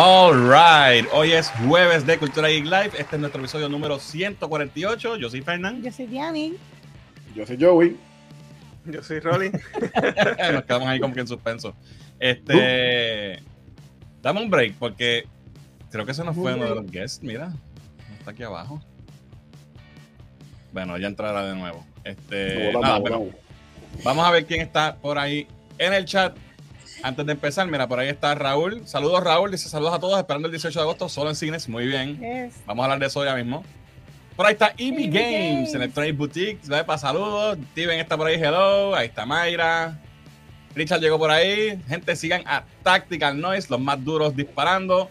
All right, hoy es jueves de Cultura Geek Live. Este es nuestro episodio número 148. Yo soy Fernán. Yo soy Diani. Yo soy Joey. Yo soy Rolly. Nos quedamos ahí como que en suspenso. Este. Dame un break porque creo que se nos fue uno de los guests. Mira, está aquí abajo. Bueno, ya entrará de nuevo. Este, No, nada, vamos, pero vamos. vamos a ver quién está por ahí en el chat. Antes de empezar, mira, por ahí está Raúl. Saludos, Raúl. Dice saludos a todos, esperando el 18 de agosto, solo en cines. Muy bien. Yes. Vamos a hablar de eso ya mismo. Por ahí está EB Games, Games. Electronic Boutique. ¿vale? Para saludos. Steven está por ahí, hello. Ahí está Mayra. Richard llegó por ahí. Gente, sigan a Tactical Noise, los más duros disparando.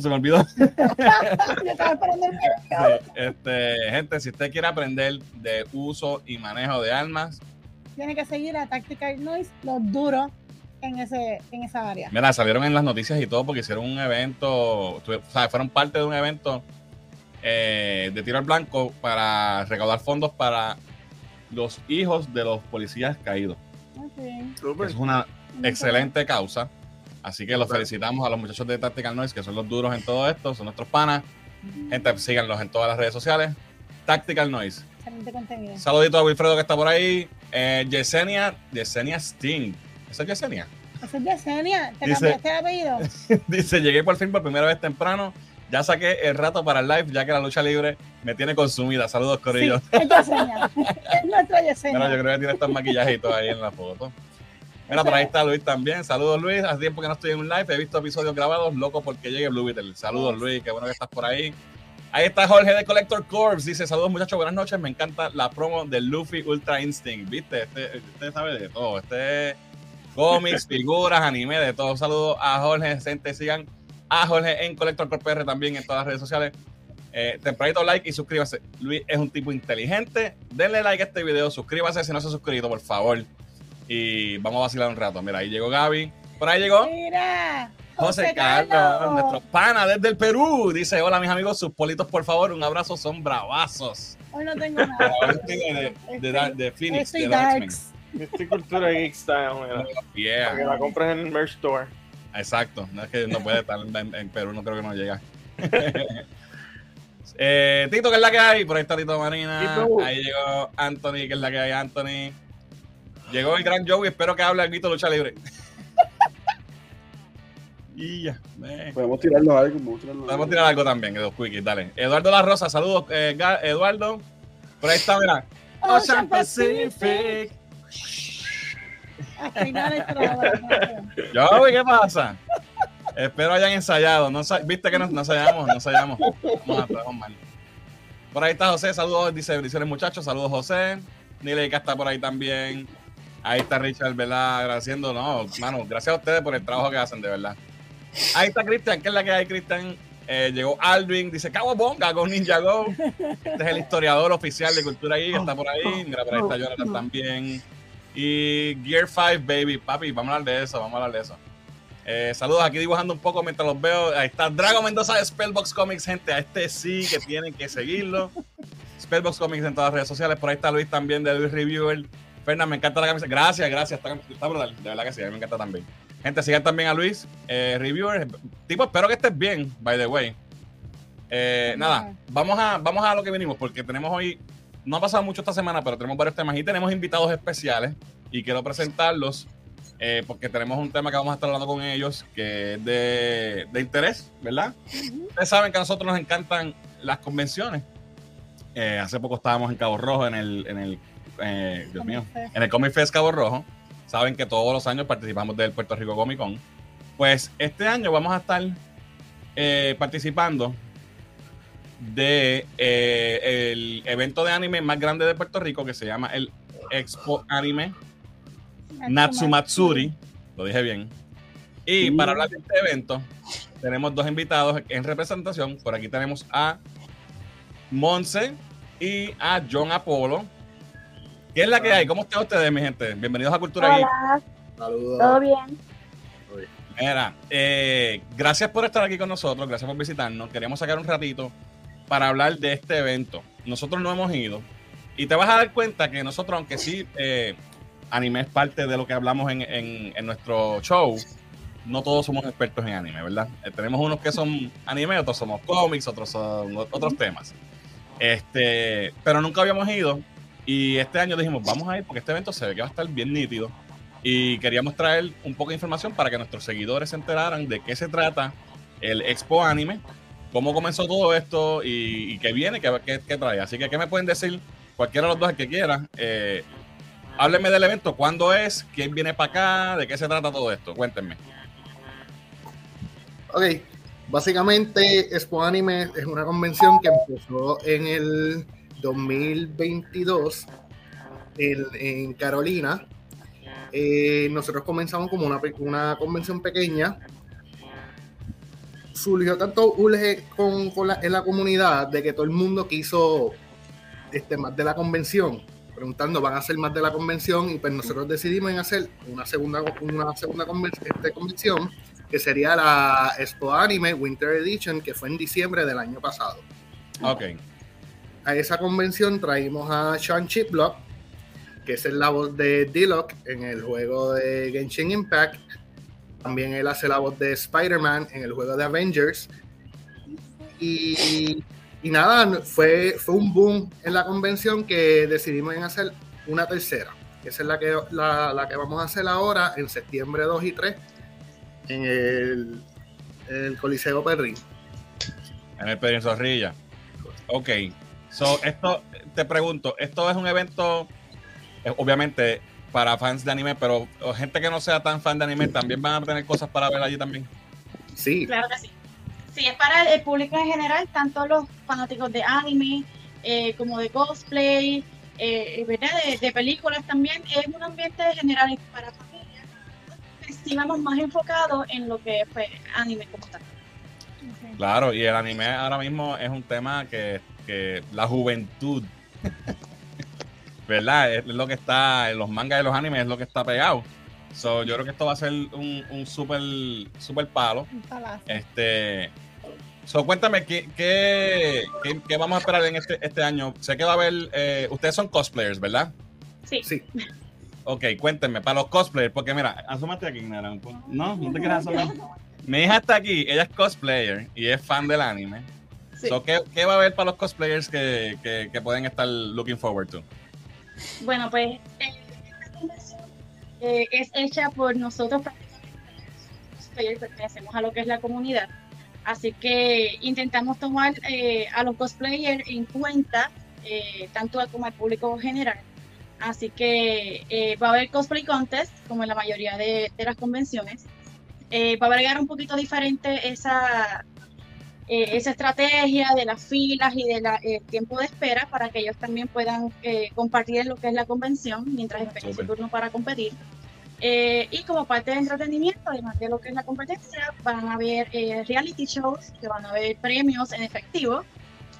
Se me olvidó. Este, gente, si usted quiere aprender de uso y manejo de armas, Tiene que seguir a Tactical Noise, los duros en, ese, en esa área. mira, salieron en las noticias y todo porque hicieron un evento, o sea, fueron parte de un evento eh, de tiro al blanco para recaudar fondos para los hijos de los policías caídos. Ok. Súper. Es una excelente causa. Así que los felicitamos a los muchachos de Tactical Noise, que son los duros en todo esto, son nuestros panas. Gente, síganlos en todas las redes sociales. Tactical Noise. Excelente contenido. Saludito a Wilfredo que está por ahí. Eh, Yesenia, Yesenia Sting. ¿Esa es Yesenia? Esa es Yesenia. ¿Te Dice- cambiaste el apellido? Dice, llegué por fin por primera vez temprano. Ya saqué el rato para el live, ya que la lucha libre me tiene consumida. Saludos, Sí, Corillo. es Yesenia. es nuestra Yesenia. Mira, yo creo que tiene estos maquillajitos ahí en la foto. Mira, por ahí está Luis también. Saludos, Luis. Hace tiempo que no estoy en un live. He visto episodios grabados. Loco porque llegue Blue Beetle. Saludos, Luis. Qué bueno que estás por ahí. Ahí está Jorge de Collector Corps. Dice, saludos muchachos, buenas noches. Me encanta la promo de Luffy Ultra Instinct. ¿Viste? Este, este sabe de todo. Este cómics, figuras, anime, de todo. Saludos a Jorge. Gente, sigan a Jorge en Collector Corps PR también en todas las redes sociales. Eh, tempranito like y suscríbase. Luis es un tipo inteligente. Denle like a este video. Suscríbase si no se ha suscrito, por favor. Y vamos a vacilar un rato. Mira, ahí llegó Gaby. Por ahí llegó Mira. José Carlos, nuestro pana desde el Perú. Dice: Hola, mis amigos, sus politos, por favor. Un abrazo, son bravazos. Hoy no tengo nada. de, de, de, de Phoenix, Estoy de darks. Estoy cultura geek style, mira. Para que la compres en el merch store. exacto. No es que no puede estar en, en Perú, no creo que no llega. Eh, Tito, que es la que hay. Por ahí está Tito Marina. Ahí llegó Anthony, que es la que hay, Anthony. Llegó el gran Joey. Espero que hable el grito lucha libre. y ya. Podemos tirarnos algo. Podemos tirarnos Podemos algo. tirar algo también, dos quickies, dale. Eduardo La Rosa, saludos, eh, Eduardo. Por ahí está, mira. Ocean Pacific. Yo, ¿qué pasa? Espero hayan ensayado. No, Viste que no, ensayamos, no ensayamos. Vamos a estamos mal. Por ahí está José, saludos, dice bendiciones muchachos, saludos José. Nileika está por ahí también. Ahí está Richard, ¿verdad? Agradeciendo, no, mano, gracias a ustedes por el trabajo que hacen, de verdad. Ahí está Cristian, ¿qué es la que hay, Cristian? Eh, llegó Alvin, dice Cabo Bonga con Ninja Go. Este es el historiador oficial de Cultura Geek, está por ahí. Mira, por ahí está Jonathan también. Y Gear 5, baby, papi, vamos a hablar de eso, vamos a hablar de eso. Eh, saludos aquí dibujando un poco mientras los veo. Ahí está Drago Mendoza de Spellbox Comics, gente. A este sí que tienen que seguirlo. Spellbox Comics en todas las redes sociales. Por ahí está Luis también de Luis Reviewer. Fernan, me encanta la camisa. Gracias, gracias. Está, está brutal. De verdad que sí, a mí me encanta también. Gente, sigan también a Luis, eh, Reviewer. Tipo, espero que estés bien, by the way. Eh, nada, vamos a, vamos a lo que venimos, porque tenemos hoy. No ha pasado mucho esta semana, pero tenemos varios temas y tenemos invitados especiales. Y quiero presentarlos eh, porque tenemos un tema que vamos a estar hablando con ellos que es de, de interés, ¿verdad? Ustedes saben que a nosotros nos encantan las convenciones. Eh, hace poco estábamos en Cabo Rojo, en el, en el eh, Dios mío, en el Comic Fest Cabo Rojo. Saben que todos los años participamos del Puerto Rico Comic Con. Pues este año vamos a estar participando de eh, el evento de anime más grande de Puerto Rico que se llama el Expo Anime Natsumatsuri. Lo dije bien. Y para hablar de este evento, tenemos dos invitados en representación. Por aquí tenemos a Monse y a John Apolo. ¿Qué es la que hay? ¿Cómo están ustedes, mi gente? Bienvenidos a Cultura Geek. Hola, Saludos. ¿todo bien? Mira, eh, gracias por estar aquí con nosotros, gracias por visitarnos. Queríamos sacar un ratito para hablar de este evento. Nosotros no hemos ido y te vas a dar cuenta que nosotros, aunque sí, eh, anime es parte de lo que hablamos en, en- en nuestro show, no todos somos expertos en anime, ¿verdad? Eh, tenemos unos que son anime, otros somos cómics, otros son otros temas. Este, pero nunca habíamos ido y este año dijimos, vamos a ir porque este evento se ve que va a estar bien nítido y queríamos traer un poco de información para que nuestros seguidores se enteraran de qué se trata el Expo Anime, cómo comenzó todo esto y, y qué viene, qué, qué- qué trae. Así que, ¿qué me pueden decir? Cualquiera de los dos, el que quiera. Eh, háblenme del evento, cuándo es, quién viene para acá, de qué se trata todo esto. Cuéntenme. Ok, básicamente Expo Anime es una convención que empezó en el 2022 en, en Carolina. Eh, nosotros comenzamos como una, una convención pequeña. Surgió tanto urge con, con la, en la comunidad de que todo el mundo quiso este, más de la convención, preguntando, ¿van a hacer más de la convención? Y pues nosotros decidimos en hacer una segunda, una segunda conven- este, convención que sería la Expo Anime Winter Edition, que fue en diciembre del año pasado. Ok. A esa convención traímos a Sean Chiplock, que es la voz de D-Lock en el juego de Genshin Impact. También él hace la voz de Spider-Man en el juego de Avengers. Y, nada, fue, fue un boom en la convención que decidimos en hacer una tercera. Esa es la que, la, que vamos a hacer ahora en septiembre 2 y 3 en el, el Coliseo Perrin. En el Pedro Zorrilla. Ok. So, esto, te pregunto, esto es un evento, eh, obviamente, para fans de anime, pero gente que no sea tan fan de anime también van a tener cosas para ver allí también. Sí, Claro que sí. Sí, es para el público en general, tanto los fanáticos de anime eh, como de cosplay, eh, ¿verdad? De, de películas también. Es un ambiente general para familias. Sí, vamos más enfocados en lo que fue anime como tal. Claro, y el anime ahora mismo es un tema que, que la juventud, ¿verdad? Es lo que está, en los mangas y los animes es lo que está pegado. So, yo creo que esto va a ser un, un super, super palo. Un palazo. Este, so, cuéntame, ¿qué, qué, qué- qué vamos a esperar en este, este año? Sé que va a haber, eh, ustedes son cosplayers, ¿verdad? Sí. sí. Ok, cuéntenme, para los cosplayers, porque mira, asómate aquí, Nara. No, no te quieras asomar. Mi hija está aquí, ella es cosplayer y es fan del anime. Sí. So, ¿qué, qué va a haber para los cosplayers que, que, que pueden estar looking forward to? Bueno, pues eh, eh, es hecha por nosotros pertenecemos a lo que es la comunidad. Así que intentamos tomar eh, a los cosplayers en cuenta, eh, tanto como al público general. Así que eh, va a haber cosplay contest, como en la mayoría de, de las convenciones. Va a agregar un poquito diferente esa, eh, esa estrategia de las filas y del tiempo de espera para que ellos también puedan eh, compartir lo que es la convención mientras esperan su turno para competir. Eh, y como parte de entretenimiento, además de lo que es la competencia, van a haber eh, reality shows, que van a haber premios en efectivo,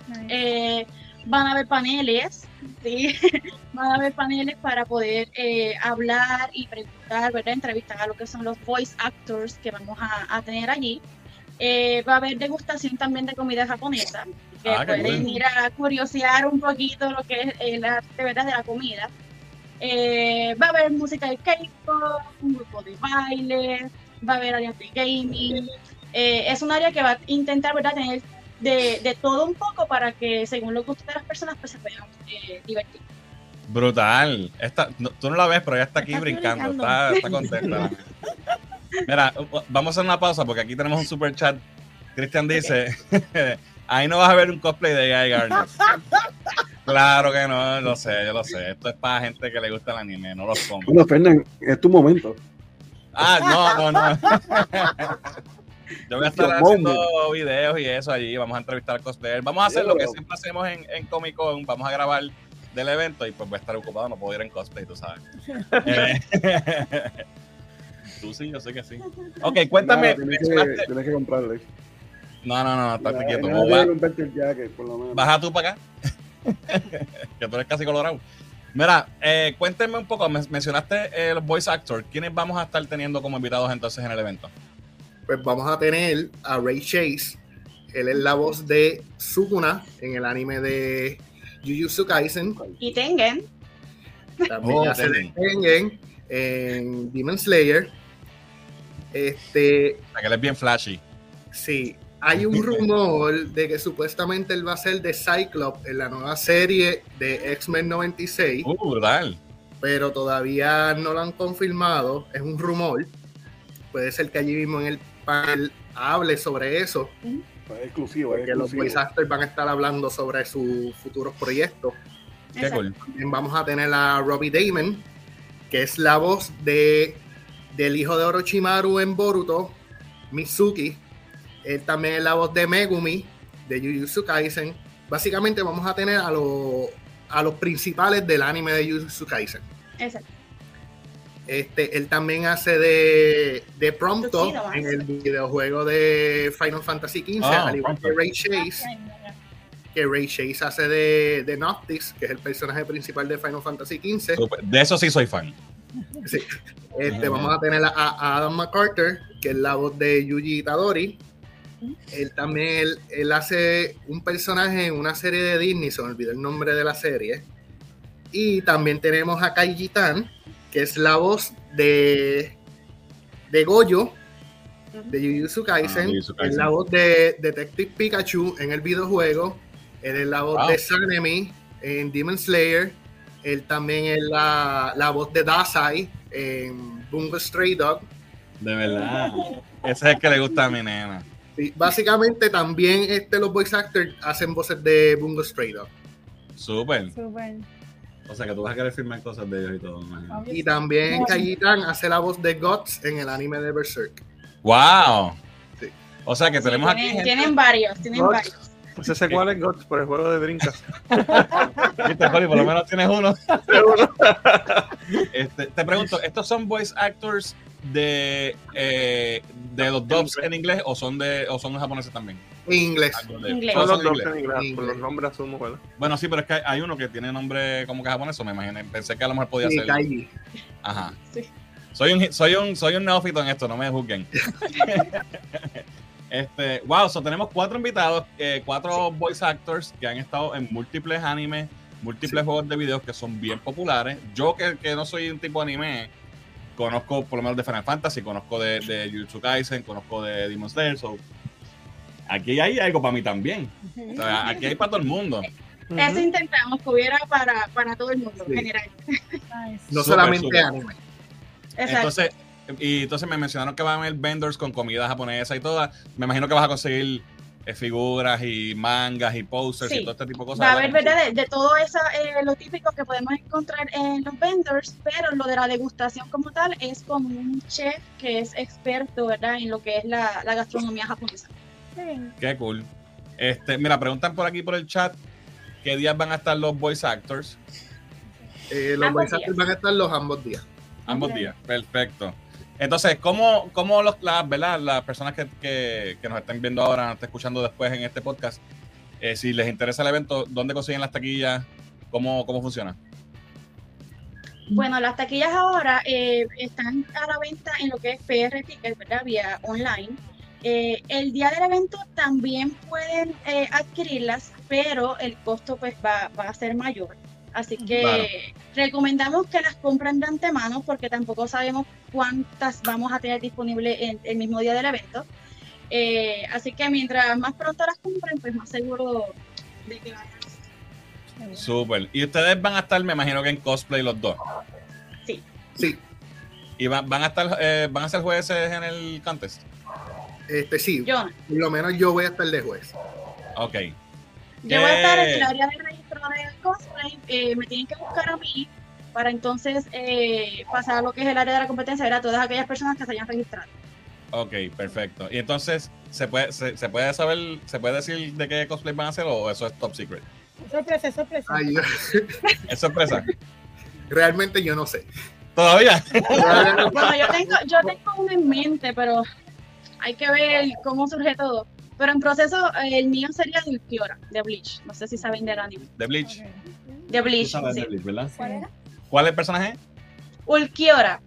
Nice. eh, van a haber paneles, ¿sí? van a haber paneles para poder eh, hablar y preguntar, ¿verdad? entrevistar a lo que son los voice actors que vamos a, a tener allí. Eh, va a haber degustación también de comida japonesa, que Ah, pueden cool. ir a curiosear un poquito lo que es el arte ¿verdad? de la comida. Eh, va a haber música de K-pop, un grupo de baile, va a haber áreas de gaming. Eh, es un área que va a intentar ¿verdad? tener de, de todo un poco para que según los gustos de las personas pues se puedan eh, divertir. Brutal. Esta, no- tú no la ves, pero ella está aquí brincando. brincando. Está, está contenta. Mira, vamos a hacer una pausa porque aquí tenemos un super chat. Cristian dice: Ahí no vas a ver un cosplay de Guy Gardner. Claro que no, lo sé, yo lo sé. Esto es para gente que le gusta el anime, no los pongo. Bueno, Fernan, es tu momento. Ah, no, no, no. Yo voy a estar haciendo videos y eso allí. Vamos a entrevistar al cosplayer. Vamos a hacer lo que siempre hacemos en, en Comic Con. Vamos a grabar del evento y pues voy a estar ocupado. No puedo ir en cosplay, tú sabes. Eh, tú sí, yo sé que sí. Ok, cuéntame. Nada, tienes, que, mencionaste- tienes que comprarle. No, no, no, estate quieto. Va- comprarte el jacket, por lo menos. Baja tú para acá. que tú eres casi colorado. Mira, eh, cuéntenme un poco. men- mencionaste eh, los voice actors. ¿Quiénes vamos a estar teniendo como invitados entonces en el evento? Pues vamos a tener a Ray Chase. Él es la voz de Sukuna en el anime de Jujutsu Kaisen. Y Tengen, También Oh, hace Tengen. Tengen en Demon Slayer. Este, O sea, que él es bien flashy. sí, hay un rumor de que supuestamente él va a ser de Cyclops en la nueva serie de X-Men 96, Uh, brutal. pero todavía no lo han confirmado, es un rumor. Puede ser que allí mismo en el panel hable sobre eso, Es exclusivo, es porque los exclusivo. actors van a estar hablando sobre sus futuros proyectos. Qué Exacto. cool. También vamos a tener a Robbie Damon, que es la voz de, del hijo de Orochimaru en Boruto, Mitsuki. Él también es la voz de Megumi, de Jujutsu Kaisen. Básicamente vamos a tener a, los a los principales del anime de Jujutsu Kaisen. Exacto. Este, él también hace de, de Prompto en el videojuego de Final Fantasy XV, Ah, al igual que. Ray Chase, que Ray Chase hace de, de Noctis, que es el personaje principal de Final Fantasy XV. De eso sí soy fan. Sí. Este, vamos a tener a, a Adam McCarter, que es la voz de Yuji Itadori. Él también él, él hace un personaje en una serie de Disney, se me olvidó el nombre de la serie. Y también tenemos a Kai Jitan, que es la voz de, de Goyo, de Jujutsu Kaisen. Ah, Jujutsu Es Kaisen. la voz de Detective Pikachu en el videojuego. Él es la voz Wow. de Sanemi en Demon Slayer. Él también es la, la voz de Dasai en Bungo Stray Dog. De verdad. Ese es el que le gusta a mi nena. Sí, básicamente también este, los voice actors hacen voces de Bungo Stray Dog. Súper. Súper. O sea que tú vas a querer filmar cosas de ellos y todo. Obvio. Y también Kajitan hace la voz de Guts en el anime de Berserk. ¡Wow! Sí. O sea que Sí, tenemos aquí tienen, gente. tienen varios, tienen varios. Pues ese cuál es Gots por el juego de brincas. ¿Viste, Joli? Por lo menos tienes uno. Este, te pregunto, ¿estos son voice actors de, eh, de los dubs en inglés o son de o son japoneses también? En inglés. Inglés. todos Son los inglés. dos en inglés, por Inglés. los nombres asumo, ¿verdad? Bueno, sí, pero es que hay- hay uno que tiene nombre como que japonés, o me imaginé. Pensé que a lo mejor podía Sí, ser. Kaiji. Ajá. Sí. Soy un, soy un, soy un neófito en esto, no me juzguen. este, wow, so tenemos cuatro invitados, eh, cuatro voice actors que han estado en múltiples animes, múltiples juegos de videos que son bien populares. Yo que, que no soy un tipo de anime, conozco por lo menos de Final Fantasy, conozco de, de Jujutsu Kaisen, conozco de Demon Slayer, so aquí hay algo para mí también. O sea, aquí hay para todo el mundo. Eso intentamos que hubiera para, para todo el mundo Sí. en general. No solamente anime. Exacto. Entonces, y entonces me mencionaron que van a haber vendors con comida japonesa y toda. Me imagino que vas a conseguir eh, figuras y mangas y posters y todo este tipo de cosas. Va a haber, ¿verdad? De, de todo eso, eh, lo típico que podemos encontrar en los vendors, pero lo de la degustación como tal es con un chef que es experto, ¿verdad? En lo que es la, la gastronomía japonesa. Sí. Qué cool. Este, mira, preguntan por aquí por el chat qué días van a estar los voice actors. Eh, los Ambos voice actors días. van a estar los ambos días. Ambos días. Perfecto. Entonces, ¿cómo, cómo los, las, ¿verdad? las personas que, que, que nos estén viendo ahora, nos estén escuchando después en este podcast, eh, si les interesa el evento, ¿dónde consiguen las taquillas? ¿Cómo, cómo funciona? Bueno, las taquillas ahora eh, están a la venta en lo que es PR Ticket, ¿verdad? Vía online. Eh, el día del evento también pueden eh, adquirirlas, pero el costo pues va, va a ser mayor. Así que Claro. recomendamos que las compren de antemano porque tampoco sabemos cuántas vamos a tener disponibles en el mismo día del evento. Eh, así que mientras más pronto las compren, pues más seguro de que van a Súper. Y ustedes van a estar, me imagino que en cosplay los dos. Sí, Y van, van a estar, eh, van a ser jueces en el contest. este sí. Yo. Por lo menos yo voy a estar de juez. Ok. Yo voy a estar en el ¿Qué? área de registro de cosplay. eh, me tienen que buscar a mí para entonces eh, pasar a lo que es el área de la competencia, ver a todas aquellas personas que se hayan registrado. Ok, perfecto. Y entonces, ¿se puede, se, se puede saber, se puede decir de qué cosplay van a hacer o eso es top secret? Sorpresa, sorpresa. Ay, yo- ¿Es sorpresa? realmente yo no sé. ¿Todavía? Bueno, yo tengo, yo tengo uno en mente, pero hay que ver cómo surge todo. Pero en proceso, eh, el mío sería de Ulquiora, de Bleach. No sé si saben del anime. De Bleach. De Bleach, sí. de Bleach, ¿verdad? ¿Cuál era? ¿Cuál es el personaje? Ulquiora.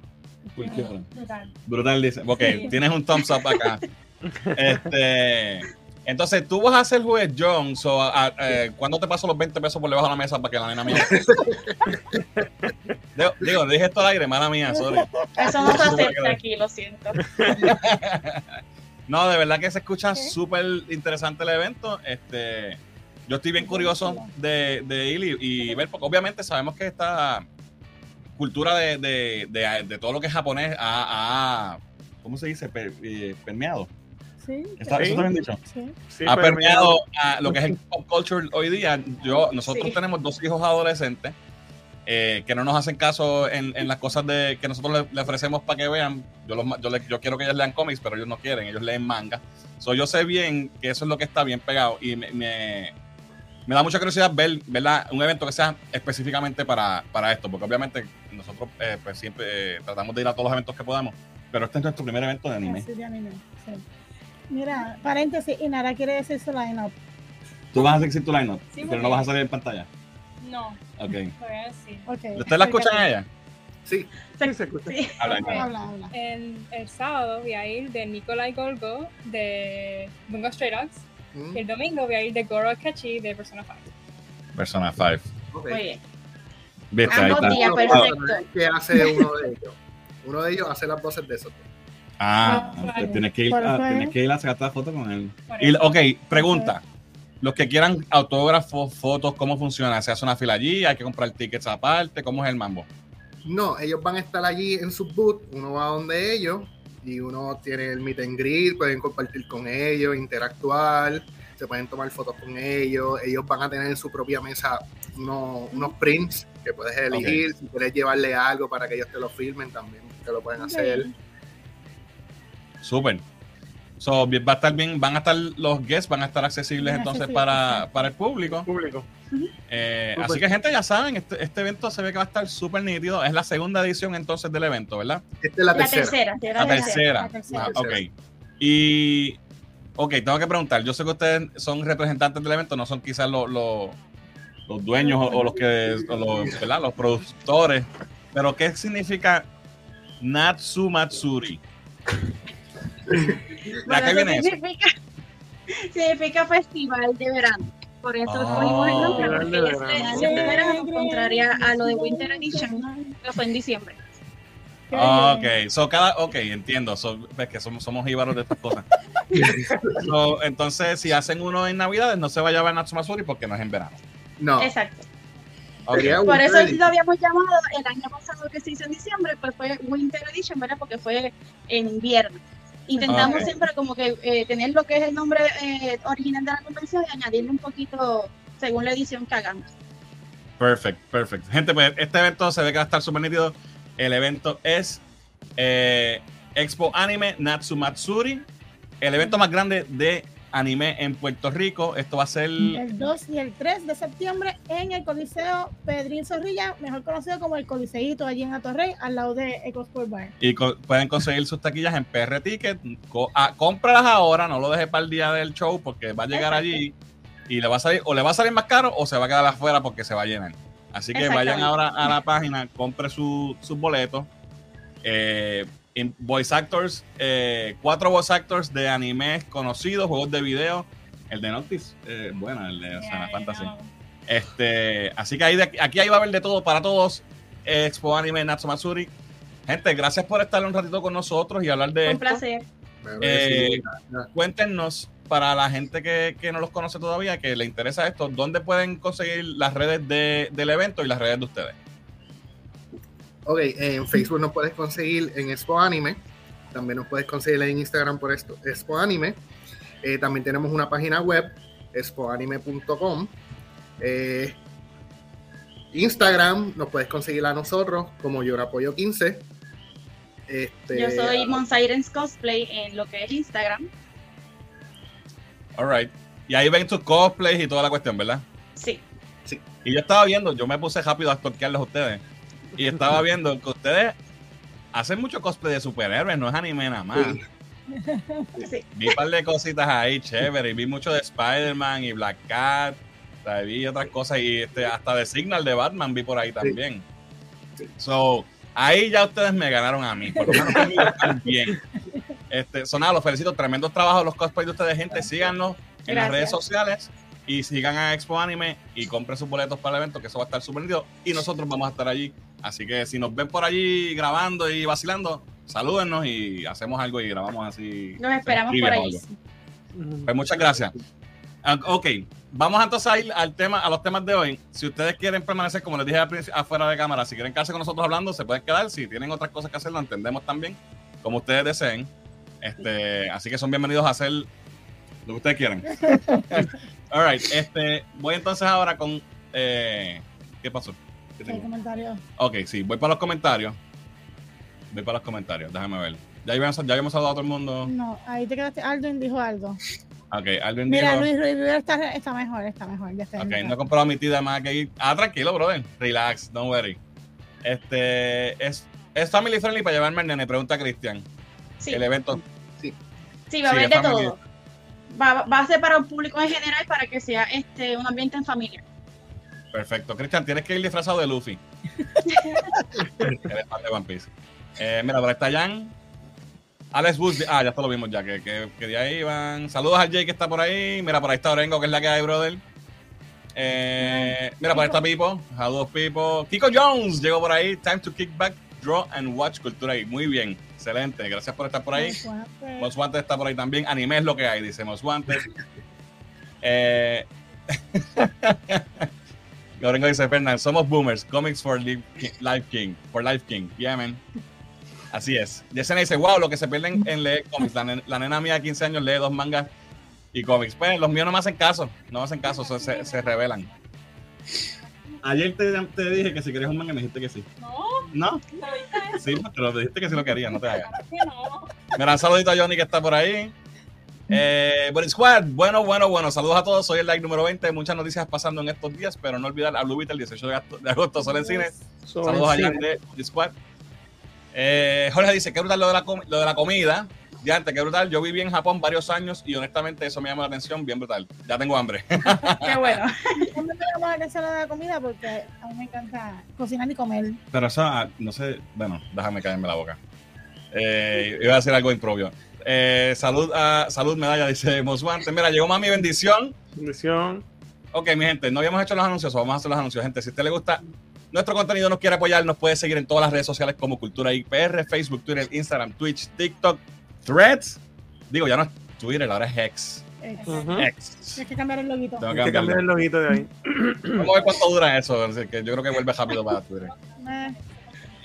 Hora. Brutal. Brutal dice. Ok, Sí. tienes un thumbs up acá. Este. Entonces, tú vas a ser juez John. So, a- eh, ¿Cuándo te paso los 20 pesos por debajo de la mesa para que la nena mire? Digo, digo, dije esto al aire, mala mía, sorry. Eso no se acepta aquí, lo siento. No, de verdad que se escucha súper interesante el evento. Este, yo estoy bien curioso de, de ir y, y ver, porque obviamente sabemos que esta cultura de, de- de- de todo lo que es japonés ha, ha- ¿cómo se dice? Per- eh, permeado. Sí, ¿Está, Sí. ¿Eso está bien dicho? sí. Sí, ha permeado a lo que es el pop culture hoy día. Yo, nosotros Sí. tenemos dos hijos adolescentes eh, que no nos hacen caso en, en las cosas de que nosotros le, le ofrecemos para que vean. Yo, los yo, le- yo quiero que ellos lean cómics, pero ellos no quieren, ellos leen manga. So, yo sé bien que eso es lo que está bien pegado y me, me, me da mucha curiosidad ver ¿verdad? un evento que sea específicamente para, para esto, porque obviamente nosotros eh, pues siempre eh, tratamos de ir a todos los eventos que podamos, pero este es nuestro primer evento de anime. Sí, de anime, sí. Mira, paréntesis, y Nara quiere decir su line-up. Tú vas a decir tu line-up, Sí, pero no vas a salir en pantalla. No, Ok. voy a decir. Ok. ¿Ustedes la escuchan a ella? Sí, Sí, se escucha. Sí. Habla, Ok. habla. Habla. El, el sábado voy a ir de Nikolai Golgo de Bungo Stray Dogs. Mm, Y el domingo voy a ir de Goro Akechi de Persona 5. Persona 5. ok. Muy bien. Viste, ahí está. días, perfecto. ¿Qué hace uno de ellos? Uno de ellos hace las voces de esos. dos. Ah, Ah, tienes que ir, tienes que ir a sacar la foto con él. Y, ok, pregunta. Los que quieran autógrafos, fotos, ¿cómo funciona? ¿Se hace una fila allí? ¿Hay que comprar tickets aparte? ¿Cómo es el mambo? No, ellos van a estar allí en su booth, uno va donde ellos y uno tiene el meet and greet, pueden compartir con ellos, interactuar, se pueden tomar fotos con ellos, ellos van a tener en su propia mesa unos, unos prints que puedes elegir, si quieres llevarle algo para que ellos te lo filmen también, te lo pueden hacer. Súper. So, bien- va a estar bien, van a estar los guests, van a estar accesibles entonces para, para el público. Público. Eh, así que gente, ya saben, este, este evento se ve que va a estar súper nítido. Es la segunda edición entonces del evento, ¿verdad? Esta es la, La tercera. tercera. sí, La tercera. La tercera. Ah, ok. Y, ok, tengo que preguntar. Yo sé que ustedes son representantes del evento, no son quizás los, los, los dueños o, o los que, o los, ¿verdad? los productores, pero ¿qué significa Natsu Matsuri? ¿A Bueno, viene eso? significa, significa festival de verano. Por eso Oh. el nombre, Festival de porque este verano. es de verano, contraria a lo de Winter Edition, que fue en diciembre. Ah. Ok, so cada, ok, entiendo. So, ves que somos, somos íbaros de estas cosas. So, entonces, si hacen uno en Navidades, no se va a llamar Natsu Matsuri porque no es en verano. No, Exacto. Por eso lo habíamos llamado el año pasado que se hizo en diciembre, pues fue Winter Edition, ¿verdad? Porque fue en invierno. Intentamos siempre como que eh, tener lo que es el nombre eh, original de la convención y añadirle un poquito según la edición que hagamos. Perfect, perfect. Gente, pues este evento se ve que va a estar súper nítido. El evento es eh, Expo Anime Natsu Matsuri, el evento más grande de anime en Puerto Rico. Esto va a ser. El 2 y el 3 de septiembre en el Coliseo Pedrín Zorrilla, mejor conocido como el Coliseíto, allí en Atorrey, al lado de EcoSport Bar. Y co- pueden conseguir sus taquillas en PR Ticket. Co- ah, cómpralas ahora, no lo deje para el día del show porque va a llegar Exacto. allí y le va a salir o le va a salir más caro o se va a quedar afuera porque se va a llenar. Así que vayan ahora a la página, compre su- sus boletos. Eh, voice actors, eh, cuatro voice actors de animes conocidos, juegos de video. El de Noctis, eh, bueno, el de Final Fantasy. Este, así que ahí de- aquí ahí va a haber de todo para todos. Expo Anime Natsu Matsuri. Gente, gracias por estar un ratito con nosotros y hablar de Un esto. placer. Eh. Cuéntenos, para la gente que, que no los conoce todavía, que le interesa esto, ¿dónde pueden conseguir las redes de- del evento y las redes de ustedes? Ok, en Facebook nos puedes conseguir en Expo Anime. También nos puedes conseguir en Instagram por esto, Expo Anime. Eh, también tenemos una página web, expoanime.com. Eh, Instagram nos puedes conseguir a nosotros como Yorapoyo 15. Este, Yo soy Monsirens Cosplay en lo que es Instagram. All right. Y ahí ven tus cosplays y toda la cuestión, ¿verdad? Sí. Y yo estaba viendo, yo me puse rápido a stalkearlos a ustedes. Y estaba viendo que ustedes hacen mucho cosplay de superhéroes, no es anime nada más. Sí. sí. Vi un par de cositas ahí, chévere. Y vi mucho de Spider-Man y Black Cat. O sea, vi otras cosas y este, hasta de Signal de Batman vi por ahí también. So, ahí ya ustedes me ganaron a mí. Por lo menos conmigo están bien. Este, son nada, los felicito. Tremendos trabajos los cosplays de ustedes, gente. Síganos en las redes sociales y sigan a Expo Anime y compren sus boletos para el evento, que eso va a estar súper. Y nosotros vamos a estar allí Así que si nos ven por allí grabando y vacilando, salúdennos y hacemos algo y grabamos así. Los esperamos por ahí. Pues muchas gracias. Ah, Ok, vamos entonces a ir al tema, a los temas de hoy. Si ustedes quieren permanecer, como les dije al principio, afuera de cámara, si quieren quedarse con nosotros hablando, se pueden quedar. Si tienen otras cosas que hacer, lo entendemos también, como ustedes deseen. Este, así que son bienvenidos a hacer lo que ustedes quieran. All right, este, voy entonces ahora con. eh, ¿Qué pasó? Ok, sí, voy para los comentarios. Voy para los comentarios, déjame ver. Ya habíamos, ya habíamos saludado a todo el mundo. No, ahí te quedaste. Aldwin dijo algo. Ok, Alvin Mira, dijo. Luis Ruiz Rivera está, está mejor, está mejor. Ya está Ok, no he comprado mi tida más que ir. Ah, tranquilo, brother. Relax, don't worry. Este es, es family friendly para llevarme al nene, pregunta Cristian. Sí, El evento. sí, va a sí, haber de todo. Va, va a ser para un público en general para que sea este un ambiente en familia. Perfecto. Cristian, tienes que ir disfrazado de Luffy. Eres fan de One Piece. Eh, mira, por ahí está Jan. Alex Bush. Ah, ya esto lo vimos ya, que, que, que de ahí van. Saludos al Jay que está por ahí. Mira, por ahí está Orengo, que es la que hay, brother. Eh, mira, por ahí está Pipo. Saludos, Pipo. Kiko Jones llegó por ahí. Time to kick back, draw and watch cultura ahí. Muy bien. Excelente. Gracias por estar por ahí. Wanted está por ahí también. Anime es lo que hay, dice Wanted. Eh, Lorengo dice, Fernand, somos boomers. Comics for Life Life King. For Life King. Yeah, man. Así es. Yesenia dice, wow, lo que se pierden en leer cómics. La, nen- la nena mía de 15 años lee dos mangas y cómics. Pues los míos no me hacen caso. No me hacen caso. Se, se, se revelan. Ayer te, te dije que si querías un manga me dijiste que sí. No, ¿No? Sí, pero dijiste que sí lo querías. No te hagas. No. Mira, un saludito a Johnny que está por ahí. Eh, Body Squad, bueno, bueno, bueno. Saludos a todos. Soy el like número 20. Muchas noticias pasando en estos días, pero no olvidar a Blue Beetle el 18 de agosto, solo en cine. Saludos a Jan de Body Squad. Eh, Jorge dice: Qué brutal lo de la, com- lo de la comida. Ya antes, qué brutal. Yo viví en Japón varios años y honestamente eso me llama la atención. Bien brutal. Ya tengo hambre. Qué bueno. ¿Dónde me llama la atención la comida? Porque a mí me encanta cocinar y comer. Pero eso, ah, no sé. Bueno, déjame caerme la boca. Eh, iba a decir algo impropio. Eh, salud, a, salud, medalla, dice Moswante. Mira, llegó mami bendición. Bendición. Ok, mi gente, no habíamos hecho los anuncios, vamos a hacer los anuncios. Gente, si a usted le gusta nuestro contenido, nos quiere apoyar, nos puede seguir en todas las redes sociales como Cultura IPR, Facebook, Twitter, Instagram, Twitch, TikTok, Threads. Digo, ya no es Twitter, ahora es X. Eh, Ujú. X. Tienes que cambiar el loguito. Tengo Hay que que cambiar el loguito de ahí. Vamos a ver cuánto dura eso. así que yo creo que vuelve rápido para Twitter. Eh,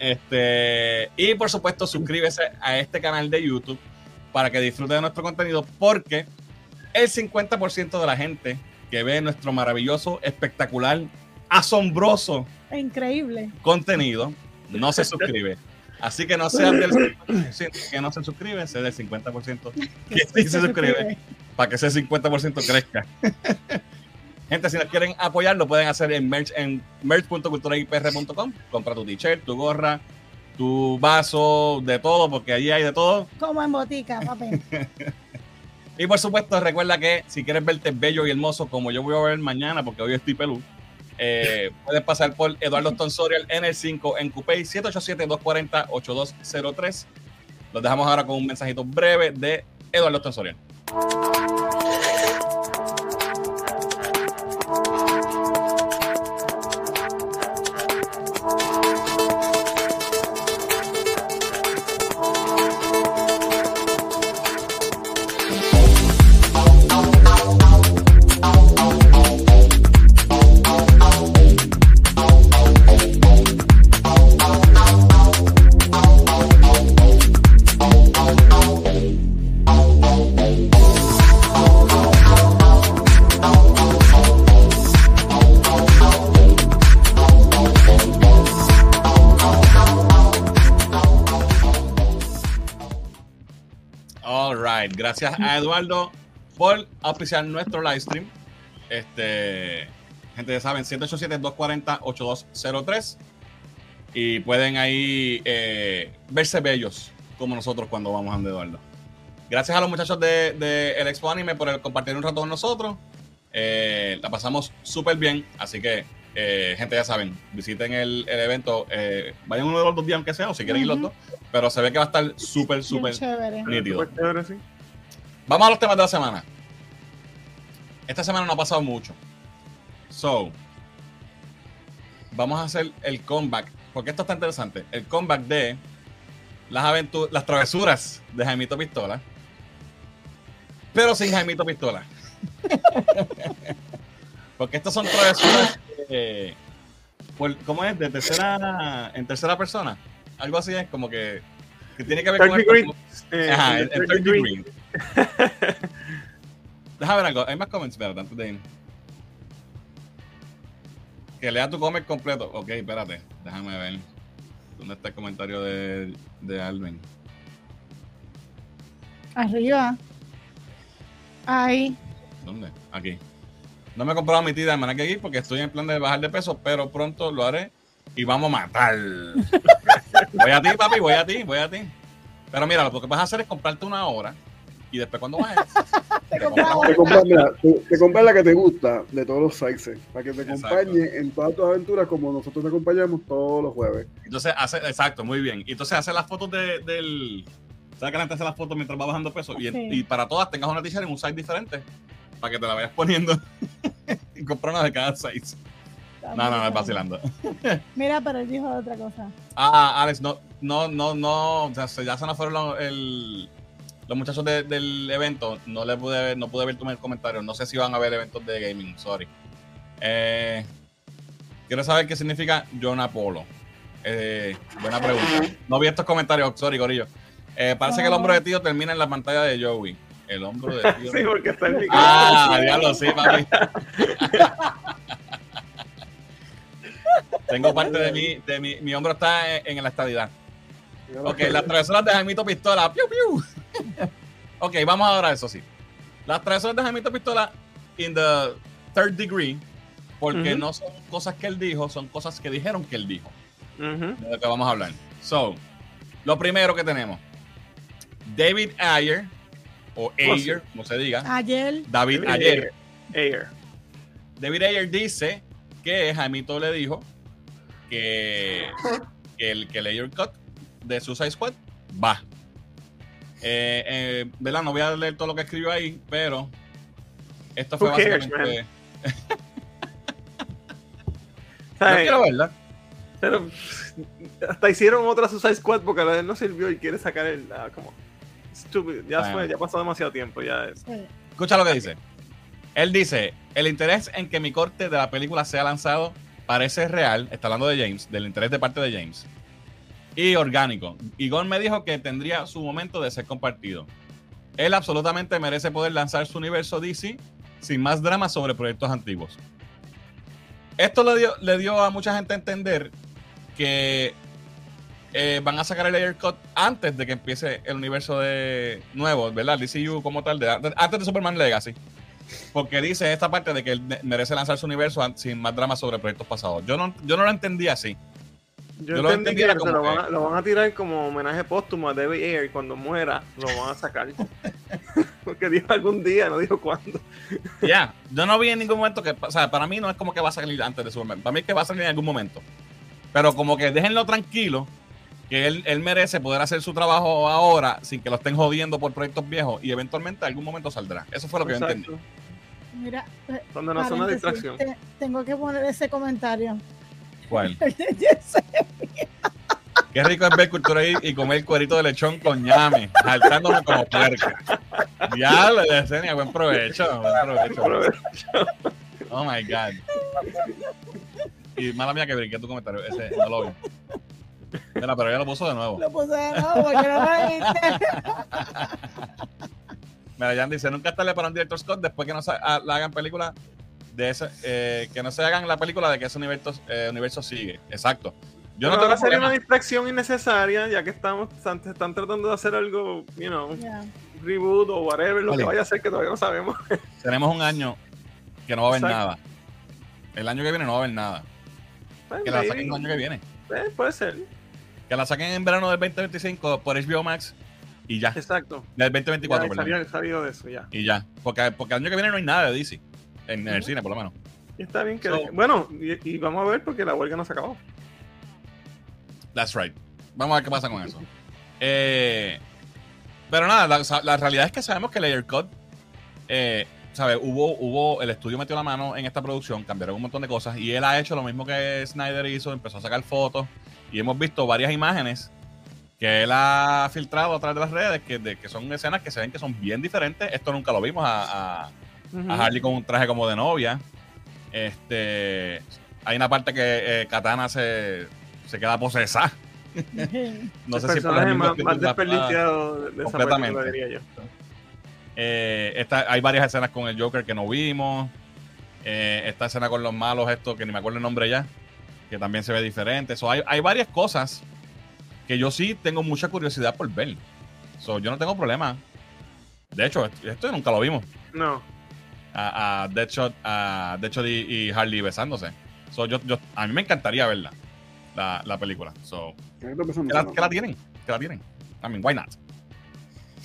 Este, y por supuesto, suscríbese a este canal de YouTube para que disfrute de nuestro contenido, porque el 50% de la gente que ve nuestro maravilloso, espectacular, asombroso increíble. contenido no se suscribe. Así que no sean del 50% que no se suscribe, sea del 50% que sí se suscribe, para que ese 50% crezca. Gente, si nos quieren apoyar, lo pueden hacer en merch en merch.culturaipr.com. Compra tu t-shirt, tu gorra, tu vaso, de todo, porque allí hay de todo. Como en botica, papi. Y por supuesto, recuerda que si quieres verte bello y hermoso como yo voy a ver mañana, porque hoy estoy pelú, eh, puedes pasar por Eduardo Stonsorial en el 5 en Coupé 787-240-8203. Los dejamos ahora con un mensajito breve de Eduardo Stonsorial. Gracias a Eduardo por auspiciar nuestro live stream. Este, gente, ya saben, 787-240-8203. Y pueden ahí eh, verse bellos como nosotros cuando vamos a donde Eduardo. Gracias a los muchachos de, de El Expo Anime por el compartir un rato con nosotros. Eh, la pasamos súper bien. Así que, eh, gente, ya saben, visiten el, el evento. eh, vayan uno de los dos días, aunque sea, o si quieren ir los dos. Pero se ve que va a estar súper, súper nítido. Chévere, sí. Vamos a los temas de la semana. Esta semana no ha pasado mucho. So, vamos a hacer el comeback porque esto está interesante, el comeback de las aventuras, las travesuras de Jaimito Pistola, pero sin Jaimito Pistola. porque estas son travesuras, eh, por- ¿cómo es? De tercera, en tercera persona. Algo así es como que, que tiene que ver con el- degree. Eh, Ajá, el el, el third third degree. degree. Déjame ver algo. Hay más comments, espérate, antes de ir. Que lea tu comment completo. Ok, espérate. Déjame ver. ¿Dónde está el comentario de, de Alvin? Arriba. Ahí. ¿Dónde? Aquí. No me he comprado mi tía de aquí porque estoy en plan de bajar de peso, pero pronto lo haré y vamos a matar. voy a ti, papi, voy a ti, voy a ti. Pero mira, lo que vas a hacer es comprarte una hora y después cuando bajes, Te te compras la que te gusta de todos los sizes, para que te Exacto. acompañe en todas tus aventuras como nosotros te acompañamos todos los jueves. Entonces hace, exacto, muy bien. Y entonces hace las fotos de- del. ¿Sabes que la gente hace las fotos mientras va bajando peso? Y, en- Sí. y para todas tengas una t-shirt en un size diferente. Para que te la vayas poniendo. y comprar una de cada size. No, no, no, es vacilando. Mira, pero él dijo otra cosa. Ah, Alex, no, no, no, no. O sea, se- ya se nos fueron los, el- los muchachos de- del evento. No le pude ver, no pude ver tu comentario. No sé si van a ver eventos de gaming, sorry. Eh, quiero saber qué significa John Apollo. Eh, buena pregunta. No vi estos comentarios, sorry, Corillo. Eh, parece que el hombro de tío termina en la pantalla de Joey. El hombro de tío. Sí, porque está el micrófono. Ah, diablo, sí, papi. Tengo parte de mi, de mi, mi hombro está en, en la estadidad. Ok, las travesuras de Jaimito Pistola. Piu, piu. ok, vamos ahora a eso sí. Las travesuras de Jaimito Pistola in the third degree, porque no son cosas que él dijo, son cosas que dijeron que él dijo. De lo que vamos a hablar. So, lo primero que tenemos. David Ayer, o Ayer, como se diga. Ayer. David David Ayer. Ayer. David Ayer dice que Jaimito le dijo que, que el, que el Ayer Cut de Suicide Squad va. Eh, eh, ¿verdad? No voy a leer todo lo que escribió ahí, pero esto fue cares, básicamente. No quiero verla. Pero hasta hicieron otra Suicide Squad porque la de él no sirvió y quiere sacar el. ah, como. Stupid. Ya Bueno. fue, ya pasó demasiado tiempo. Ya es. Escucha lo que dice. Él dice: El interés en que mi corte de la película sea lanzado parece real. Está hablando de James, del interés de parte de James. Y orgánico. Y Gon me dijo que tendría su momento de ser compartido. Él absolutamente merece poder lanzar su universo DC sin más drama sobre proyectos antiguos. Esto le dio, le dio a mucha gente a entender que eh, van a sacar el Air Cut antes de que empiece el universo de nuevo, ¿verdad? DCU como tal, antes de Superman Legacy. Porque dice esta parte de que él me- merece lanzar su universo sin más drama sobre proyectos pasados. Yo no, yo no lo entendí así. Yo, Yo lo entendí que se lo que- van, a, lo van a tirar como homenaje póstumo a David Ayer y cuando muera lo van a sacar. porque dijo algún día, no dijo cuándo. Ya, yo no vi en ningún momento que, o sea, para mí no es como que va a salir antes de Superman. Para mí es que va a salir en algún momento. Pero como que déjenlo tranquilo, que él, él merece poder hacer su trabajo ahora sin que lo estén jodiendo por proyectos viejos y eventualmente en algún momento saldrá. Eso fue lo que yo entendí. Mira, eh, Cuando no una distracción. te- tengo que poner ese comentario. ¿Cuál? Qué rico es ver cultura y, y comer cuerito de lechón con ñame, saltándome como puerca. Diablo, Yesenia, buen provecho. Buen provecho. Oh my God. Y mala mía que brinqué tu comentario. Ese no lo vi. Mira, pero ya lo puso de nuevo. Lo puse de nuevo porque no lo viste. Mira, Jan dice: Nunca estarle para un director Scott después que no se ha- la hagan película de ese, eh, que no se hagan la película de que ese universo, eh, universo sigue. Exacto. Yo no Pero tengo ahora sería una distracción innecesaria, ya que estamos están, están tratando de hacer algo, you know, Ya. reboot o whatever, lo Vale. que vaya a hacer que todavía no sabemos. Tenemos un año que no va a haber Exacto. nada. El año que viene no va a haber nada. Pues, Que la saquen el año que viene. eh, puede ser, Que la saquen en verano del 2025 por HBO Max y ya. exacto. Del Ya 2024, he perdón. salido, salido de eso ya. Y ya. Porque, porque el año que viene no hay nada de DC. En, en el cine, por lo menos. Y está bien que. So- bueno, y, y vamos a ver porque la huelga no se acabó. That's right. Vamos a ver qué pasa con eso. Eh, pero nada, la, realidad es que sabemos que Layer Cut, eh, ¿sabes? Hubo, hubo, el estudio metió la mano en esta producción, cambiaron un montón de cosas y él ha hecho lo mismo que Snyder hizo, empezó a sacar fotos y hemos visto varias imágenes que él ha filtrado a través de las redes que, de- que son escenas que se ven que son bien diferentes. Esto nunca lo vimos a, a- A Harley con un traje como de novia. Este, hay una parte que eh, Katana se, se queda posesa. No sé si por personaje el más, más desperdiciado de esa Completamente. película, diría yo. Eh, esta- hay varias escenas con el Joker que no vimos. Eh, esta escena con los malos, esto que ni me acuerdo el nombre ya, que también se ve diferente. So, hay, hay varias cosas que yo sí tengo mucha curiosidad por ver. So, yo no tengo problema. De hecho, esto, esto nunca lo vimos. No. A, a Deadshot, a Deadshot y, y Harley besándose. So, yo, yo- a mí me encantaría verla, la, la película. So, que la, tienen, que la tienen. I mean, why not?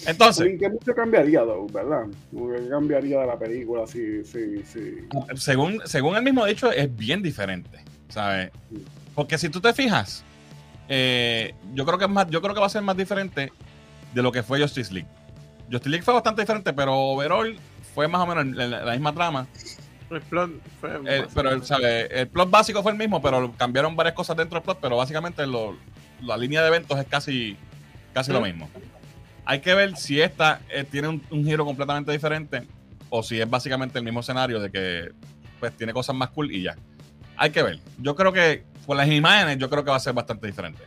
Entonces, que mucho cambiaría, though, ¿verdad? Que cambiaría de la película, sí, sí, sí. según, según él mismo dicho, es bien diferente, ¿sabes? Porque si tú te fijas, eh, yo creo que es más, yo creo que va a ser más diferente de lo que fue Justice League. Justice League fue bastante diferente, pero overall fue más o menos la, la misma trama. El plot fue. Pero el, ¿sabe? el plot básico fue el mismo, pero cambiaron varias cosas dentro del plot, pero básicamente lo- la línea de eventos es casi, casi lo Mm. mismo. Hay que ver si esta eh, tiene un, un giro completamente diferente o si es básicamente el mismo escenario de que pues tiene cosas más cool y ya. Hay que ver. Yo creo que por las imágenes yo creo que va a ser bastante diferente.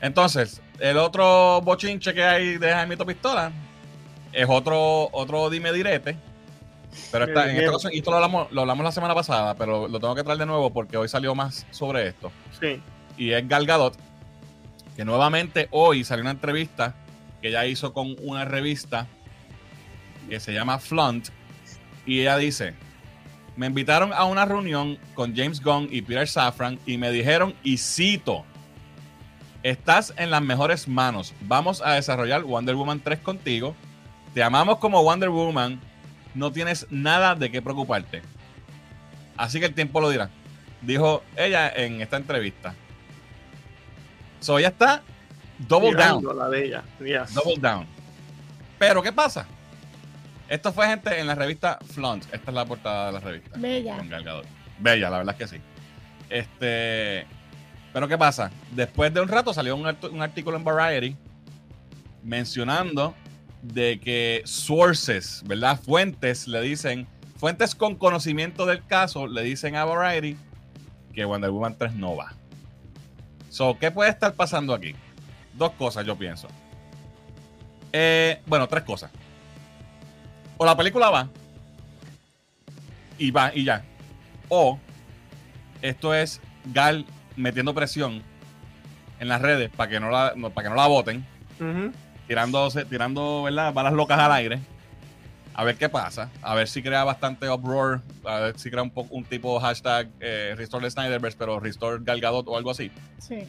Entonces, el otro bochinche que hay de Jaimito Pistola es otro, otro dime direte. Pero esta- en esta ocasión, y esto lo hablamos, lo hablamos la semana pasada, pero lo tengo que traer de nuevo porque hoy salió más sobre esto. Sí. Y es Gal Gadot, que nuevamente hoy salió una entrevista que ella hizo con una revista que se llama Flunt. Y ella dice: Me invitaron a una reunión con James Gunn y Peter Safran y me dijeron, y cito, estás en las mejores manos. Vamos a desarrollar Wonder Woman 3 contigo. Te amamos como Wonder Woman. No tienes nada de qué preocuparte. Así que el tiempo lo dirá. Dijo ella en esta entrevista. So ella está double down. La de ella. Yes. Double down. Pero, ¿qué pasa? Esto fue gente en la revista Flunt. Esta es la portada de la revista. Bella. Con Gal Gadot. Bella, la verdad es que sí. Este. Pero, ¿qué pasa? Después de un rato salió un artículo en Variety mencionando de que sources, ¿verdad? Fuentes le dicen, fuentes con conocimiento del caso le dicen a Variety que Wonder Woman 3 no va. So, ¿qué puede estar pasando aquí? Dos cosas, yo pienso. Eh, bueno, tres cosas. O la película va y va y ya. O esto es Gal metiendo presión en las redes para que no la, para que no la voten, tirándose, tirando ¿verdad? balas locas al aire. A ver qué pasa. A ver si crea bastante uproar. A ver si crea un, poco, un tipo hashtag eh, Restore the Snyderverse, pero Restore Gal Gadot o algo así. Sí.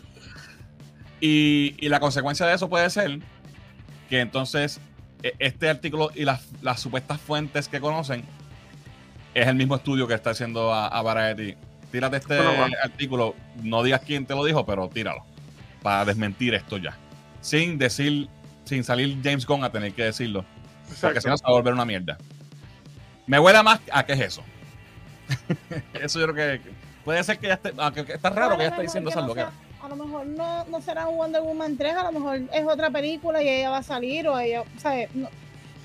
Y, y la consecuencia de eso puede ser que entonces e- este artículo y las, las supuestas fuentes que conocen es el mismo estudio que está haciendo a, a Variety. Tírate este Bueno, artículo, no digas quién te lo dijo, pero tíralo para desmentir esto ya. Sin decir, sin salir James Gunn a tener que decirlo, porque si no se va a volver una mierda. Me huele más a qué es eso. eso yo creo que puede ser que ya esté, aunque está raro que ya esté diciendo esas no sea- A lo mejor no, no será un Wonder Woman 3, a lo mejor es otra película y ella va a salir o ella, ¿sabes? No,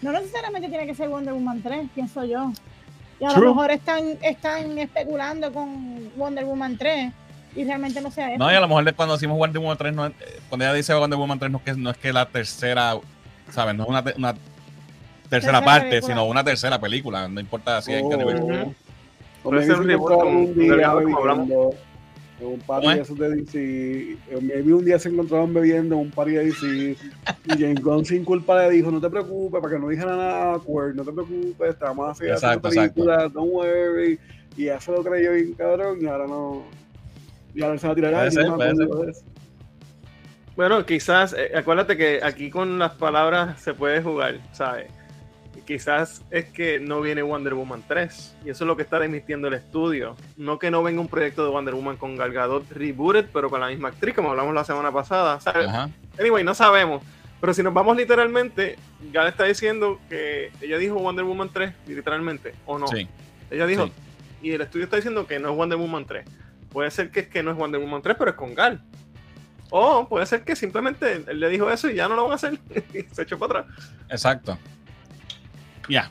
no necesariamente tiene que ser Wonder Woman 3, pienso yo. Y a True. lo mejor están, están especulando con Wonder Woman 3 y realmente no sea eso. No, y a lo mejor cuando decimos Wonder Woman 3, no es- eh, cuando ella dice Wonder Woman 3, no es que, no es que la tercera, ¿sabes? No es una, te- una tercera Tercera parte, película. sino una tercera película. No importa si es Oh. que nivel- Ujú. O Puede maybe ser un se reboot encontraron con- un día delgado como hablamos. bebiendo en un party ¿Cómo es? de esos de DC. o Maybe un día se encontraron bebiendo en un party de DC y James Gunn sin culpa le dijo, no te preocupes, para que no dijera nada awkward, no te preocupes, estamos haciendo Exacto, película, don't worry. Y ya se lo creyó bien cabrón y ahora no... Bueno, quizás, eh, acuérdate que aquí con las palabras se puede jugar, ¿sabes? Quizás es que no viene Wonder Woman 3 y eso es lo que está emitiendo el estudio. No que no venga un proyecto de Wonder Woman con Gal Gadot rebooted, pero con la misma actriz, como hablamos la semana pasada. ¿sabes? Ajá. Anyway, no sabemos. Pero si nos vamos literalmente, Gal está diciendo que ella dijo Wonder Woman 3, literalmente, o no. Sí. Ella dijo, Sí. y el estudio está diciendo que no es Wonder Woman 3. Puede ser que es que no es Wonder Woman 3, pero es con Gal. O puede ser que simplemente él le dijo eso y ya no lo van a hacer. y se echó para atrás. Exacto. Ya.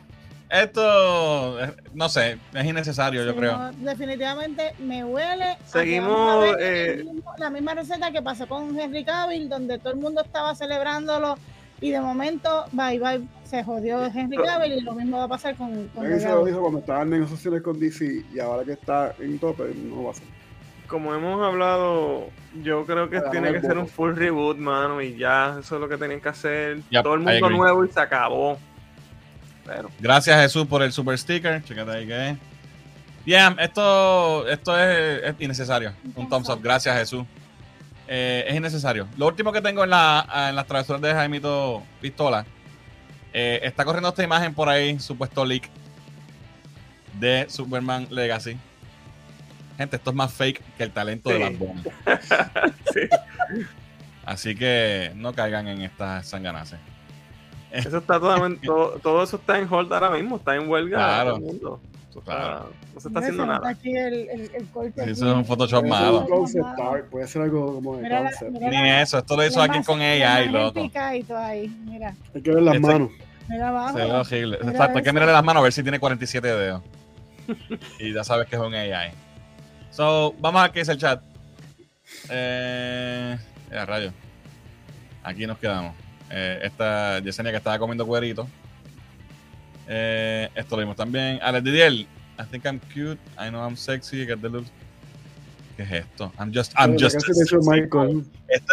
Esto, eh, no sé, es innecesario, yo creo. no, definitivamente me huele. a que Seguimos, a ver eh, mismo- la misma receta que pasó con Henry Cavill, donde todo el mundo estaba celebrándolo y de momento, bye bye, se jodió Henry Cavill y lo mismo va a pasar con, con Él se Daredevil. lo dijo cuando estaba en negociaciones con DC y ahora que está en tope, no va a ser. Como hemos hablado, yo creo que tiene que ser un full reboot, mano, y ya, eso es lo que tenían que hacer. Yep, Todo el mundo nuevo y se acabó. Pero, Gracias Jesús por el super sticker. Chécate ahí que es. Yeah, esto, esto es, es innecesario. Un thumbs up. Gracias Jesús. Eh, es innecesario. Lo último que tengo en, la, en las travesuras de Jaimito Pistola. eh, está corriendo esta imagen por ahí, supuesto leak de Superman Legacy. Gente, esto es más fake que el talento de. Bad Bunny. sí. Así que no caigan en estas sanganaces. Eso está totalmente, todo, todo eso está en hold ahora mismo, está en huelga. Claro. todo el mundo. Eso está- Claro. no se está haciendo nada. Aquí el, el, el corte Eso aquí. es un Photoshop Puede ser malo. puede ser algo como de Mira la- concept. mira Ni la- eso, esto lo hizo alguien masa- con la AI, imagen loco. ahí, mira, Hay que ver las Este- manos. mira abajo. Se ve horrible. Mira Exacto, hay que mirarle las manos a ver si tiene 47 dedos. y ya sabes que es un AI. So, vamos a qué dice el chat. Eh, ya, rayo. Aquí nos quedamos. Eh, esta Yesenia que estaba comiendo cuerito. Eh, esto lo vimos también. Alex Didier. I think I'm cute. I know I'm sexy. Get the looks. ¿Qué es esto? I'm just, I'm just. Esto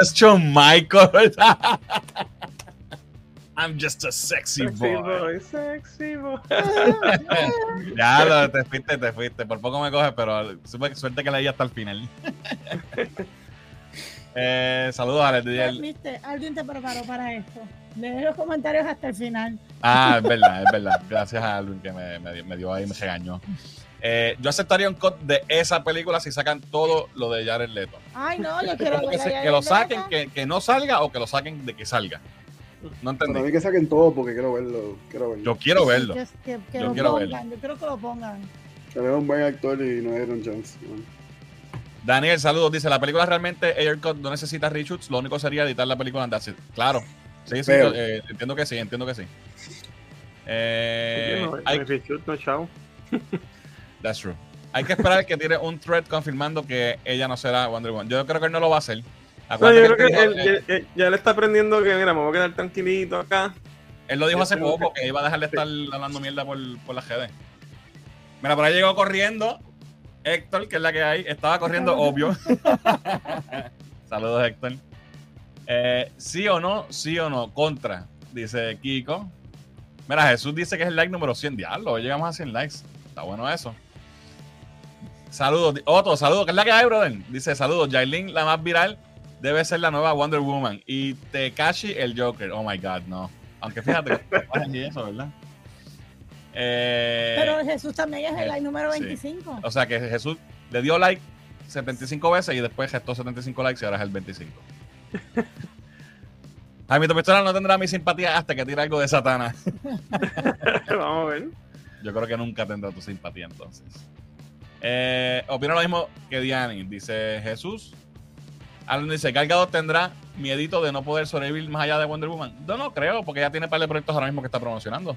es Shawn Michael. I'm just a sexy Sexy boy. boy, sexy boy. Ya lo, te fuiste, te fuiste. Por poco me coges, pero supe- suerte que leí hasta el final. eh, saludos a. Viste, alguien te preparó para esto. Deje los comentarios hasta el final. Ah, es verdad, es verdad. Gracias a Alvin que me, me dio- me dio ahí, me regañó. Eh, yo aceptaría un cut de esa película si sacan todo lo de Jared Leto. Ay, no, yo quiero que, se- que lo saquen, que no salga o que lo saquen de que salga. No Para entendí. mí que saquen todo porque quiero verlo. Quiero verlo. Yo quiero verlo. Que, que- que Yo lo quiero pongan, verlo. yo quiero que lo pongan. Que veo un buen actor y no Aaron Jones. Bueno. Daniel, saludos. Dice, la película realmente Air Cut no necesita reshoots, lo único sería editar la película That's It. Claro. Sí, sí, Pero- eh, entiendo que sí, entiendo que sí. Eh, No, no hay- hay reshoot, no chao. that's true. Hay que esperar que tiene un thread confirmando que ella no será Wonder Woman. Yo creo que él no lo va a hacer. No, yo que creo que él, él, dijo, eh, ya, ya- ya le está aprendiendo que, mira, me voy a quedar tranquilito acá. él lo dijo hace creo poco, que iba a dejar de estar hablando mierda por, por la GD. Mira, por ahí llegó corriendo Héctor, que es la que hay. Estaba corriendo, obvio. Saludos, Héctor. Eh, sí o no, sí o no, contra, dice Kiko. Mira, Jesús dice que es el like número 100. Diablo, hoy llegamos a 100 likes. Está bueno eso. Saludos. Otro, saludos. ¿Qué es la que hay, brother? Dice, saludos. Jailin, la más viral, debe ser la nueva Wonder Woman. Y Tekashi, el Joker. Oh, my God, no. Aunque fíjate, y eso, ¿verdad? Eh, Pero Jesús también es eh, el like número sí. 25. o sea que Jesús le dio like 75 veces y después gestó 75 likes y ahora es el 25. Jaimito Pistola no tendrá mi simpatía hasta que tire algo de Satana. Vamos a ver. Yo creo que nunca tendrá tu simpatía entonces. Eh, opino lo mismo que Diani. Dice Jesús. Alan dice, Gal Gadot tendrá miedito de no poder sobrevivir más allá de Wonder Woman. No, no creo, porque ya tiene un par de proyectos ahora mismo que está promocionando.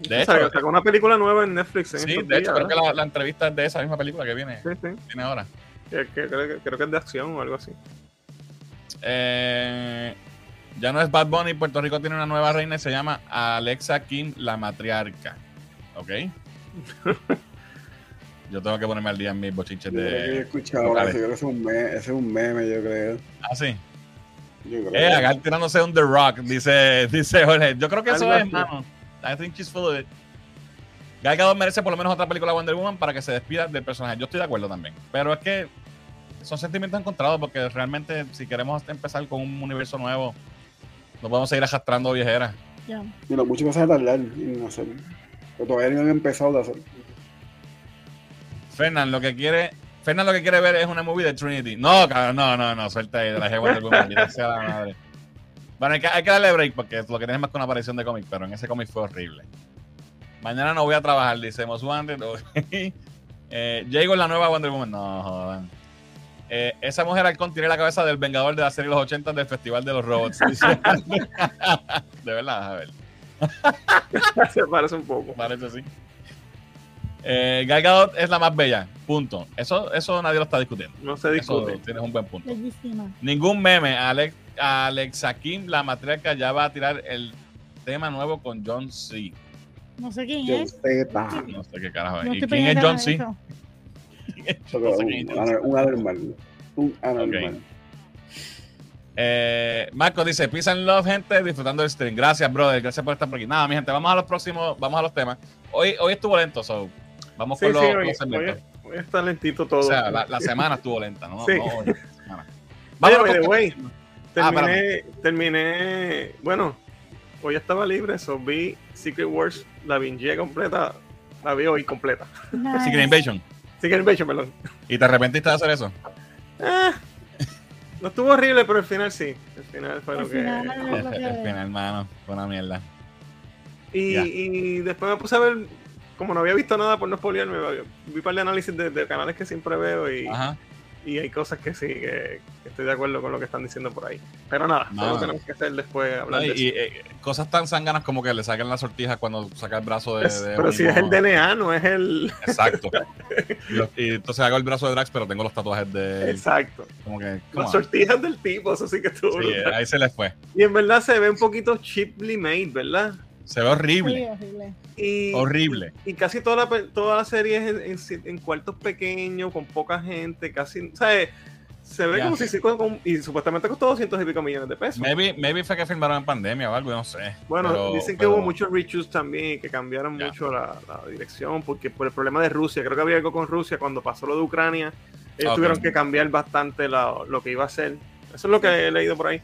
De O sea, hecho, sacó una película nueva en Netflix. En sí, de hecho, creo que la, la entrevista es de esa misma película que viene, Sí, sí. viene ahora. Que- que- creo, que, creo que es de acción o algo así. Eh, ya no es Bad Bunny, Puerto Rico tiene una nueva reina y se llama Alexa Kim, la matriarca. ¿Ok? Yo tengo que ponerme al día en mis bochiches Yo creo que he de. escuchado eso. Yo creo que ese es un meme, ese es un meme yo creo. Ah, sí. Yo creo. Eh, acá tirándose un The Rock, dice, dice Jorge. Yo creo que eso es, mano. I think she's full of it. Gal Gadot merece por lo menos otra película de Wonder Woman para que se despida del personaje. Yo estoy de acuerdo también. Pero es que son sentimientos encontrados porque realmente si queremos empezar con un universo nuevo, no podemos seguir arrastrando viejeras. Ya. Mira, muchas cosas a tardar en hacer. Pero todavía no han empezado a hacer. Fernan lo que quiere, Fernan lo que quiere ver es una movie de Trinity. No, cabrón, no, no, no, suelta ahí de la Wonder Woman, maldita sea la madre. Bueno, hay que, hay que darle break porque lo que tiene es más que una aparición de cómic, pero en ese cómic fue horrible. Mañana no voy a trabajar, dice Wanted. eh, es la nueva Wonder Woman. No, jodan. eh, esa mujer halcón tiene la cabeza del vengador de la serie de los 80 del Festival de los Robots. De verdad, a ver. Se parece un poco. Parece así. Eh, Gal Gadot es la más bella. Punto. Eso, eso nadie lo está discutiendo. No se Eso discute. tienes un buen punto. Bellísima. Ningún meme. Alex, Alexa Kim, la matriarca, ya va a tirar el tema nuevo con John C. No sé quién Yo es. No sé qué carajo es. No ¿Y quién es John C? eso. No sé quién es Un, John C. un anormal. Un anormal. Eh, Marco dice, Peace and Love, gente, disfrutando del stream. Gracias, brother. Gracias por estar por aquí. Nada, mi gente, vamos a los próximos, vamos a los temas. Hoy, hoy estuvo lento, so vamos Sí, con los, sí, hoy, los segmentos. hoy- hoy está lentito todo. O sea, la, la semana estuvo lenta, ¿no? Sí. No hoy, la semana. Ah, terminé, terminé, bueno, hoy estaba libre, so vi Secret Wars, la binge completa, la vi hoy completa. Nice. Secret Invasion. Secret Invasion, perdón. ¿Y te arrepentiste de hacer eso? Ah, no estuvo horrible, pero el final sí. El final fue Al lo que... final, El final, hermano, fue una mierda. Y, y después me puse a ver, como no había visto nada por no spoilearme, vi un par de análisis de, de canales que siempre veo y, Ajá. y hay cosas que sí, que, que estoy de acuerdo con lo que están diciendo por ahí. Pero nada, Nada. solo tenemos que hacer después hablar No, y, de y, eso. eh, cosas tan sanganas como que le sacan la sortija cuando saca el brazo de. Es- de pero si es el. DNA, no es el... Exacto. y, lo- y entonces hago el brazo de Drax, pero tengo los tatuajes de. Exacto. Como que. Las sortijas del tipo, eso sí que estuvo Sí, ahí se les fue. Y en verdad se ve un poquito cheaply made, ¿verdad? Se ve horrible. Sí, horrible. Y, Horrible. Y casi toda la, toda la serie es en, en cuartos pequeños, con poca gente, casi, ¿sabes? Se ve Ya. como si sí con- con- y supuestamente costó 200 y pico millones de pesos. Maybe, maybe fue que filmaron en pandemia o algo, yo no sé. Bueno, Pero- dicen que pero- hubo muchos reshoots también y que cambiaron Ya. mucho la, la dirección porque por el problema de Rusia, creo que había algo con Rusia cuando pasó lo de Ucrania, ellos Ok. tuvieron que cambiar bastante la- lo que iba a hacer. Eso es lo que he leído por ahí.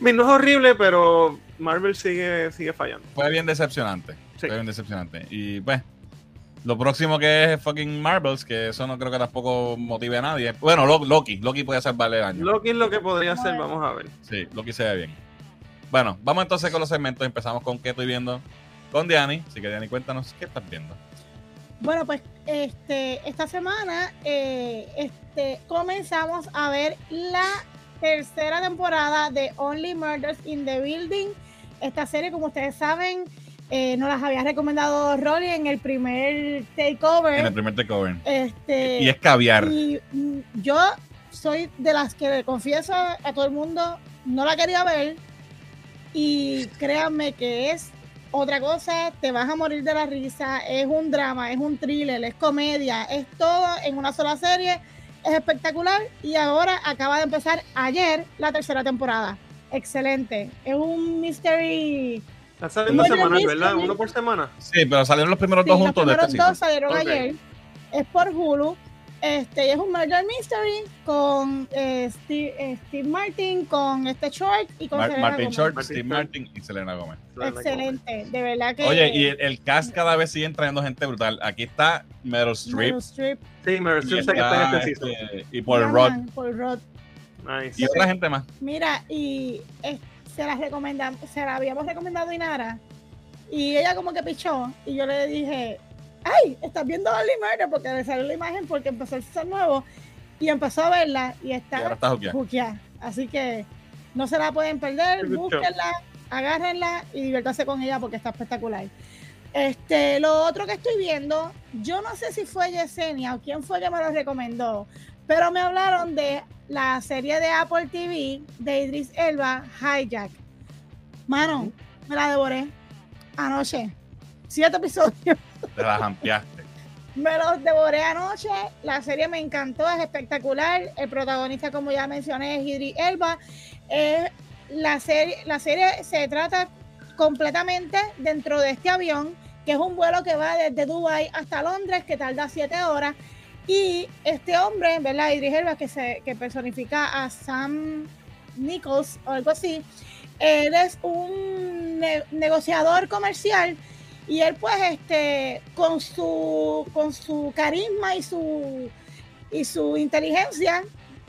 No es horrible, pero Marvel sigue, sigue fallando. Fue bien decepcionante. Sí. Fue bien decepcionante. Y pues, lo próximo que es fucking Marvels, que eso no creo que tampoco motive a nadie. Bueno, Lo- Loki. Loki puede salvarle el año. Loki es lo que podría hacer, vamos a ver. Sí, Loki se ve bien. Bueno, vamos entonces con los segmentos. Empezamos con qué estoy viendo con Diani. Así que Diani, cuéntanos qué estás viendo. Bueno, pues este, esta semana eh, este, comenzamos a ver la tercera temporada de Only Murders in the Building. Esta serie, como ustedes saben, eh, nos las había recomendado Rolly en el primer takeover. En el primer takeover. Este, Y es caviar. y, mm, yo soy de las que le confieso a todo el mundo, no la quería ver. Y créanme que es otra cosa, te vas a morir de la risa. Es un drama, es un thriller, es comedia, es todo en una sola serie. Es espectacular. Y ahora acaba de empezar ayer la tercera temporada. Excelente. Es un mystery. Está saliendo semanal. ¿verdad? Uno por semana. Sí, pero salieron los primeros Sí, dos los juntos de este primeros dos salieron ayer. Es por Hulu. Este y es un murder mystery con eh, Steve, eh, Steve Martin, con este Short y con Mar- Selena Martin Gomez. Short, Martin Steve. Martin y Selena Gomez. Excelente, de verdad que. Oye, y el, el cast cada vez siguen trayendo gente brutal. Aquí está Meryl Streep. Meryl Streep, Sí, Meryl y, Streep que está en está, este este, y Paul. Paul Rudd. Nice. Y otra gente más. Mira, y eh, se las recomendamos, se la habíamos recomendado a Inara. Y ella como que pichó. Y yo le dije, ay, estás viendo Only Murder porque le salió la imagen porque empezó el season nuevo. Y empezó a verla y Y está ahora está juqueada. juqueada. Así que no se la pueden perder, búsquenla, agárrenla y diviértanse con ella porque está espectacular. Este, lo otro que estoy viendo, yo no sé si fue Yesenia o quién fue que me lo recomendó, pero me hablaron de la serie de Apple TV de Idris Elba, Hijack. Mano, me la devoré anoche. Siete episodios. Te las ampliaste. Me los devoré anoche. La serie me encantó, es espectacular. El protagonista, como ya mencioné, es Idris Elba. Eh, la, serie, la serie se trata completamente dentro de este avión, que es un vuelo que va desde Dubai hasta Londres, que tarda siete horas. Y este hombre, ¿verdad? Idris Elba, que, se, que personifica a Sam Nichols o algo así, él es un ne- negociador comercial y él pues este con su con su carisma y su y su inteligencia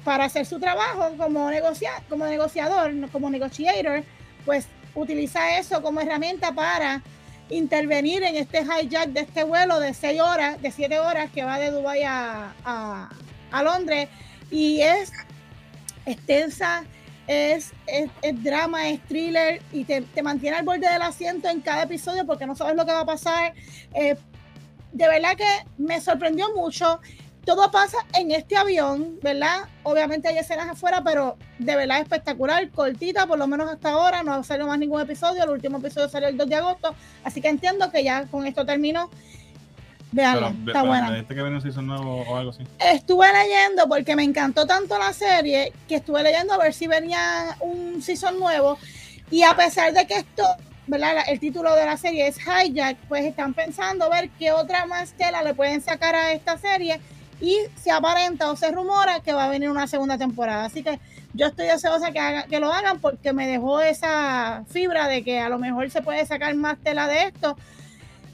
para hacer su trabajo como negocia, como negociador, como negotiator, pues utiliza eso como herramienta para intervenir en este hijack de este vuelo de seis horas, de siete horas que va de Dubái a, a, Londres. Y es extensa, es, es, drama, es thriller y te, te mantiene al borde del asiento en cada episodio porque no sabes lo que va a pasar. Eh, de verdad que me sorprendió mucho. Todo pasa en este avión, ¿verdad? Obviamente hay escenas afuera, pero de verdad espectacular, cortita, por lo menos hasta ahora. No salió más ningún episodio. El último episodio salió el 2 de agosto. Así que entiendo que ya con esto termino. Pero, está buena. ¿me dijiste que viene un nuevo o algo así? Estuve leyendo porque me encantó tanto la serie que estuve leyendo a ver si venía un season nuevo. Y a pesar de que esto, ¿verdad? El título de la serie es Hijack, pues están pensando ver qué otra más tela le pueden sacar a esta serie. Y se aparenta o se rumora que va a venir una segunda temporada. Así que yo estoy deseosa que, haga- que lo hagan porque me dejó esa fibra de que a lo mejor se puede sacar más tela de esto.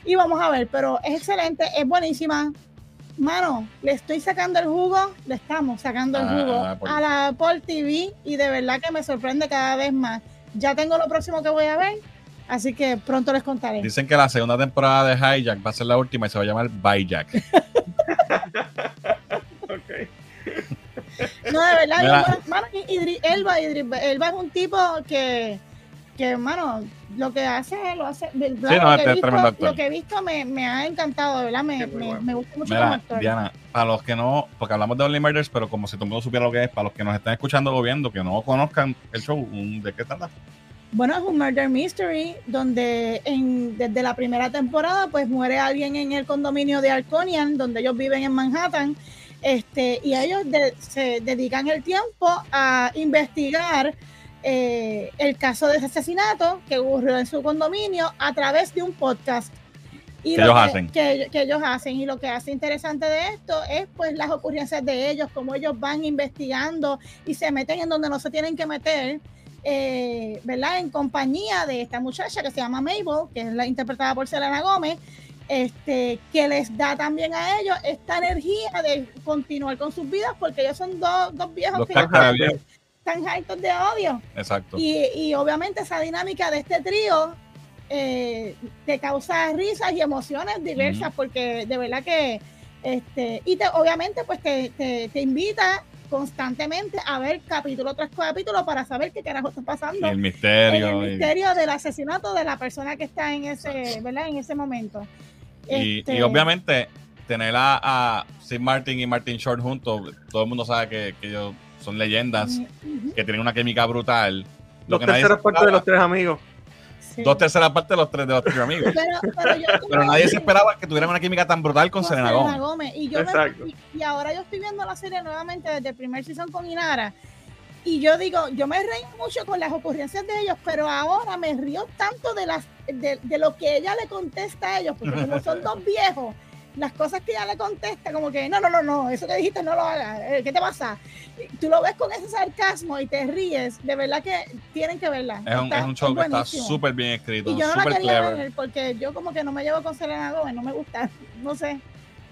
Y vamos a ver, pero es excelente, es buenísima. Mano, le estoy sacando el jugo, le estamos sacando el Ah, jugo ah, por- a la Apple TV y de verdad que me sorprende cada vez más. Ya tengo lo próximo que voy a ver, así que pronto les contaré. Dicen que la segunda temporada de Hijack va a ser la última y se va a llamar Byjack. Ok. No, de verdad, Mira. yo, mano, y- Idris Elba, Idris Elba es un tipo que, que, mano, lo que hace, lo hace. Sí, no, lo, este que he es visto, tremendo actor. lo que he visto me, me ha encantado, de verdad, me, Sí, me, bueno. me gusta mucho como Mira, actor. Diana, para los que no, porque hablamos de Only Murders, pero como si todo el mundo supiera lo que es, para los que nos están escuchando o viendo, que no conozcan el show, un- ¿de qué trata? Bueno, es un murder mystery donde en, desde la primera temporada pues muere alguien en el condominio de Arconian, donde ellos viven en Manhattan, este, y ellos de- se dedican el tiempo a investigar eh, el caso de ese asesinato que ocurrió en su condominio a través de un podcast. Y Que lo ellos hacen. Que, que ellos hacen. Y lo que hace interesante de esto es pues las ocurrencias de ellos, cómo ellos van investigando y se meten en donde no se tienen que meter eh, ¿verdad? En compañía de esta muchacha que se llama Mabel, que es la interpretada por Selena Gómez, este, que les da también a ellos esta energía de continuar con sus vidas, porque ellos son dos, dos viejos Los que están hartos de odio. Exacto. Y, y obviamente esa dinámica de este trío eh, te causa risas y emociones diversas, porque de verdad que, este, y te, obviamente pues te, te, te invita constantemente a ver capítulo tras capítulo para saber qué carajo está pasando Y el en misterio. el y- misterio del asesinato de la persona que está en ese, ¿verdad? En ese momento. Y, Este, y obviamente, tener a, a Sid Martin y Martin Short juntos, todo el mundo sabe que, que ellos son leyendas, ujú, que tienen una química brutal. Lo Dos que nadie se partes de los tres amigos. Sí. dos terceras partes de los tres de los tres amigos. Pero, pero yo Pero nadie se esperaba que tuvieran una química tan brutal con con Selena Gomez. Y, yo me- Exacto. y, y ahora yo estoy viendo la serie nuevamente desde el primer season con Inara. Y yo digo, yo me reí mucho con las ocurrencias de ellos, pero ahora me río tanto de las de, de lo que ella le contesta a ellos, porque como son dos viejos, las cosas que ella le contesta, como que no, no, no, no, eso que dijiste no lo hagas, eh, ¿qué te pasa? Tú lo ves con ese sarcasmo y te ríes, de verdad que tienen que verla. Es un, Está- es un show que está súper bien escrito, Y yo no la quería clever. ver porque yo como que no me llevo con Selena Gómez, no me gusta, no sé.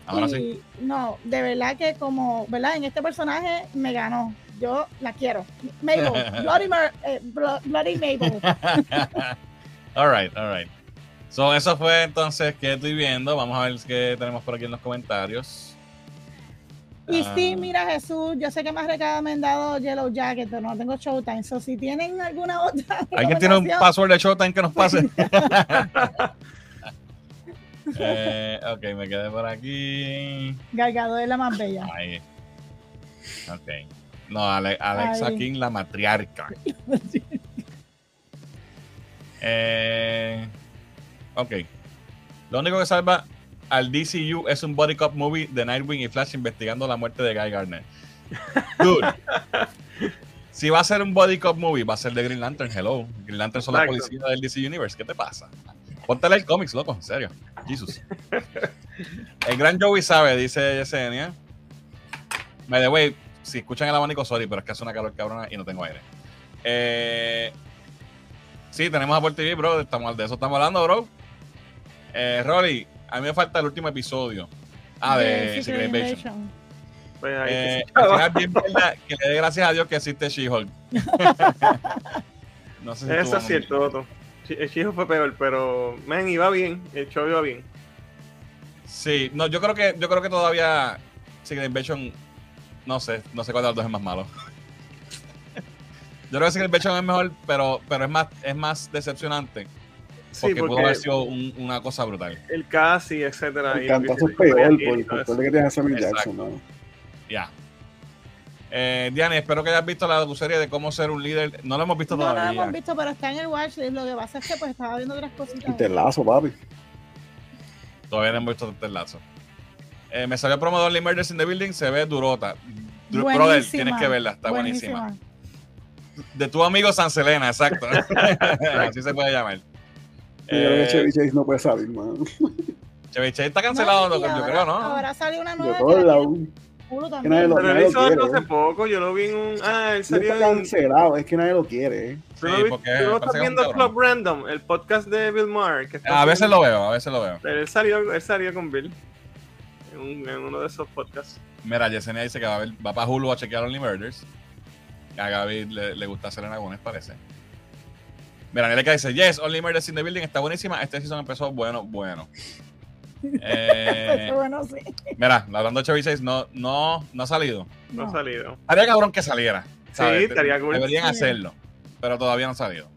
Ahora Y sí. No, de verdad que como, ¿verdad? En este personaje me ganó. Yo la quiero. Mabel, Bloody, Mar- eh, Blo- Bloody Mabel. all right, all right. So, eso fue entonces que estoy viendo. Vamos a ver qué tenemos por aquí en los comentarios. Y Ah, sí, mira Jesús, yo sé que me has recomendado Yellow Jacket, pero no tengo Showtime. So, si tienen alguna otra ¿Alguien tiene un password de Showtime que nos pase? Eh, ok, me quedé por aquí. Gargado es la más bella. Ahí. Ok. No, Ale- Alexa Ahí. King, la matriarca. Eh, ok. Lo único que salva al DCU es un body cop movie de Nightwing y Flash investigando la muerte de Guy Gardner. Dude. si va a ser un body cop movie, va a ser de Green Lantern. Hello. Green Lantern son la Exacto. policía del DC Universe. ¿Qué te pasa? Ponte a leer cómics, loco. En serio. Jesus. El gran Joey sabe, dice Yesenia. By the way, si escuchan el abanico, sorry, pero es que hace una calor cabrona y no tengo aire. Eh, sí, tenemos Apple TV, bro. Estamos, de eso estamos hablando, bro. Eh, Rolly, a mí me falta el último episodio. Ah, de, Secret Invasion. Pues ahí Eh, que bien verdad, que le dé gracias a Dios que existe She-Hulk. no sé si Eso es cierto, Otto. Chijo fue peor, pero man, iba bien. El show iba bien. Sí, no, yo creo que yo creo que todavía Secret Invasion no sé, no sé cuál de los dos es más malo. Yo creo que el Bechon es mejor, pero, pero es más, es más decepcionante. Sí, Porque, pudo porque haber sido un- una cosa brutal. el casi, etcétera. El y cantazo es peor y por, lo que tienes a Samuel. Jackson, ¿no? Ya. Eh, Diane, espero que hayas visto la docuserie de cómo ser un líder. No lo hemos visto No, no lo todavía. hemos visto, pero está en el watchlist. Lo que pasa es que pues estaba viendo otras Y cositas. te lazo, papi. Todavía no hemos visto este lazo. Eh, me salió promo de Only Murders in the Building, se ve durota. Brother, Buenísima, tienes que verla, está buenísima. buenísima. De tu amigo San Selena, exacto. Así se puede llamar. Yo creo que Eh, Chevy Chase no puede salir, man. Chevy Chase está cancelado, No, y yo ahora- creo, ¿no? Ahora salió una De nueva. todos que la lados. Que nadie también. lo- Pero él nadie hizo algo quiere, hace poco, yo lo vi en un. Ah, él salió está en. cancelado, es que nadie lo quiere. ¿eh? ¿Tú no, Sí, vi- porque tú parece estás viendo. Club Random, el podcast de Bill Maher? que está A veces haciendo- lo veo, a veces lo veo. Él salió, él salió con Bill en, un- en uno de esos podcasts. Mira, Yesenia dice que va, a ver, va para Hulu a chequear Only Murders. A Gaby le, le gusta Selena Gómez, parece. Mira, Neleka dice, yes, Only Murders in the Building está buenísima. Este season empezó bueno, bueno. Eh, bueno, sí. mira, hablando de Chevy Chase, no, no, no ha salido. No, ha salido. Haría cabrón que saliera. ¿sabes? Sí, estaría cool. Deberían Sí. hacerlo, pero todavía no ha salido.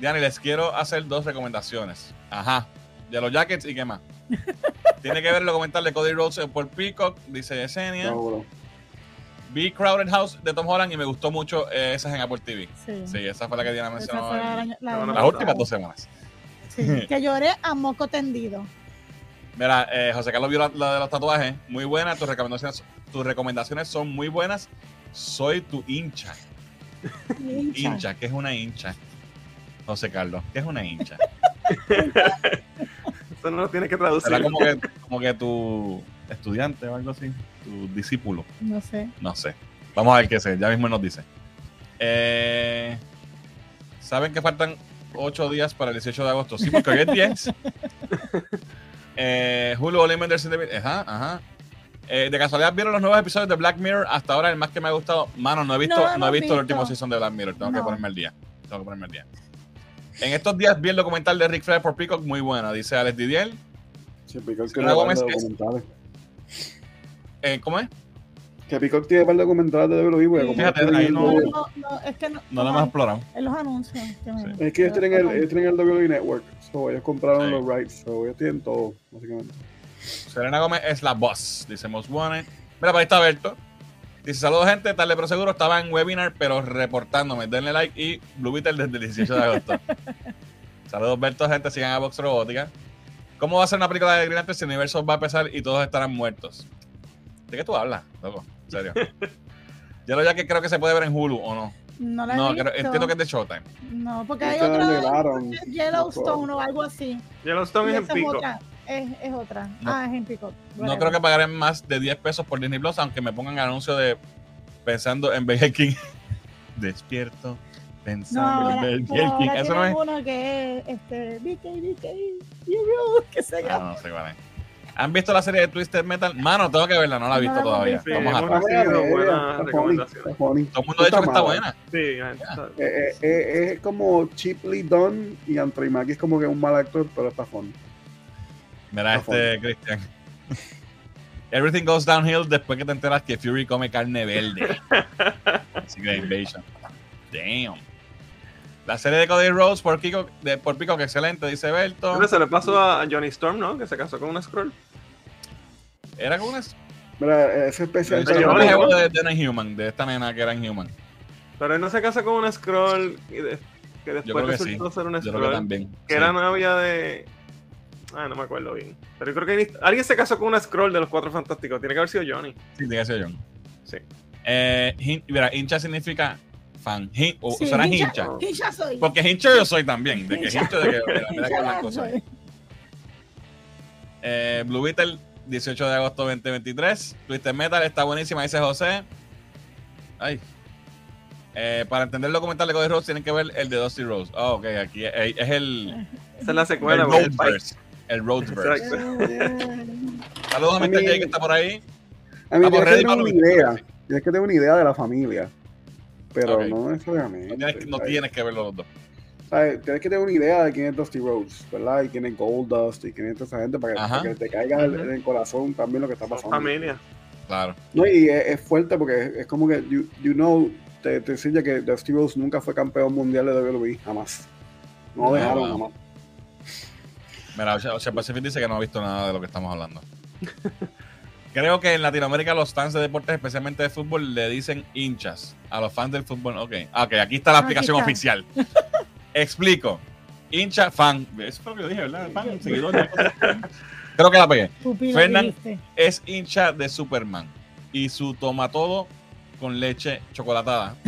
Diana, les quiero hacer dos recomendaciones. Ajá. De los jackets y qué más. Tiene que ver el documental de Cody Rhodes por Peacock, dice Yesenia. No, bro. Vi Crowded House de Tom Holland y me gustó mucho eh, esas en Apple TV. Sí. Sí, esa fue la que Diana mencionó la, las últimas dos semanas. Sí, que lloré a moco tendido. Mira, eh, José Carlos vio la, la de los tatuajes. Muy buena. Tus recomendaciones, tus recomendaciones son muy buenas. Soy tu hincha. Hincha. Hincha, ¿qué es una hincha? José Carlos, ¿qué es una hincha? Eso no lo tienes que traducir. Será como que, como que tu estudiante o algo así, tu discípulo, No sé. no sé. Vamos a ver qué es, ya mismo nos dice. Eh, Saben que faltan 8 días para el 18 de agosto. Sí, porque hoy es 10. eh, the Building. Ajá, ajá. Eh, de casualidad vieron los nuevos episodios de Black Mirror. Hasta ahora el más que me ha gustado. Mano, no he visto, No he visto el último season de Black Mirror. Tengo que ponerme al día. Tengo que ponerme al día. En estos días vi el documental de Rick Flair por Peacock, muy bueno, dice Alex Didier. Sí, Gómez es- documentales. Eh, ¿Cómo es? Que Peacock tiene par de documentales de WWE, Fíjate, ahí no- No, no, es que no. No lo hemos explorado. En los anuncios. que me- Es que ellos tienen el, ellos tienen el WWE Network. So, ellos compraron Sí. los rights. So, ellos tienen todo, básicamente. Selena Gómez es la boss, dice Most Wanted. Mira, para ahí está Berto. Dice, saludos gente, tarde pero seguro, estaba en webinar, pero reportándome. Denle like y Blue Beetle desde el 18 de agosto. saludos Berto, gente, sigan a Vox Robótica. ¿Cómo va a ser una película de Green Lantern si el universo va a empezar y todos estarán muertos? ¿De qué tú hablas, loco? En serio. Yo lo ya que creo que se puede ver en Hulu, ¿o no? No la he No, visto. entiendo que es de Showtime. No, porque hay arreglaron. Yellowstone o algo así. Yellowstone Y es en es pico. otra. Es, es otra. No. Ah, es en pico. No creo que pagaré más de 10 pesos por Disney Plus, aunque me pongan anuncio de pensando en Burger King. Despierto, pensando ahora, en Eso no es. uno que es este, BK, BK, que se Ah, llama. no sé cuál es. ¿Han visto la serie de Twisted Metal? Mano, tengo que verla, no la he No visto todavía. Sí, Vamos a hemos ver. recibido Está buenas funny, recomendaciones. está funny. Todo el mundo ha dicho que está buena. Sí, Eh, eh, eh, es como cheaply done y Anthony Mackie es como que un mal actor, pero está funny. Mira, Está este, Cristian. Everything goes downhill después que te enteras que Fury come carne verde. Secret Invasion. Damn. La serie de Cody Rhodes por Pico, de, por Pico, que excelente, dice Berto. Bueno, se le pasó a Johnny Storm, ¿no? Que se casó con una scroll. Era con una. Mira, ese especial. Yo de, de No Inhuman, de esta nena que era Inhuman. Pero él no se casa con una scroll y de- que después resultó ser una Yo creo que scroll. también. Que sí. era novia de. Ah, no me acuerdo bien. Pero yo creo que alguien se casó con una scroll de los cuatro fantásticos. Tiene que haber sido Johnny. Sí, tiene que ser John. Sí. Eh, hin- mira, hincha significa fan. Hin- o Sí, será hincha- hincha. hincha soy. Porque hincha yo soy también. De que Hincha. hincha de que mira, mira blanco soy. Eh, Blue Beetle, 18 de agosto 2023. Twisted Metal está buenísima, dice José. Ay. Eh, para entender el documental de Cody Rhodes tienen que ver el de Dusty Rose. Oh, ok, aquí es, es el, Esa es la el secuela. el. Roadverse. El. Saludos a A Mr. J que está por ahí. A mí Vamos, que una idea. mismo. Tienes que tener una idea de la familia. Pero Ok. no necesariamente. No tienes, no tienes que verlo los dos. ¿Sabes? Tienes que tener una idea de quién es Dusty Rhodes, ¿verdad? Y quién es Goldust y quién es toda esa gente para que, Ajá. para que te caiga en el, en el corazón también lo que está pasando. familia. Claro. No, y es, es fuerte porque es, es como que, you, you know, te, te enseña que Dusty Rhodes nunca fue campeón mundial de WWE, jamás. No No, dejaron wow. jamás. Mira, Ocean Pacific dice que no ha visto nada de lo que estamos hablando. Creo que en Latinoamérica los fans de deportes, especialmente de fútbol, le dicen hinchas a los fans del fútbol. Ok, ok, aquí está la está. oficial. Explico. Hincha, fan. Eso fue lo que yo dije, ¿verdad? Fan, seguidor. Creo que la pegué. Dijiste. Es hincha de Superman. Y su toma todo con leche chocolatada.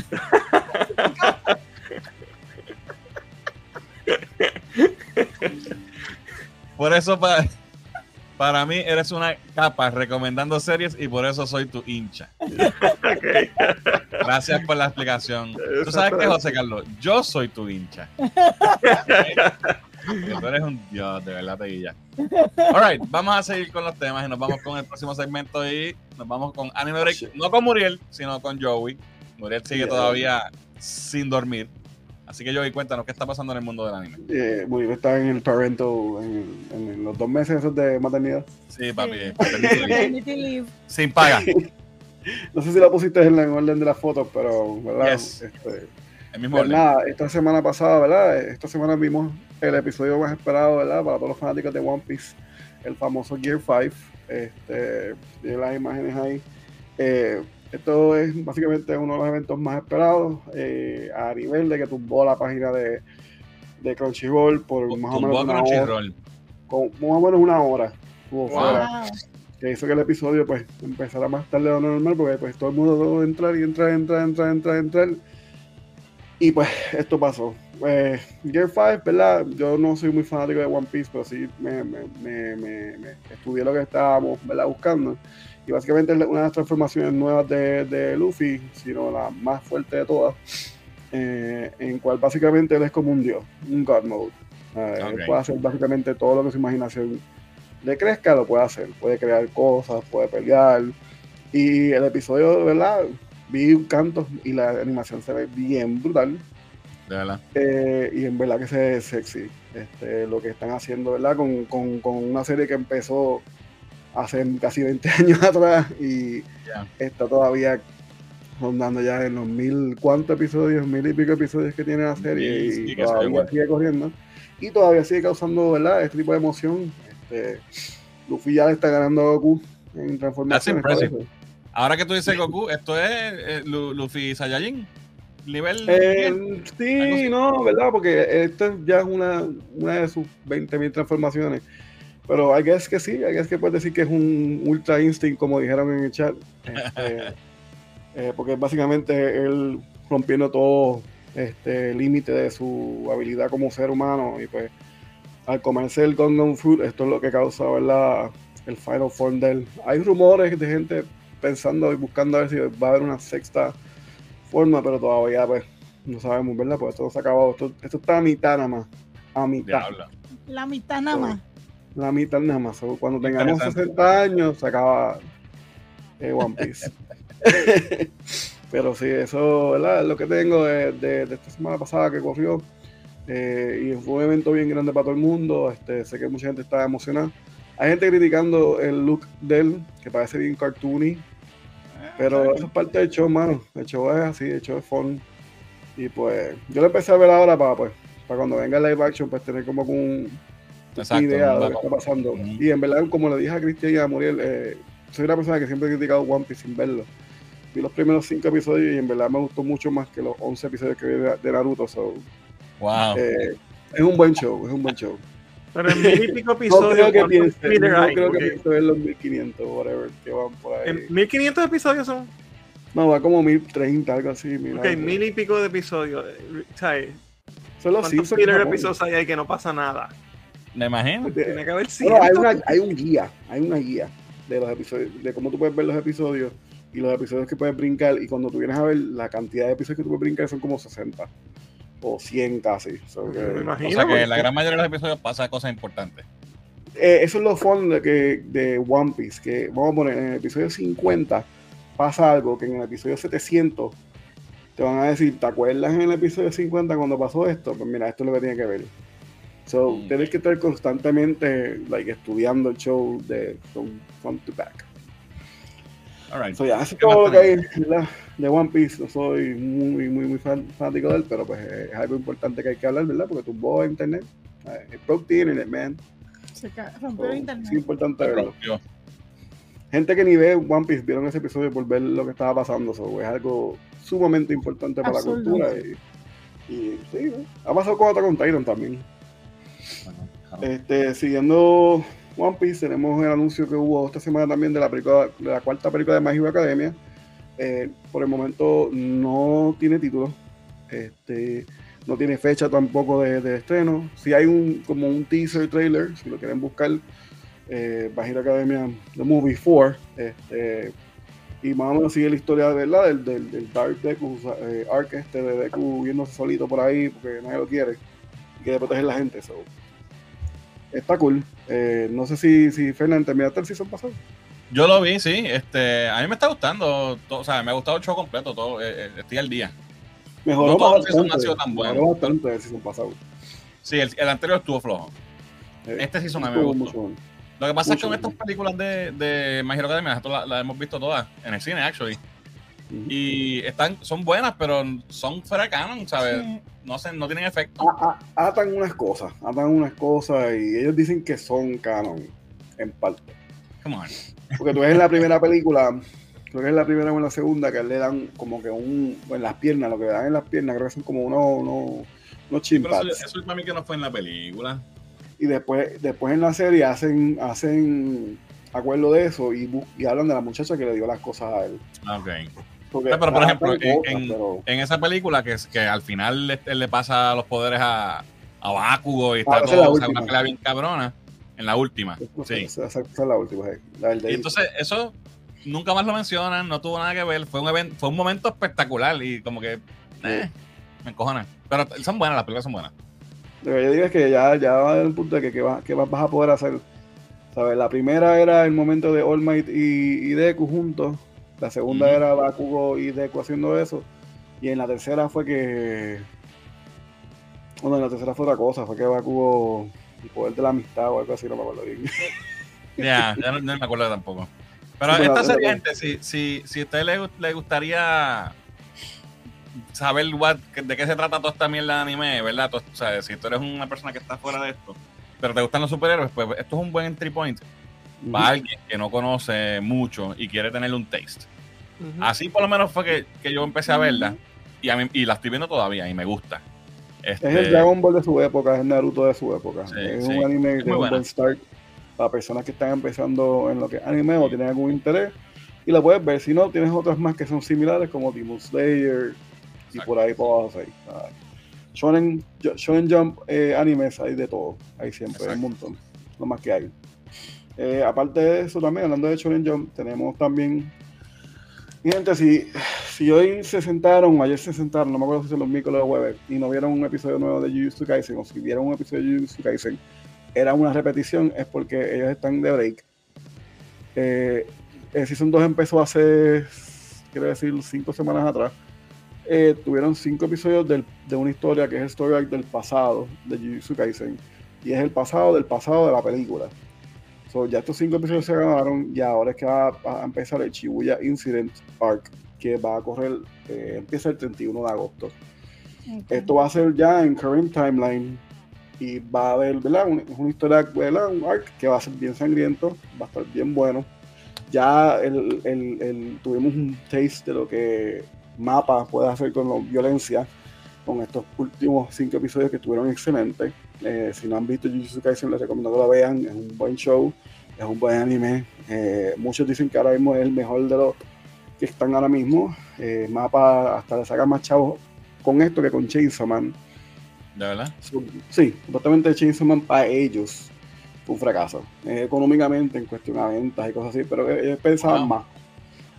Por eso para, para mí eres una capa recomendando series y por eso soy tu hincha. Gracias por la explicación. Tú sabes que José Carlos, yo soy tu hincha. Tú eres un dios, de verdad te guilla. Alright, vamos a seguir con los temas y nos vamos con el próximo segmento y nos vamos con Anime Break, no con Muriel, sino con Joey. Muriel sigue todavía sin dormir. Así que Joey, cuéntanos qué está pasando en el mundo del anime. Eh, Muriel está en el parento en, en los dos meses esos de maternidad. Sí, papi. Leave. Sin paga. No sé si la pusiste en la en orden de las fotos, pero, ¿verdad? Yes. Este, El mismo pues orden. nada, esta semana pasada, ¿verdad? Esta semana vimos el episodio más esperado, ¿verdad? Para todos los fanáticos de One Piece, el famoso Gear 5. Este, tiene las imágenes ahí. Eh, esto es básicamente uno de los eventos más esperados eh, a nivel de que tumbó la página de, de Crunchyroll por más o menos una hora. Con, más o menos una hora. Wow. fuera que hizo que el episodio pues empezara más tarde de lo normal porque pues todo el mundo tuvo que entrar y entrar, entrar, entrar, entrar, entrar y pues esto pasó pues Gear 5, ¿verdad? Yo no soy muy fanático de One Piece pero sí me, me, me, me- me estudié lo que estábamos ¿verdad? buscando y básicamente es una de las transformaciones nuevas de, de Luffy sino la más fuerte de todas eh, en cual básicamente él es como un dios un God Mode Eh, él Ok. puede hacer básicamente todo lo que su imaginación le crezca, lo puede hacer. Puede crear cosas, puede pelear. Y el episodio, ¿verdad? Vi un canto y la animación se ve bien brutal. De verdad. Eh, y en verdad que se ve sexy. Este, lo que están haciendo, ¿verdad? Con, con, con una serie que empezó hace casi 20 años atrás y está todavía rondando ya en los mil, ¿cuántos episodios? Mil y pico episodios que tiene la serie sí, y todavía bueno. sigue corriendo. Y todavía sigue causando, ¿verdad? Este tipo de emoción. Este, Luffy ya le está ganando a Goku en eso. Ahora que tú dices Goku, esto es eh, Lu- Luffy Saiyajin. Nivel. Eh, 10. sí, no, ¿verdad? Porque esto ya es una, una de sus 20.000 transformaciones. Pero I guess que sí, I guess que puedes decir que es un Ultra Instinct, como dijeron en el chat. Este, eh, porque básicamente él rompiendo todo este límite de su habilidad como ser humano. Y pues al comerse el Gundam Fruit, esto es lo que causa, ¿verdad? El Final Form de él. Hay rumores de gente pensando y buscando a ver si va a haber una sexta forma, pero todavía pues no sabemos, ¿verdad? Pues esto no se ha acabado. Esto, esto está a mitad nada más. A mitad. La mitad nada más. La mitad nada más. Cuando tengamos Interesante. 60 años se acaba eh, One Piece. pero sí, eso, ¿verdad? Es lo que tengo de, de- de esta semana pasada que corrió. Eh, y fue un evento bien grande para todo el mundo. Este, sé que mucha gente está emocionada. Hay gente criticando el look de él, que parece bien cartoony. Pero eso es parte del show, mano. El show es así, el show es fun. Y pues, yo lo empecé a ver ahora para, pues, para cuando venga el live action, pues tener como un, Exacto, idea de lo que está pasando. Y en verdad, como le dije a Cristian y a Muriel, eh, soy una persona que siempre he criticado One Piece sin verlo. Vi los primeros cinco episodios y en verdad me gustó mucho más que los 11 episodios que vi de, de Naruto. So, Wow. eh, es un buen show, es un buen show. Pero en mil y pico No episodios, creo que ¿cuántos piense, no hay? creo que Porque piense ver los 1500 o whatever que van por ahí. en 1500 episodios son. No, va como 1030, algo así. mira, Ok, mil y pico de episodios. eh, ¿Sabes? Son los ¿Cuántos episodios hay ahí que no pasa nada? Me imagino. Tiene que haber Bueno, hay, 100. una, hay un guía, hay una guía de los episodios, de cómo tú puedes ver los episodios y los episodios que puedes brincar. Y cuando tú vienes a ver la cantidad de episodios que tú puedes brincar son como 60 o 100 casi. So que- Me O imagino. sea que porque- en la gran mayoría de los episodios pasa cosas importantes. Eh, eso es lo fun de, que, de One Piece, que vamos a poner en el episodio 50 pasa algo que en el episodio 700 te van a decir, ¿te acuerdas en el episodio 50 cuando pasó esto? Pues mira, esto es lo que tiene que ver. So, Mm. tienes que estar constantemente like, estudiando el show de from front to back. All right. So, ya, ¿Qué más todo lo que hay? ¿verdad? de One Piece. No soy muy, muy, muy fan- fanático de él, pero pues es algo importante que hay que hablar, ¿verdad? Porque tumbó internet. Eh, It broke the internet, man. Se ca- So, rompió el es internet. importante verlo. Rompió. Gente que ni ve One Piece vieron ese episodio por ver lo que estaba pasando. So, es algo sumamente importante para la cultura. Y, y sí, ¿no? ha pasado con Attack on Titan también. Este, siguiendo One Piece, tenemos el anuncio que hubo esta semana también de la película, de la cuarta película de Hero Academia. Eh, por el momento no tiene título, este, no tiene fecha tampoco de, estreno. Si hay un como un teaser trailer, si lo quieren buscar, eh, Academia The Movie 4. Este, y más o menos sigue la historia verdad del, del, del Dark Deku, eh, Arc este de Deku viéndose solito por ahí porque nadie lo quiere y quiere proteger a la gente. So. Está cool. Eh, no sé si, si Fernández terminaste el season pasado. Yo lo vi, sí. Este, a mí me está gustando. todo- o sea, me ha gustado el show completo. Todo, eh, eh, estoy al día. Mejoró No bastante. season ha sido tan bueno. Bastante el season pasado. Sí, el, el anterior estuvo flojo. Eh, Este season a mí me gustó. mucho. Lo que pasa es que con estas películas de, de My Hero Academia, nosotros las las hemos visto todas en el cine, actually. Y están, son buenas, pero son fuera de canon, ¿sabes? Sí. No, se, no tienen efecto. A- a- atan unas cosas, atan unas cosas y ellos dicen que son canon, en parte. Come on. Porque tú ves en la primera película, creo que es la primera o en la segunda, que le dan como que un, en las piernas, lo que le dan en las piernas, creo que son como unos, unos, unos Pero eso, eso para mí que no fue en la película. Y después, después en la serie hacen, hacen acuerdo de eso y, hablan de la muchacha que le dio las cosas a él. Ah, Ok. Porque No, pero, por ejemplo, en- cosas, en- pero- En esa película, que, que al final le, pasa los poderes a, a Bakugo y está Ah, esa es todo, o sea, una pelea bien cabrona. En la última. Sí. Esa, esa es la última, eh, la Y de entonces, eso nunca más lo mencionan, no tuvo nada que ver. Fue un evento, fue un momento espectacular y como que eh, me encojonan. Pero son buenas, las películas son buenas. Lo que yo digo es que ya, ya va un punto de que, que, va- que vas vas a poder hacer. ¿Sabes? La primera era el momento de All Might y, y Deku juntos. La segunda era Bakugo y Deku haciendo eso. Y en la tercera fue que. Bueno, en la tercera fue otra cosa. Fue que Bakugo. El poder de la amistad o algo así, no me acuerdo bien. Ya, ya no, no me acuerdo tampoco. Pero Sí, esta serie, gente, si, si, si a usted le, le gustaría saber what- de qué se trata toda esta mierda de anime, ¿verdad? O sea, si tú eres una persona que está fuera de esto, pero te gustan los superhéroes, pues esto es un buen entry point para alguien que no conoce mucho y quiere tener un taste. Así por lo menos fue que, que yo empecé a verla y, a mí, y la estoy viendo todavía y me gusta. Es Este, el Dragon Ball de su época, es el Naruto de su época. Sí, es sí. un anime Es que es un buen start para personas que están empezando en lo que es anime o tienen algún interés. Y la puedes ver. Si no, tienes otras más que son similares, como Demon Slayer y Exacto. por ahí por abajo. ahí. Ah, Shonen, Shonen Jump eh, animes, hay de todo. Hay siempre, hay un montón. Lo más que hay. Eh, aparte de eso, también hablando de Shonen Jump, tenemos también. Mi gente, si, si hoy se sentaron, ayer se sentaron, no me acuerdo si son los miércoles o jueves, y no vieron un episodio nuevo de Jujutsu Kaisen, o si vieron un episodio de Jujutsu Kaisen, era una repetición, es porque ellos están de break. Eh, el Season 2 empezó hace, quiero decir, cinco semanas atrás. Eh, tuvieron cinco episodios del- de una historia que es el story arc del pasado de Jujutsu Kaisen. Y es el pasado del pasado de la película. So, ya estos cinco episodios se grabaron y ahora es que va a, empezar el Shibuya Incident Arc, que va a correr, eh, empieza el 31 de agosto. Ok. Esto va a ser ya en current timeline y va a haber, ¿verdad? Un- Es una historia, ¿verdad? Un arc que va a ser bien sangriento, va a estar bien bueno. Ya el, el- el- tuvimos un taste de lo que Mapa puede hacer con la violencia con estos últimos cinco episodios que estuvieron excelentes. Eh, si no han visto Jujutsu Kaisen, les recomiendo que lo vean. Es un buen show, es un buen anime. Eh, muchos dicen que ahora mismo es el mejor de los que están ahora mismo. Eh, Mapa hasta le saca más chavos con esto que con Chainsaw Man. ¿De verdad? Sí, supuestamente Chainsaw Man para ellos fue un fracaso. Económicamente, en cuestión a ventas y cosas así, pero ellos pensaban Wow. más.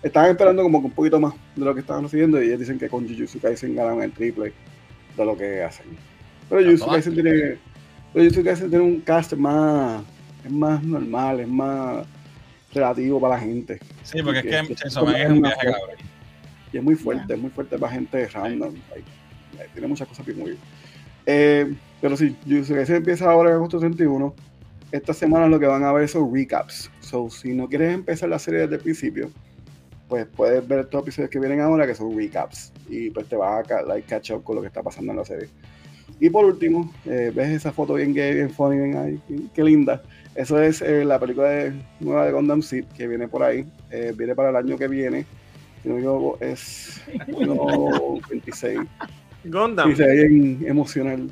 Estaban esperando como que un poquito más de lo que estaban recibiendo y ellos dicen que con Jujutsu Kaisen ganan el triple de lo que hacen. Pero Jujutsu. Kaisen tiene, pero Jujutsu Kaisen tiene un cast más, es más normal, es más relativo para la gente. Sí, porque es Que- que que Chainsaw Man es un viaje cabrón. Y es muy fuerte, es muy fuerte para gente random. like, tiene muchas cosas bien muy bien. Eh, pero sí, Jujutsu Kaisen empieza ahora en agosto 31. Esta semana lo que van a ver son recaps. So, si no quieres empezar la serie desde el principio, pues puedes ver estos episodios que vienen ahora, que son recaps, y pues te vas a like, catch up con lo que está pasando en la serie. Y por último, eh, ves esa foto bien gay, bien funny, bien ahí, qué- qué linda. Eso es eh, la película de- nueva de Gundam Seed, que viene por ahí, eh, viene para el año que viene, si no equivoco, es junio 26. Gundam. Y se ve bien emocional.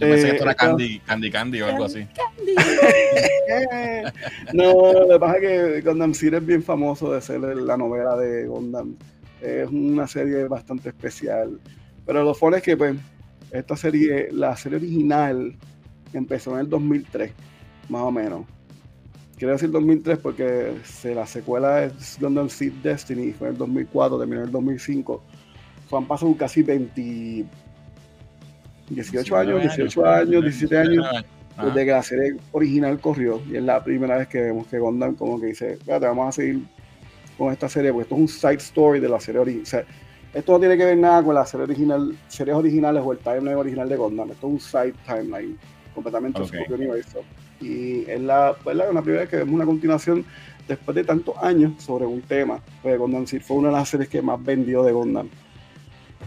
Yo pensé que esto era Candy, Candy Candy o algo así. no, lo que pasa es que Gundam Seed es bien famoso de ser la novela de Gundam. Es una serie bastante especial. Pero lo fuerte es que, pues, esta serie, la serie original, empezó en el 2003, más o menos. Quiero decir 2003 porque se, la secuela es Gundam Seed Destiny, fue en el 2004, terminó en el 2005. So, han pasado casi 20, 18 años, 18 años, 17 años Ajá. desde que la serie original corrió y es la primera vez que vemos que Gundam como que dice, espérate, vamos a seguir con esta serie porque esto es un side story de la serie original. Esto no tiene que ver nada con la serie original, series originales o el timeline original de Gundam. Esto es un side timeline completamente Ok. su propio universo. Y es la, ¿verdad? una primera vez que vemos una continuación después de tantos años sobre un tema. Pues Gundam Seed fue una de las series que más vendió de Gundam.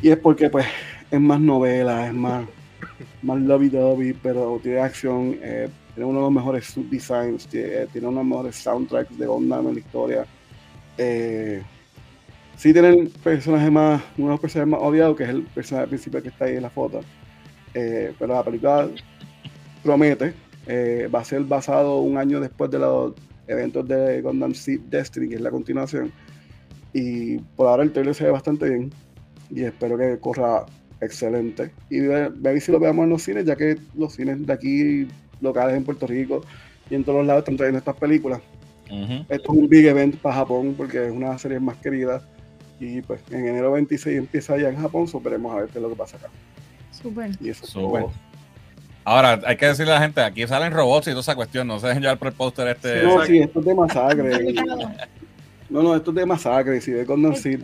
Y es porque pues es más novela, es más más lovey-dovey, pero tiene acción, eh, tiene uno de los mejores subdesigns, tiene, eh, tiene uno de los mejores soundtracks de Gundam en la historia. Eh, sí tienen personajes más, uno de los personajes más odiados, que es el personaje principal que está ahí en la foto. Eh, pero la película promete, eh, va a ser basado un año después de los eventos de Gundam Seed Destiny, que es la continuación. Y por ahora el trailer se ve bastante bien y espero que corra excelente. Y ve, ve si lo veamos en los cines, ya que los cines de aquí, locales en Puerto Rico y en todos los lados están trayendo estas películas. Ujú. Esto es un big event para Japón porque es una de las series más queridas. Y pues en enero 26 empieza ya en Japón, so veremos a ver qué es lo que pasa acá. Súper. Y eso todo. Ahora, hay que decirle a la gente, aquí salen robots y toda esa cuestión, no se dejen llevar por el póster este. No, sí, esto es de masacre. No, no, esto es de masacre. Si ve Seed,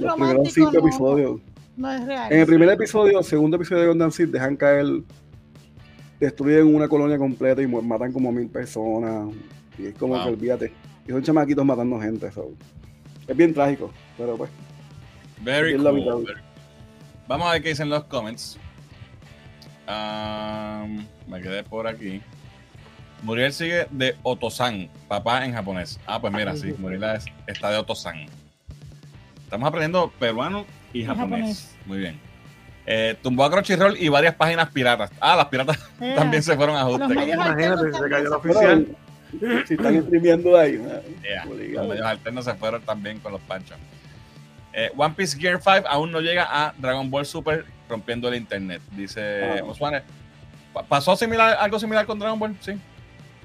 los primeros cinco no, episodios. no es real. En el primer episodio, segundo episodio de Seed, dejan caer, destruyen una colonia completa y matan como mil personas. Y es como Wow. que olvídate. Y son chamaquitos matando gente. so. Es bien trágico, pero pues. Very cool. Vamos a ver qué dicen los comments. Um, me quedé por aquí. Muriel sigue de Otosan, papá en japonés. Ah, pues mira, sí, Muriel es- está de Otosan. Estamos aprendiendo peruano y japonés. japonés. Muy bien. Eh, tumbó a Crunchyroll y varias páginas piratas. Ah, las piratas también se fueron a ajuste. Imagínate, se cayó la también oficial. Si están streameando ahí. Yeah. Los alternos se fueron también con los panchos. Eh, One Piece Gear 5 aún no llega a Dragon Ball Super rompiendo el internet, dice Ah. Oswane. Pa- ¿Pasó similar, algo similar con Dragon Ball? Sí.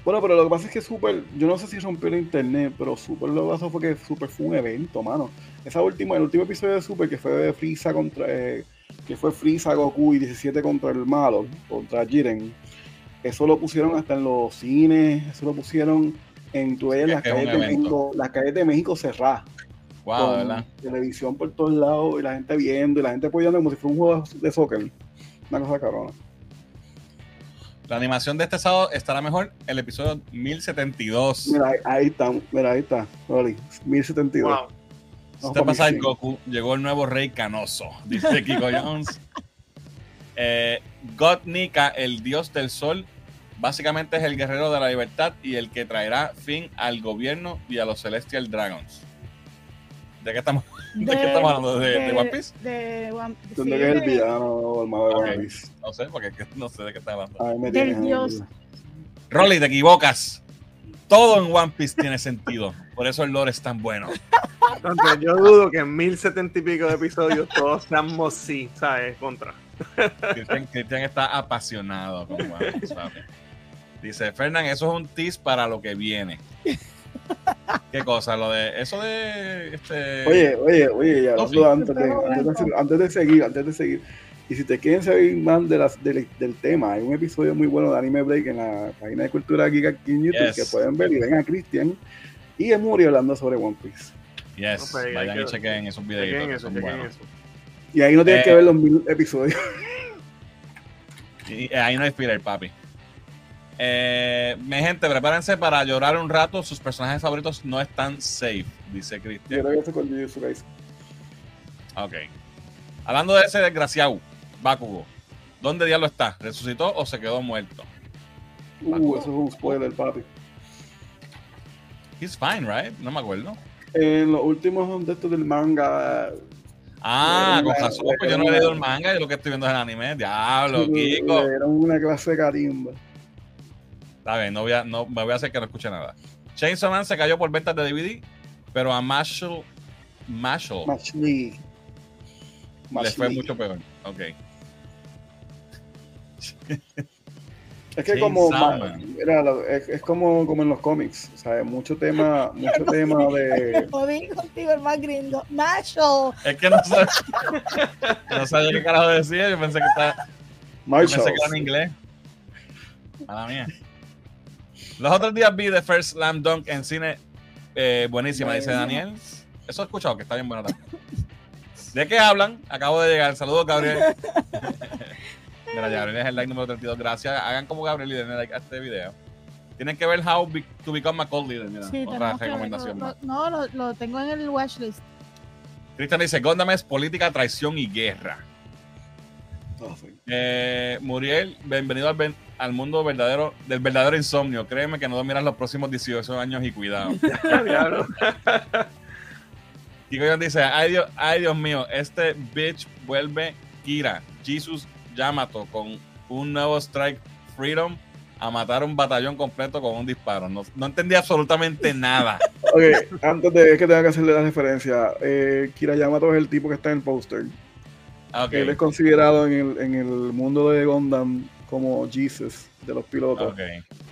Bueno, pero lo que pasa es que Super, yo no sé si rompió el internet, pero Super lo que pasó fue que Super fue un evento, mano. Esa última, el último episodio de Super que fue de Frieza contra, eh, que fue Frieza, Goku y 17 contra el malo, contra Jiren. Eso lo pusieron hasta en los cines, eso lo pusieron en ves Sí, las calles de. México, las calles de México cerradas. Wow, con ¿verdad? televisión por todos lados y la gente viendo y la gente apoyando como si fuera un juego de soccer. Una cosa cabrona. La animación de este sábado estará mejor el episodio 1072. Mira, ahí, está, mira, ahí está, Rolly, 1072. Wow. Este pa' pasa el 1100. Goku, llegó el nuevo rey canoso, dice Kiko Jones. Eh, God Nika, el dios del sol, básicamente es el guerrero de la libertad y el que traerá fin al gobierno y a los Celestial Dragons. ¿De qué estamos, de qué estamos hablando? ¿De, de One Piece? De One sí, es el villano o el mago de. One Piece. No sé, porque no sé de qué está hablando. Del dios. Rolly, te equivocas. Todo en One Piece tiene sentido. Por eso el lore es tan bueno. Entonces, yo dudo que en mil setenta y pico de episodios todos seamos sí, ¿sabes? Contra. Cristian, Cristian está apasionado con One Piece, papi. Dice, Fernán, eso es un tease para lo que viene. ¿Qué cosa? Lo de eso de este Oye, oye, oye, ya No, hablando sí. antes, de, antes, de, hacer- antes de seguir, antes de seguir. Y si te quieren saber más de las, del, del tema, hay un episodio muy bueno de Anime Break en la página de Cultura Geek aquí en YouTube Yes. que pueden ver y ven a Cristian y a Muri hablando sobre One Piece. Yes, No, vayan y chequen esos Chequen videitos que eso, chequen buenos. eso. Y ahí no tienes Eh. que ver los mil episodios. Y ahí no hay filler, papi. Eh, mi gente, prepárense para llorar un rato. Sus personajes favoritos no están safe, dice Cristian. Ok. Hablando de ese desgraciado, Bakugo, ¿dónde diablo está? ¿Resucitó o se quedó muerto? Uh, eso es un spoiler, papi. He's fine, right? No me acuerdo. En los últimos de estos del manga, Ah, Era con razón, pues yo no he leído el manga, yo lo que estoy viendo es el anime. Diablo, Kiko. dieron una clase de carimba. Está bien, no voy a, no, me voy a hacer que no escuche nada. Chainsaw Man se cayó por ventas de DVD, pero a Marshall, Marshall Machli. le fue mucho peor. Ok. Es que como mira, es, es como, como en los cómics, ¿sabes? Mucho tema, mucho tema de Jodí contigo el más gringo. Macho. Es que no sé. no sabía qué carajo decía. Yo pensé que estaba. Yo Marshall. pensé que era en inglés. A la mía. Los otros días vi The First Slam Dunk en cine. eh, buenísima, dice Daniel. Eso he escuchado, que está bien buena también. ¿De qué hablan? Acabo de llegar. Saludos, Gabriel. Mira, Gabriel es el like número 32. Gracias. Hagan como Gabriel y denle like a este video. Tienen que ver How Be- to Become a Cult Leader. Mira, Sí, otra recomendación. No, lo, lo tengo en el watchlist. Cristian dice: Gundam es política, traición y guerra. Ah, sí. Eh, Muriel, bienvenido al, mundo verdadero del verdadero insomnio. Créeme que no dormirás los próximos 18 años y cuidado. Diablo. Kiko John dice, ay Dios, ay Dios mío, este bitch vuelve Kira, Jesus Yamato con un nuevo Strike Freedom a matar un batallón completo con un disparo. No, no entendí absolutamente nada. Ok, antes de que tenga que hacerle la referencia, eh, Kira Yamato es el tipo que está en el póster. Ok, Él es considerado en el, en el mundo de Gundam como Jesus de los pilotos. ok.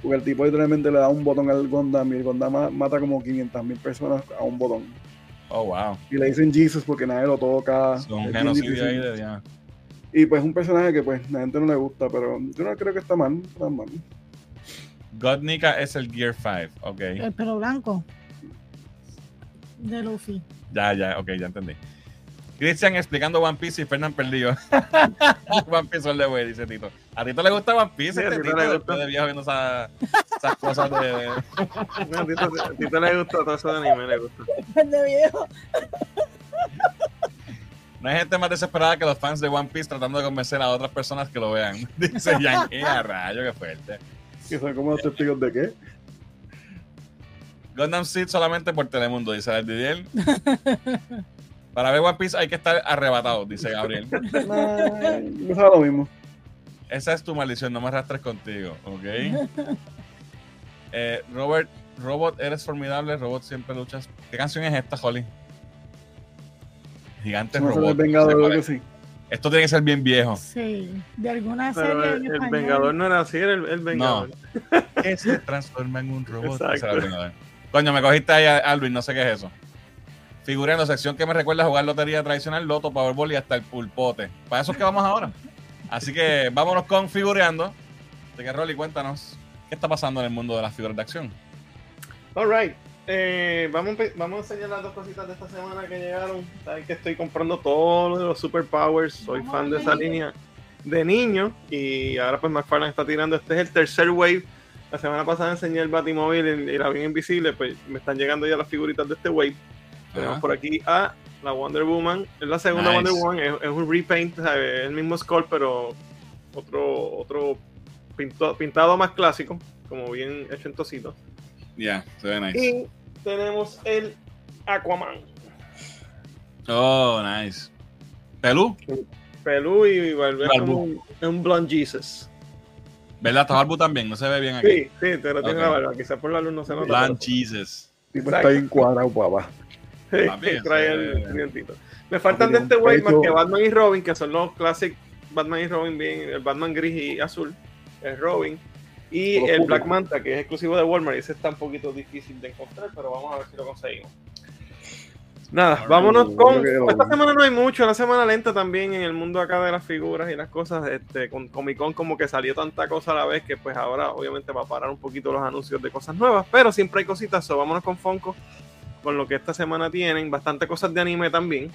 Porque el tipo literalmente le da un botón al Gundam y el Gundam ma- mata como 500 mil personas a un botón. Oh, wow. Y le dicen Jesus porque nadie lo toca. Son Es bien genocidio ahí de Diana. Y pues un personaje que pues la gente no le gusta, pero yo no creo que está mal. Está mal. Godnika es el Gear 5. Ok. El pelo blanco. De Luffy. Ya, ya, ok, ya entendí. Cristian explicando One Piece y Fernán perdido. One Piece all the way, dice Tito. ¿A Tito le gusta One Piece? Sí, a este Tito Tito, le gusta. de viejo viendo esa- esas cosas de... No, a Tito, a Tito le gusta todo eso de anime, le gusta. De viejo. No hay gente más desesperada que los fans de One Piece tratando de convencer a otras personas que lo vean. Dice Yang. ¡Eh, a rayo, qué fuerte! Que son como los testigos de qué. Gundam Seed solamente por Telemundo, dice el Didier. Para ver One Piece hay que estar arrebatado, dice Gabriel. No sabe lo mismo. Esa es tu maldición, no me arrastres contigo, ¿ok? Eh, Robert, Robot, eres formidable, Robot siempre luchas. ¿Qué canción es esta, Holly? Gigante No se Robot. el Vengador, no sé creo cuál que es. sí. Esto tiene que ser bien viejo. Sí. De alguna Pero serie el, en. Vengador no era así, era el, el Vengador. Que se transforma en un robot. Ese Vengador. Coño, me cogiste ahí, Alvin, no sé qué es eso. Figurando, sección que me recuerda a jugar lotería tradicional, loto, powerball y hasta el pulpote. Para eso es que vamos ahora. Así que vámonos con figureando. Así que, Rolly, cuéntanos, ¿qué está pasando en el mundo de las figuras de acción? Alright. Eh, vamos, vamos a enseñar las dos cositas de esta semana que llegaron. Saben que estoy comprando todo lo de los superpowers. Soy fan de esa línea de niño. Y ahora pues McFarlane está tirando. Este es el tercer wave. La semana pasada enseñé el Batimóvil y la bien invisible. Pues me están llegando ya las figuritas de este wave. Tenemos Ajá. por aquí a la Wonder Woman. Es la segunda Nice. Wonder Woman. Es, es un repaint. ¿sabe? Es el mismo skull, pero otro, otro pinto- pintado más clásico. Como bien hecho en tocito. Ya, se ve nice. Y tenemos el Aquaman. Oh, nice. ¿Pelú? Pelú y Barbu. Es un, un Blonde Jesus. ¿Verdad? Está Barbu también, no se ve bien aquí. Sí, sí, pero tiene Ok. la barba. Quizás por la luz no se nota. Bland Jesus. El tipo está bien cuadrado, papá. Sí, trae el dientito. Me faltan de Tiene este wave más que Batman y Robin, que son los classic Batman y Robin, bien, el Batman gris y azul, el Robin. Y el públicos. Black Manta, que es exclusivo de Walmart, ese está un poquito difícil de encontrar, pero vamos a ver si lo conseguimos. Nada, vámonos con. Esta semana no hay mucho, una semana lenta también en el mundo acá de las figuras y las cosas. Este, con Comic Con como que salió tanta cosa a la vez que pues ahora obviamente va a parar un poquito los anuncios de cosas nuevas, pero siempre hay cositas, so vámonos con Funko, con lo que esta semana tienen, bastante cosas de anime también.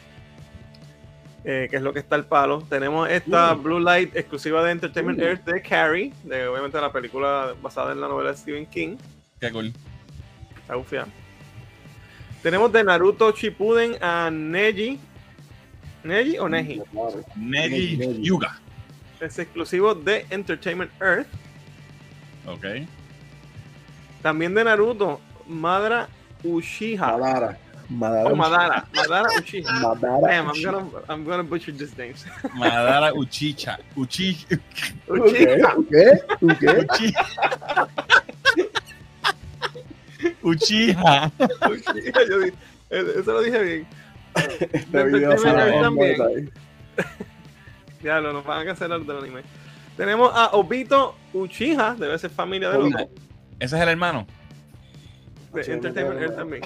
Eh, que es lo que está el palo. Tenemos esta Uh. Blue Light exclusiva de Entertainment Uh. Earth de Carrie, de obviamente la película basada en la novela de Stephen King. Qué cool. Está bufia. Tenemos de Naruto Shippuden a Neji. ¿Neji o Neji? Neji Neji. Yuga. Es exclusivo de Entertainment Earth. Ok. También de Naruto, Madara Uchiha. Madara. Madara. Oh, Madara. Madara Uchiha. Madara. Damn, I'm gonna, I'm gonna butcher these names. Madara Uchicha. Uchi. Uchiha. ¿Qué? ¿Qué? ¿Qué? Uchi. Uchiha. Uchiha, yo eh, eso lo dije bien. Este video se Entertainment va a también. Ya lo nos van a cancelar del anime. Tenemos a Obito Uchiha, debe ser familia de Obito. los Ese es el hermano. de Sí, Entertainment también.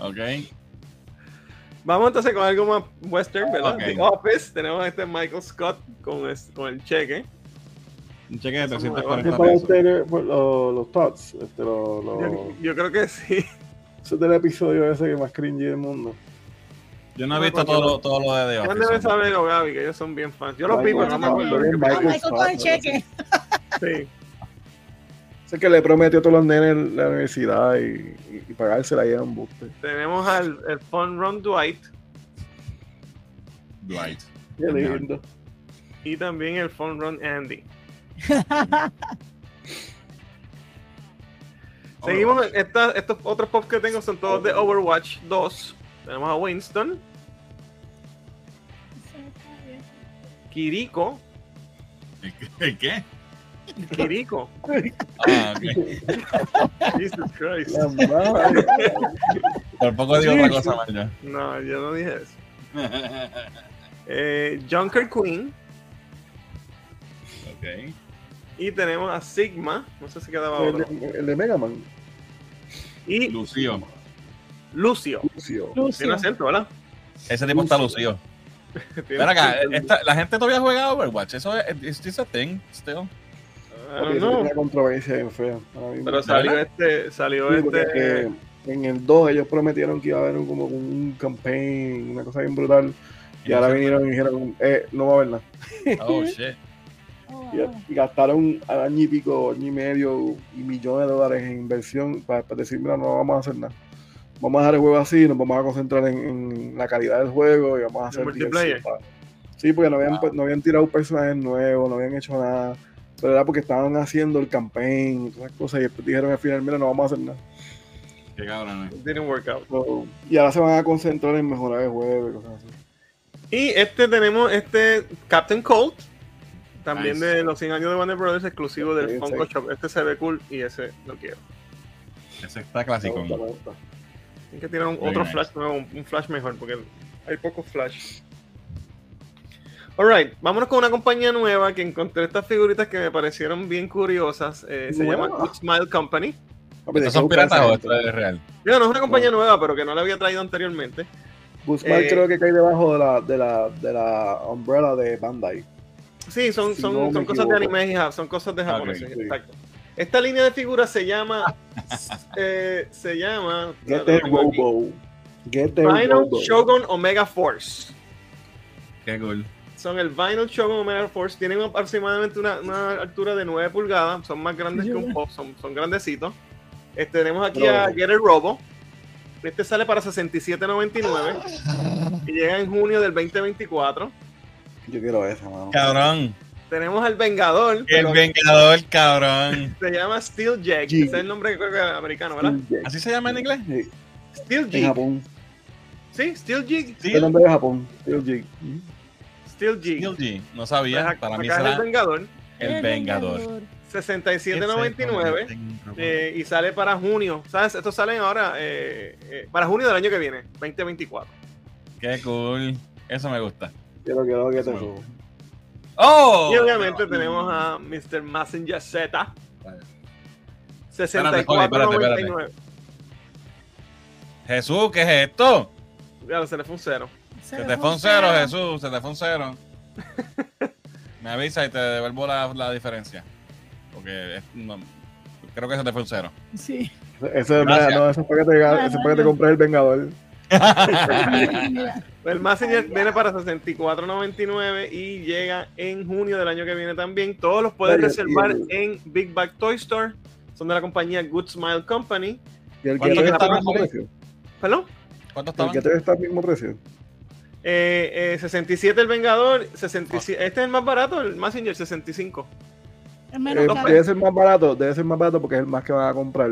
Ok. Vamos entonces con algo más western, ¿verdad? Ok. The Office. Tenemos a este Michael Scott con, es- con el cheque. Un cheque de ¿Qué 340 para pesos. usted por los, los tots? Este, los, los- Yo, yo creo que sí. Ese es del episodio ese que más cringy del mundo. Yo no he visto todo lo, todo lo de The Office. debe saber, o Gaby, que ellos son bien fans. Yo los vi, pero no me acuerdo. Michael. Ah. Michael con el cheque. Sí. Que le prometió a todos los nenes la universidad y, y, y pagársela y era un buste. Tenemos al el Fun Run Dwight Right. Qué lindo. y también el Fun Run Andy. Seguimos, esta- estos otros pops que tengo son todos de Overwatch 2. Tenemos a Winston, Kiriko, ¿El qué? Kiriko. Ah, ok. Jesus Christ. La madre. Por poco digo otra cosa más yo. No, yo no dije eso. Eh, Junker Queen ok. y tenemos a Sigma, no sé si quedaba El otro. de, el de Mega Man. Y Lucio. Lucio. Lucio. Tiene acento, ¿verdad? Ese tipo está. Tiene Ven acá, esta- la gente todavía juega Overwatch. Eso es, is this a thing still? Porque tiene una controversia bien fea. Pero salió este, salió Sí, porque, este. eh, en el 2 ellos prometieron que iba a haber un, como un campaign, una cosa bien brutal. Y ahora vinieron y dijeron, eh, no va a haber nada. Oh shit. Y, y gastaron al año y pico, año y medio y millones de dólares en inversión para, para decir, mira, no vamos a hacer nada. Vamos a dejar el juego así, nos vamos a concentrar en, en la calidad del juego y vamos a hacer multiplayer. Para- Sí, porque no habían, Wow. no habían tirado personajes nuevos, no habían hecho nada. Pero era porque estaban haciendo el campaign y todas esas cosas. Y después dijeron al final, mira, no vamos a hacer nada. Qué cabrón. eh. Didn't work out. So, y ahora se van a concentrar en mejorar el juego y cosas así. Y este tenemos este Captain Colt. También Nice. de los 100 años de Warner Brothers, exclusivo del Sí, Funko sí. Shop. Este se ve cool y ese lo quiero. Ese está clásico. Tienen que tirar un, otro nice. flash nuevo, un, un flash mejor, porque hay pocos flash. Alright, vámonos con una compañía nueva que encontré estas figuritas que me parecieron bien curiosas. Eh, se llama Good Smile Company. ¿de ¿Estos qué son piratas o esto es real? Digo, no es una compañía nueva, pero que no la había traído anteriormente. Guzmán Eh, creo que cae debajo de la, de la, de la umbrella de Bandai. Sí, son, Si son, no son cosas de anime y son cosas de japoneses, sí. exacto. Esta línea de figuras se llama eh, se llama Get lo the. Robo. Get the Vinyl Robo. Shogun Omega Force. Qué cool. Son el Vinyl Shogun Omega Force. Tienen aproximadamente una, una altura de 9 pulgadas. Son más grandes que un pop. Son, son grandecitos. Este, tenemos aquí a. Get el Robo. Este sale para 67.99 y llega en junio del 2024. Yo quiero esa, mano. Cabrón. Tenemos al Vengador. El vengador, cabrón. se llama Steel Jack. Jig. Ese es el nombre que creo que es americano, ¿verdad? ¿Así se llama en inglés? Sí, Steel en Jig. Japón. Sí, Steel Jig. Sí. El nombre de Japón. Steel Jig. Steel G. No Pues sabía. acá- Para mí es el será Vengador. el vengador. 67.99 eh, y sale para junio. ¿Sabes? Esto sale ahora eh, eh, para junio del año que viene, 2024. Qué cool. Eso me gusta. Quiero, quiero que te Bueno. subo. ¡Oh! Y obviamente tenemos a Mr. Messenger Z. Vale. 64.99. Jesús, ¿qué es esto? Claro, se le fue un cero. Se te fue un cero, Jesús. Se te fue un cero. Me avisa y te devuelvo la, la diferencia. Porque es- no, creo que se te fue un cero. Sí. Gracias. no, ese es para que te, ese es para que te compres el Vengador. El Messenger viene para 64.99 y llega en junio del año que viene también. Todos los puedes reservar en Big Bag Toy Store. Son de la compañía Good Smile Company. Y el ¿Cuánto que está está al mismo precio. ¿Perdón? ¿Cuánto El estaban? que está al mismo precio. Eh, eh, 67 el Vengador. 67, este es el más barato, el Messenger 65. Es menos Eh, debe ser más barato, debe ser más barato porque es el más que van a comprar.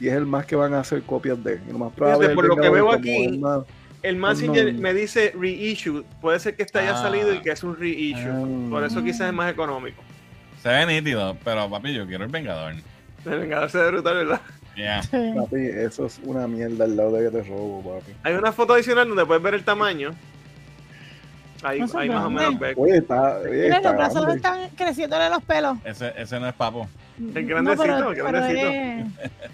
Y es el más que van a hacer copias de. Y lo más probable Fíjate, es por el lo que Vengador, veo aquí, El Messenger no. me dice reissue. Puede ser que este haya Ah. salido y que es un reissue. Ah. Por eso quizás es más económico. Se ve nítido, pero papi, yo quiero el Vengador. El Vengador se ve brutal, ¿verdad? Yeah. Sí. Papi, eso es una mierda al lado de que te robo, papi. Hay una foto adicional donde puedes ver el tamaño. Ahí, No ahí más o menos ves. Oye, está. Oye, está los brazos grande. están creciéndole los pelos. Ese, ese no es papo. El grandecito, el grandecito. es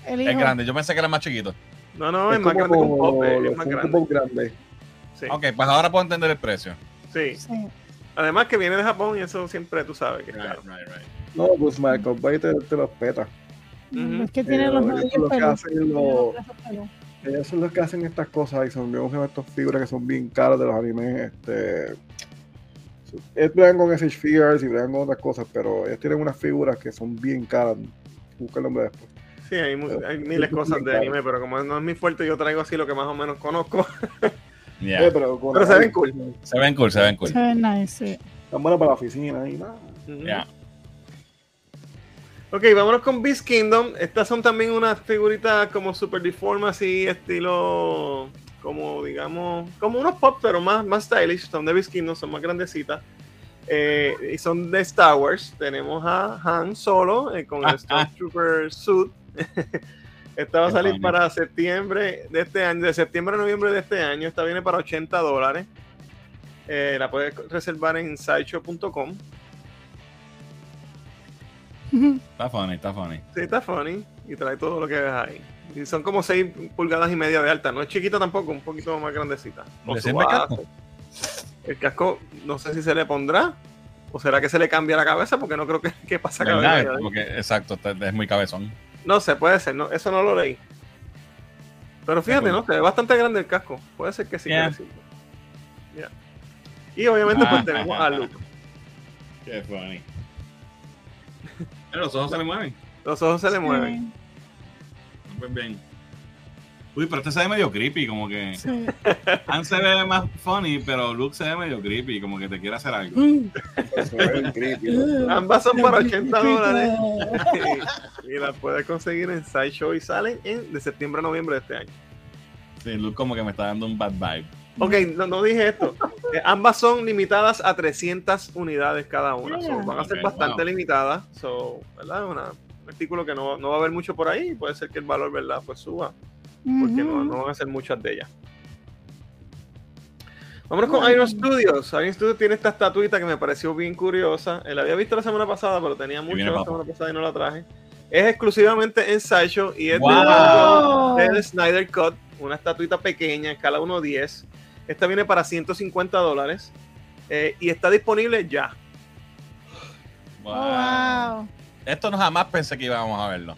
el grande. Yo pensé que era más chiquito. No, no, es, Es más como grande que un los- pop. Es los más grande. Pop grandes. Sí. Ok, pues ahora puedo entender el precio. sí. Sí. Además que viene de Japón y eso siempre tú sabes que Right, right, right. No, pues Michael Bay te, te los peta. Ujú. Es que tiene Eh, los que hacen los- los brazos peludos. Ellos son los que hacen estas cosas y son bien usan estas figuras que son bien caras de los animes. Este, ellos bregan con SH Figures y bregan con otras cosas, pero ellos tienen unas figuras que son bien caras. Busca el nombre después. Sí, hay, Pero- hay miles de cosas de anime, pero como no es mi fuerte, yo traigo así lo que más o menos conozco. Yeah. Eh, pero se ven cool. Se ven cool, se ven cool. Se ve nice, sí. Están buenas para la oficina y nada. Yeah. Ok, vámonos con Beast Kingdom. Estas son también unas figuritas como super deforme, así estilo, como digamos, como unos pop, pero más, más stylish. Son de Beast Kingdom, son más grandecitas. Eh, y son de Star Wars. Tenemos a Han Solo eh, con el Stormtrooper suit. Esta va a salir para septiembre de este año, de septiembre a noviembre de este año. Esta viene para 80 dólares. Eh, la puedes reservar en sideshow.com. Está funny, está funny. Sí, está funny. Y trae todo lo que ves ahí. Y son como 6 pulgadas y media de alta. No es chiquita tampoco, un poquito más grandecita. O ¿Le su sirve base. casco? El casco, no sé si se le pondrá. ¿O será que se le cambia la cabeza? Porque no creo que, que pasa cabeza. Porque, exacto, es muy cabezón. No sé, puede ser. No, eso no lo leí. Pero fíjate, ¿no? Se ve bastante grande el casco. Puede ser que sí. Yeah. Yeah. Y obviamente, Ah, pues tenemos ah, a Luke. Qué funny. Pero los ojos se le mueven. Los ojos se le mueven. Muy bien. Uy, pero este se ve medio creepy, como que. Sí. Han se ve más funny, pero Luke se ve medio creepy, como que te quiere hacer algo. Se ven creepy. Ambas son para 80 dólares. y las puedes conseguir en Sideshow y salen en, de septiembre a noviembre de este año. Sí, Luke como que me está dando un bad vibe. Ok, no, no dije esto. Eh, ambas son limitadas a 300 unidades cada una. So, van a ser Ok, bastante wow. limitadas. So, ¿verdad? Una- un artículo que no, no va a haber mucho por ahí. Puede ser que el valor, ¿verdad? Pues suba. Porque no, no van a ser muchas de ellas. Vámonos con. Iron Studios. Iron Studios tiene esta estatuita que me pareció bien curiosa. Eh, La había visto la semana pasada, pero tenía mucho la semana pasada y no la traje. Es exclusivamente en Sideshow y es Wow. del del Snyder Cut. Una estatuita pequeña, escala 1.10. Esta viene para 150 dólares. eh, y está disponible ya. Wow. Oh, wow. Esto no jamás pensé que íbamos a verlo.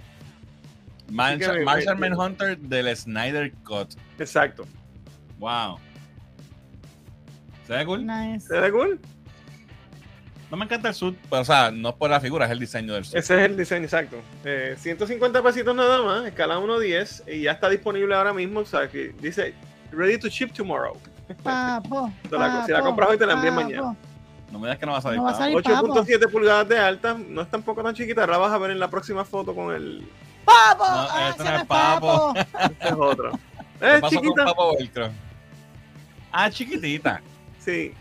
Marshall Manhunter del Snyder Cut. Exacto. Wow. ¿Se ve cool? Nice. ¿Se ve cool? No me encanta el suit, pero o sea, no es por la figura, es el diseño del suit. Ese es el diseño exacto. Eh, 150 pesitos nada más, escala 1.10 y ya está disponible ahora mismo. O sea, que dice ready to ship tomorrow. Papo. La- si la compras hoy, te la envían papo. mañana. No me digas que no va a salir. No va a papo. salir. 8.7 pulgadas de alta, no es tampoco tan chiquita. Ahora vas a ver en la próxima foto con el. ¡Papo! No, Ah, esto ese no es papo. Este es otro. ¿Qué Es pasó con chiquita. Papo Velcro? Ah, chiquitita. Sí,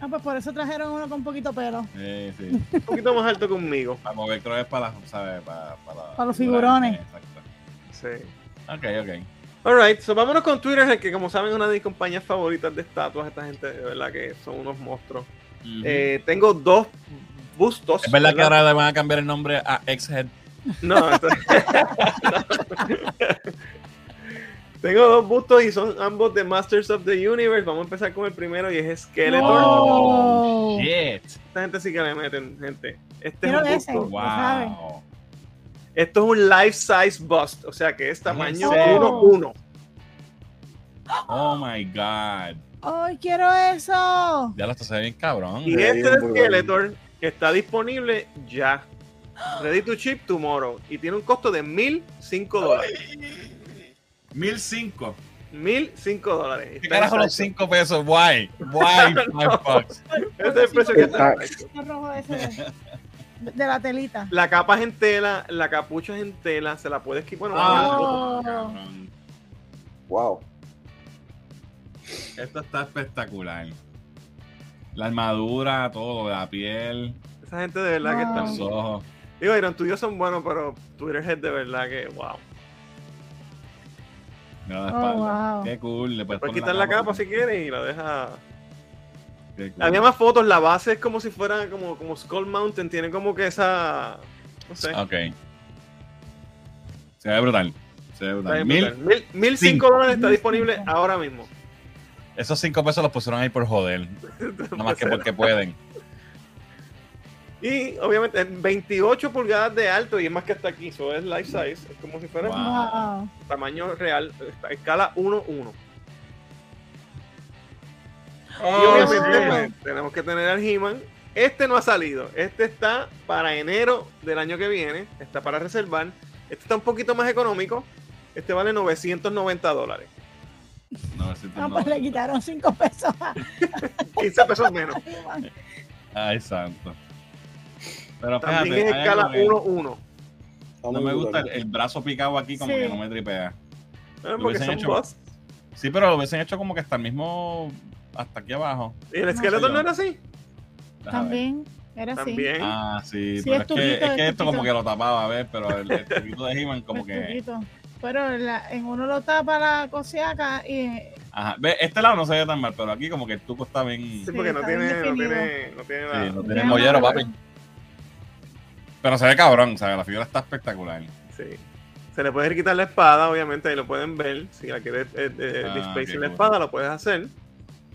Ah, pues por eso trajeron uno con poquito pelo. Sí, sí. un poquito más alto conmigo. Papo Velcro es para, ¿sabes? Para, para, Para los figurones. Exacto. Sí. Ok, ok. Alright, so vámonos con Twitter, que como saben es una de mis compañías favoritas de estatuas. Esta gente, de verdad que son unos monstruos. Eh, tengo dos bustos. es verdad que ahora le van a cambiar el nombre a X-Head. No, esto- Tengo dos bustos y son ambos de Masters of the Universe. Vamos a empezar con el primero y es Skeletor. Oh. Shit. Esta gente sí que le meten, gente. Este Quiero es un busto. Wow. Esto es un life size bust, o sea que es tamaño serio? 1-1. Oh my god. ¡Ay, quiero eso! Ya lo está bien cabrón. Y este bueno. Skeletor está disponible ya. Ready to ship tomorrow. Y tiene un costo de 1005 dólares. 1005. 1005 dólares. ¿Qué carajo los Sideshow. 5 pesos? Why? Why bucks? Este es el precio que está de, la telita. La capa es en tela, la capucha es en tela, se la puedes quitar. Bueno, Ah, Oh. Wow. Esto está espectacular. La armadura, todo, la piel, esa gente de verdad que está. los ojos. Digo, Iron tuyos son buenos, pero Twitter Head de verdad que, wow. Mira la Oh, espalda. wow. Qué cool. Le puedes Puedes quitar la capa si quieres y la deja. Había más fotos, la base es como si fuera como, como Skull Mountain, tiene como que esa. No sé. Ok. Se ve brutal. Se ve brutal. Mil. Mil, mil cinco cinco. dólares está disponible cinco. ahora mismo. esos 5 pesos los pusieron ahí por joder. Nada más que porque pueden. Y obviamente 28 pulgadas de alto y es más que hasta aquí, eso es life size, es como si fuera Wow. Tamaño real, escala 1-1. Y Oh, obviamente pues, tenemos que tener al He-Man. Este no ha salido, este está para enero del año que viene, está para reservar. Este está un poquito más económico, este vale 990 dólares, No, ese Ah, no. pues le quitaron 5 pesos a 15 pesos menos. Ay, santo. Pero También fíjate, es escala algo que 1-1. Está No me gusta el, el brazo picado aquí, como Sí. que no me tripea. Porque son hecho- bots. Sí, pero lo hubiesen hecho como que hasta el mismo. Hasta aquí abajo. ¿Y el esqueleto no era así? También, era así. También. Ah, sí, Sí, pero es es, que, es esto como que lo tapaba, a ver, pero el, el tuquito de He-Man como que. Pero en, la- en uno lo tapa la cosiaca y Ajá. Ve, este lado no se ve tan mal, pero aquí como que el tuco está bien. Sí, Sí, porque no tiene, no tiene, no tiene nada. no tiene Ya, mollero, papi. Pero se ve cabrón, o sea, la figura está espectacular. Sí. Se le puede quitar la espada, obviamente, ahí lo pueden ver. Si la quieres eh, eh, Ah, display qué sin la espada, lo puedes hacer.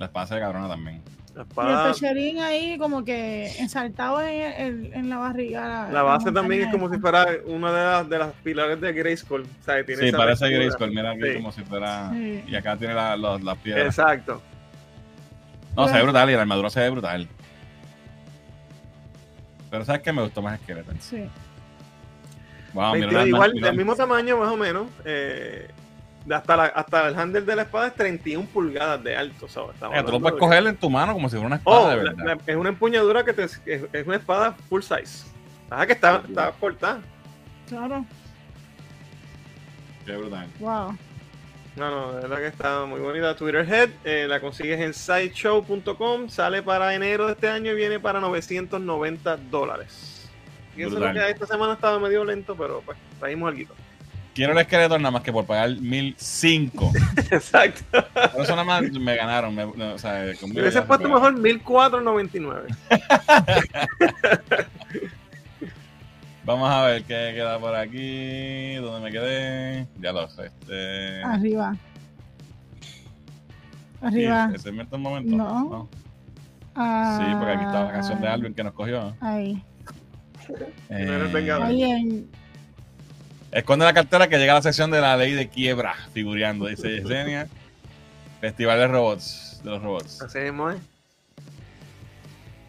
La espada se ve cabrona también. La Y el pecherín ahí como que ensaltado en, el- en la barriga. la base también es como si fuera una de las, de las pilares de Grayskull. O sea, tiene Sí, esa parece. Grayskull, mira aquí Sí. como si fuera. Sí. Y acá tiene la- las piedras. Exacto. No, se ve brutal y la armadura se ve brutal. Pero sabes que me gustó más Skeleton. Sí. Wow, mira 22, la- igual, del mismo tamaño, más o menos. eh, hasta, la- hasta el handle de la espada es 31 pulgadas de alto. ¿sabes? Mira, tú lo puedes de- coger en tu mano como si fuera una espada Oh, de la- verdad. la- es una empuñadura que te, es, es una espada full size. Ajá, que está, está cortada. Claro. Qué brutal. Wow. No, no, de verdad que está muy bonita. Twitter Head, eh, la consigues en sideshow.com, sale para enero de este año y viene para 990 dólares. Y eso es lo Brutal. que esta semana estaba medio lento, pero pues trajimos algo. Quiero el Skeleton nada más que por pagar 1005. Exacto. Por eso nada más me ganaron. me- no, o sea, hubiese puesto mejor 1499. Vamos a ver qué queda por aquí. ¿Dónde me quedé? Ya lo sé. Este... Arriba. Arriba. Sí, ¿Ese es un momento? No. Ah, Sí, porque aquí está la canción de Alvin que nos cogió. Ahí. no el Eh, Vengador. Ahí en. Esconde la cartera que llega a la sección de la ley de quiebra, figureando, dice Yesenia. Festival de robots, de los robots. Así mismo es.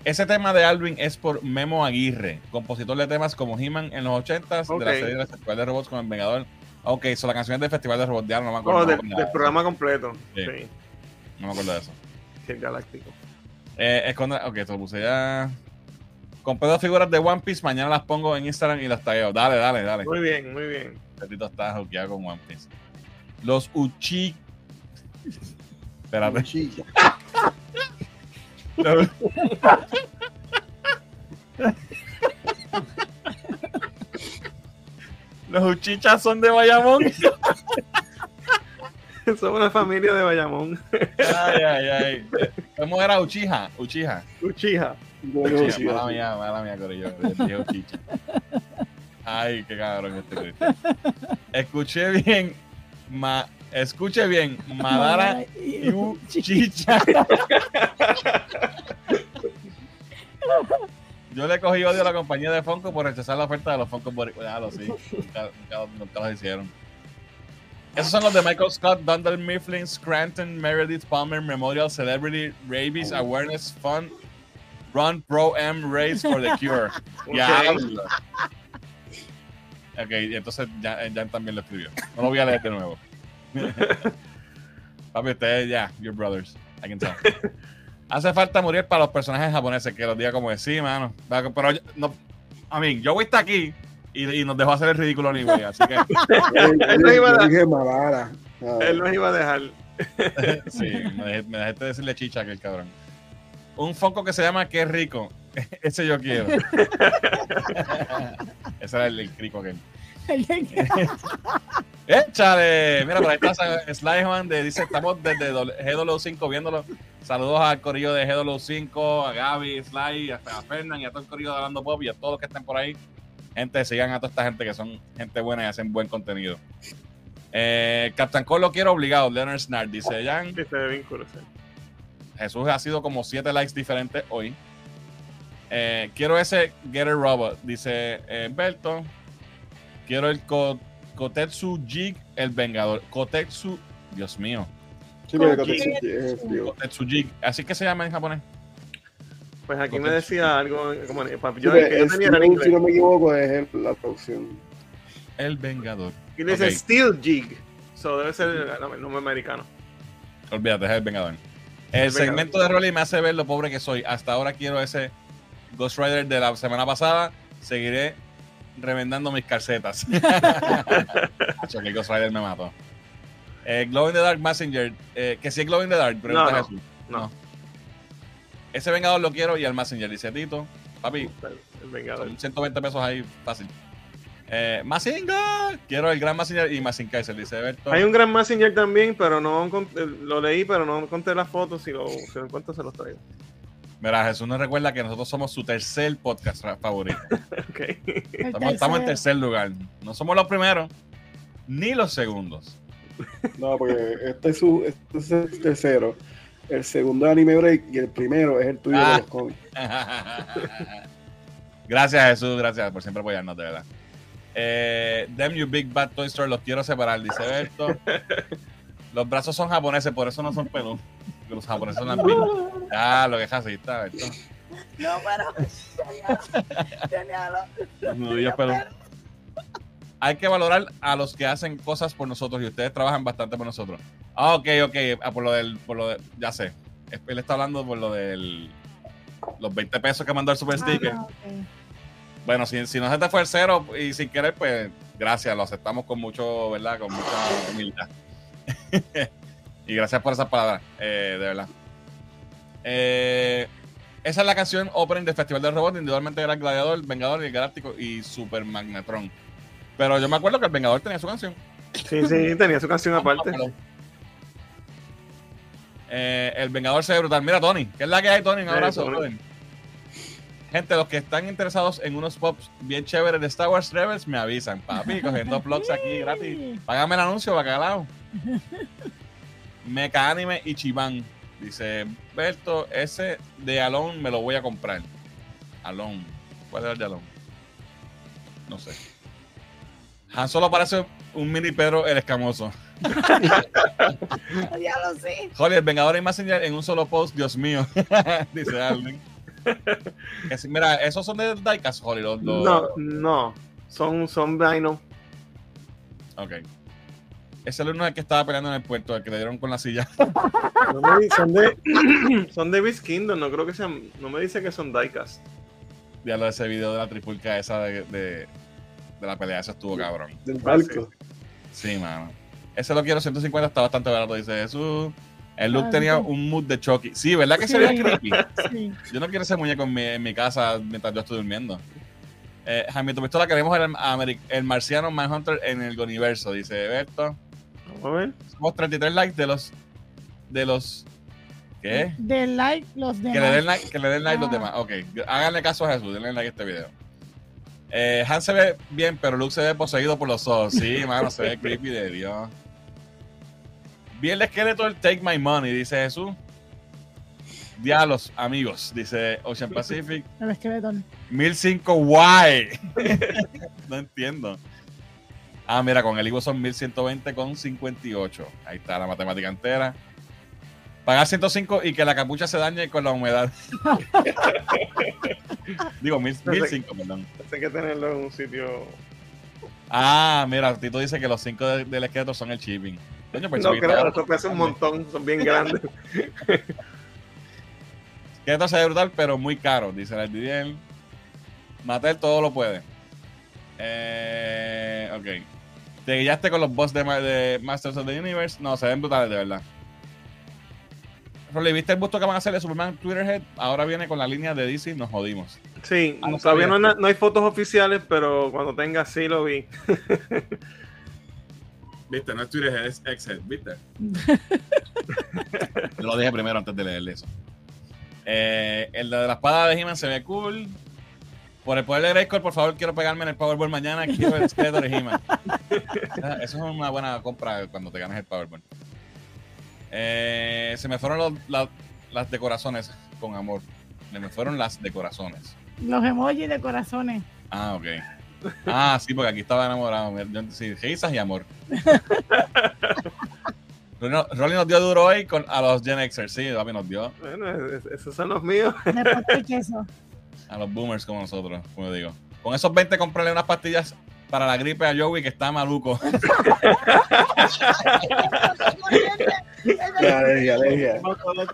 Ese tema de Alvin es por Memo Aguirre, compositor de temas como He-Man en los 80s, de la serie del Festival de Robots con el Vengador. Ok, son las canciones del Festival de Robots, ya no me acuerdo. No del, de programa completo. Sí. Sí. No me acuerdo de eso. sí, el galáctico. Eh, esconde, ok, esto lo puse ya. Compré dos figuras de One Piece, mañana las pongo en Instagram y las tagueo. Dale, dale, dale. Muy bien, muy bien. Petito está hookeado con One Piece. Los Uchi. Espérate. Chilla. Los, Los Uchichas son de Bayamón. Somos una familia de Bayamón. Ay, ay, ay. ¿Cómo era Uchiha? Uchiha. Uchiha. Sí, Mala mía, mala mía, Corillo. Dije Uchicha. Ay, qué cabrón este Cristian. Escuché bien. Ma, escuche bien. Madara y Uchicha. Yo le cogí odio a la compañía de Funko por rechazar la oferta de los Funko Boricua. Déjalo, sí. Nunca, nunca, nunca los hicieron. Esos son los de Michael Scott, Dunder Mifflin, Scranton, Meredith Palmer Memorial Celebrity Rabies Oh. Awareness Fund Run Pro M Race for the Cure. Ya. Ok, y entonces ya, Jan también lo escribió. No lo voy a leer de nuevo. Papi, ustedes ya, your brothers. I can tell. Hace falta morir para los personajes japoneses, que los diga como es, sí, mano. Pero yo- no, a mí, yo voy a estar aquí y, y nos dejó hacer el ridículo anyway, así que Eso iba a. Ah, Él nos iba a dejar. sí, me, dejé, me dejaste decirle chicha que el cabrón. Un Fonco que se llama Qué rico. Ese yo quiero. Ese era el, el crico aquel. ¡Échale! Mira, por ahí está Slyman de dice, estamos desde GW5 viéndolo. Saludos al corillo de GW5, a Gaby, Sly, a, a Fernan y a todo el corillo de Hablando Pop y a todos los que estén por ahí. Gente, sigan a toda esta gente que son gente buena y hacen buen contenido. Eh, Captain Cole lo quiero obligado, Leonard Snart, dice Jan. Que ve bien cool, sí. Jesús ha sido como siete likes diferentes hoy. Eh, quiero ese Get a Robot, dice eh, Berto. Quiero el Ko- Kotetsu Jig, el Vengador. Kotetsu, Dios mío. Sí, porque ¿Con Kotetsu digo, Kotetsu Jig, así que se llama en japonés. Pues aquí me decía algo. Como, yo, sí, yo es- tenía en si no me equivoco, es el- la traducción. El Vengador. Y dice. Steel Jig. So debe ser el, el nombre americano. Olvídate, es el Vengador. El segmento de Rolly me hace ver lo pobre que soy. Hasta ahora quiero ese Ghost Rider de la semana pasada. Seguiré revendando mis calcetas. Hacho, que el Ghost Rider me mató. Eh, Glow in the Dark Messenger. eh, que si es Glow in the Dark, pregunta No, no, Jesús. no. Ese Vengador lo quiero y el Messenger, dice Tito. Papi, El Vengador. son 120 pesos ahí, fácil. Eh, Mazinga. Quiero el Gran Messenger y Mazing Kaiser, dice Berto. Hay un gran Messenger también, pero no eh, lo leí, pero no encontré las fotos. Si lo, si lo encuentro, se los traigo. Mira, Jesús nos recuerda que nosotros somos su tercer podcast favorito. Ok. Estamos, estamos en tercer lugar. No somos los primeros ni los segundos. No, porque este es, su, este es el tercero. El segundo es Anime Break y el primero es el tuyo Ah. de los cómics. gracias, Jesús. Gracias por siempre apoyarnos, de verdad. Eh, Damn You Big Bad Toy Store, los quiero separar, dice Berto. Los brazos son japoneses, por eso no son. Porque Los japoneses son las big. Ah, lo que es racista, Berto. No, pero. Genial. Los nudillos peludos. Hay que valorar a los que hacen cosas por nosotros y ustedes trabajan bastante por nosotros. Ah, ok, ok. Ah, por lo del. Por lo de, ya sé. Él está hablando por lo del. Los 20 pesos que mandó el Super Sticker. Ah. Bueno, si, si no se te fue el cero y sin querer, pues gracias, lo aceptamos con mucho, ¿verdad? Con mucha humildad. y gracias por esas palabras, eh, de verdad. Eh, esa es la canción opening del Festival del Robot. Individualmente era el Gladiador, el Vengador, el Galáctico y Super Magnetron. Pero yo me acuerdo que el Vengador tenía su canción. Sí, sí, tenía su canción aparte. Eh, el Vengador se ve brutal. Mira, Tony, ¿qué es la que hay, Tony? Un abrazo, Tony. Gente, los que están interesados en unos pops bien chéveres de Star Wars Rebels, me avisan. Papi, cogiendo blogs aquí gratis. Págame el anuncio, bacalao. Mecha Anime y Chiban. Dice Berto, ese de Alone me lo voy a comprar. Alone. ¿Cuál era el de Alone? No sé. Han Solo parece un mini Pedro el escamoso. Ya lo sé. Holly, el Vengador y Messenger en un solo post, Dios mío. Dice Arlen. Sí, mira, esos son de Diecast, Holly. Los, los- No, no. Son, son Dino. Ok. Ese es el uno que estaba peleando en el puerto, el que le dieron con la silla. No me di- son de, son de Beast Kingdom, no creo que sean. No me dice que son diecast. Ya lo de ese video de la tripulca esa de, de, de la pelea, eso estuvo cabrón. Del barco. Sí, mano. Ese lo quiero 150, está bastante barato, dice Jesús. El look Ah, tenía sí. un mood de Chucky. Sí, ¿verdad que Sí. se veía creepy? Sí. Yo no quiero ese muñeco en mi, en mi casa mientras yo estoy durmiendo. Eh, Jaime, tu pistola queremos el, Ameri- el marciano Manhunter en el universo, dice Berto. Vamos a ver. Somos 33 likes de los. De los. ¿Qué? De like los demás. Que le den like, que le den like los Ah. demás. Ok, háganle caso a Jesús, denle like a este video. Eh, Han se ve bien, pero Luke se ve poseído por los ojos. Sí, mano, se ve creepy de Dios. Vi el esqueleto del Take My Money, dice Jesús. Diablos, amigos, dice Ocean Pacific. El esqueleto. 1005 Why. no entiendo. Ah, mira, con el Ivo son 1120 con 58. Ahí está la matemática entera. Pagar 105 y que la capucha se dañe con la humedad. Digo, 1000 1005, perdón. Hay que tenerlo en un sitio. Ah, mira, Tito dice que los 5 del esqueleto son el shipping. Coño, pues, No creo, eso pesa un montón, son bien grandes. Esqueleto se ve brutal, pero muy caro, dice el Didier. Matel todo lo puede. Eh, ok. ¿Te guiaste con los boss de, Ma- de Masters of the Universe? No, se ven brutales, de verdad. Rolly, ¿viste el busto que van a hacer de Superman Twitterhead? Ahora viene con la línea de DC, nos jodimos. Sí, Ah, no todavía no, no hay fotos oficiales, pero cuando tenga sí lo vi. Viste, no es Twitterhead, es Xhead, ¿viste? Yo lo dije primero antes de leerle eso. Eh, el de la espada de He-Man se ve cool. Por el poder de Grayskull, por favor, quiero pegarme en el Powerball mañana. Quiero el esqueleto de He-Man. Ah, Eso es una buena compra cuando te ganes el Powerball. Eh, se me fueron los- la- las decoraciones con amor. Se me fueron las decoraciones. Los emojis de corazones. Ah, ok. Ah, sí, porque aquí estaba enamorado. Sí, risas y amor. Rolly nos dio duro hoy con, a los Gen Xers. Sí, papi nos dio. Bueno, es- es- esos son los míos. A los boomers como nosotros, como digo. Con esos 20 comprarle unas pastillas para la gripe a Joey que está maluco. Ya, alergia, alergia.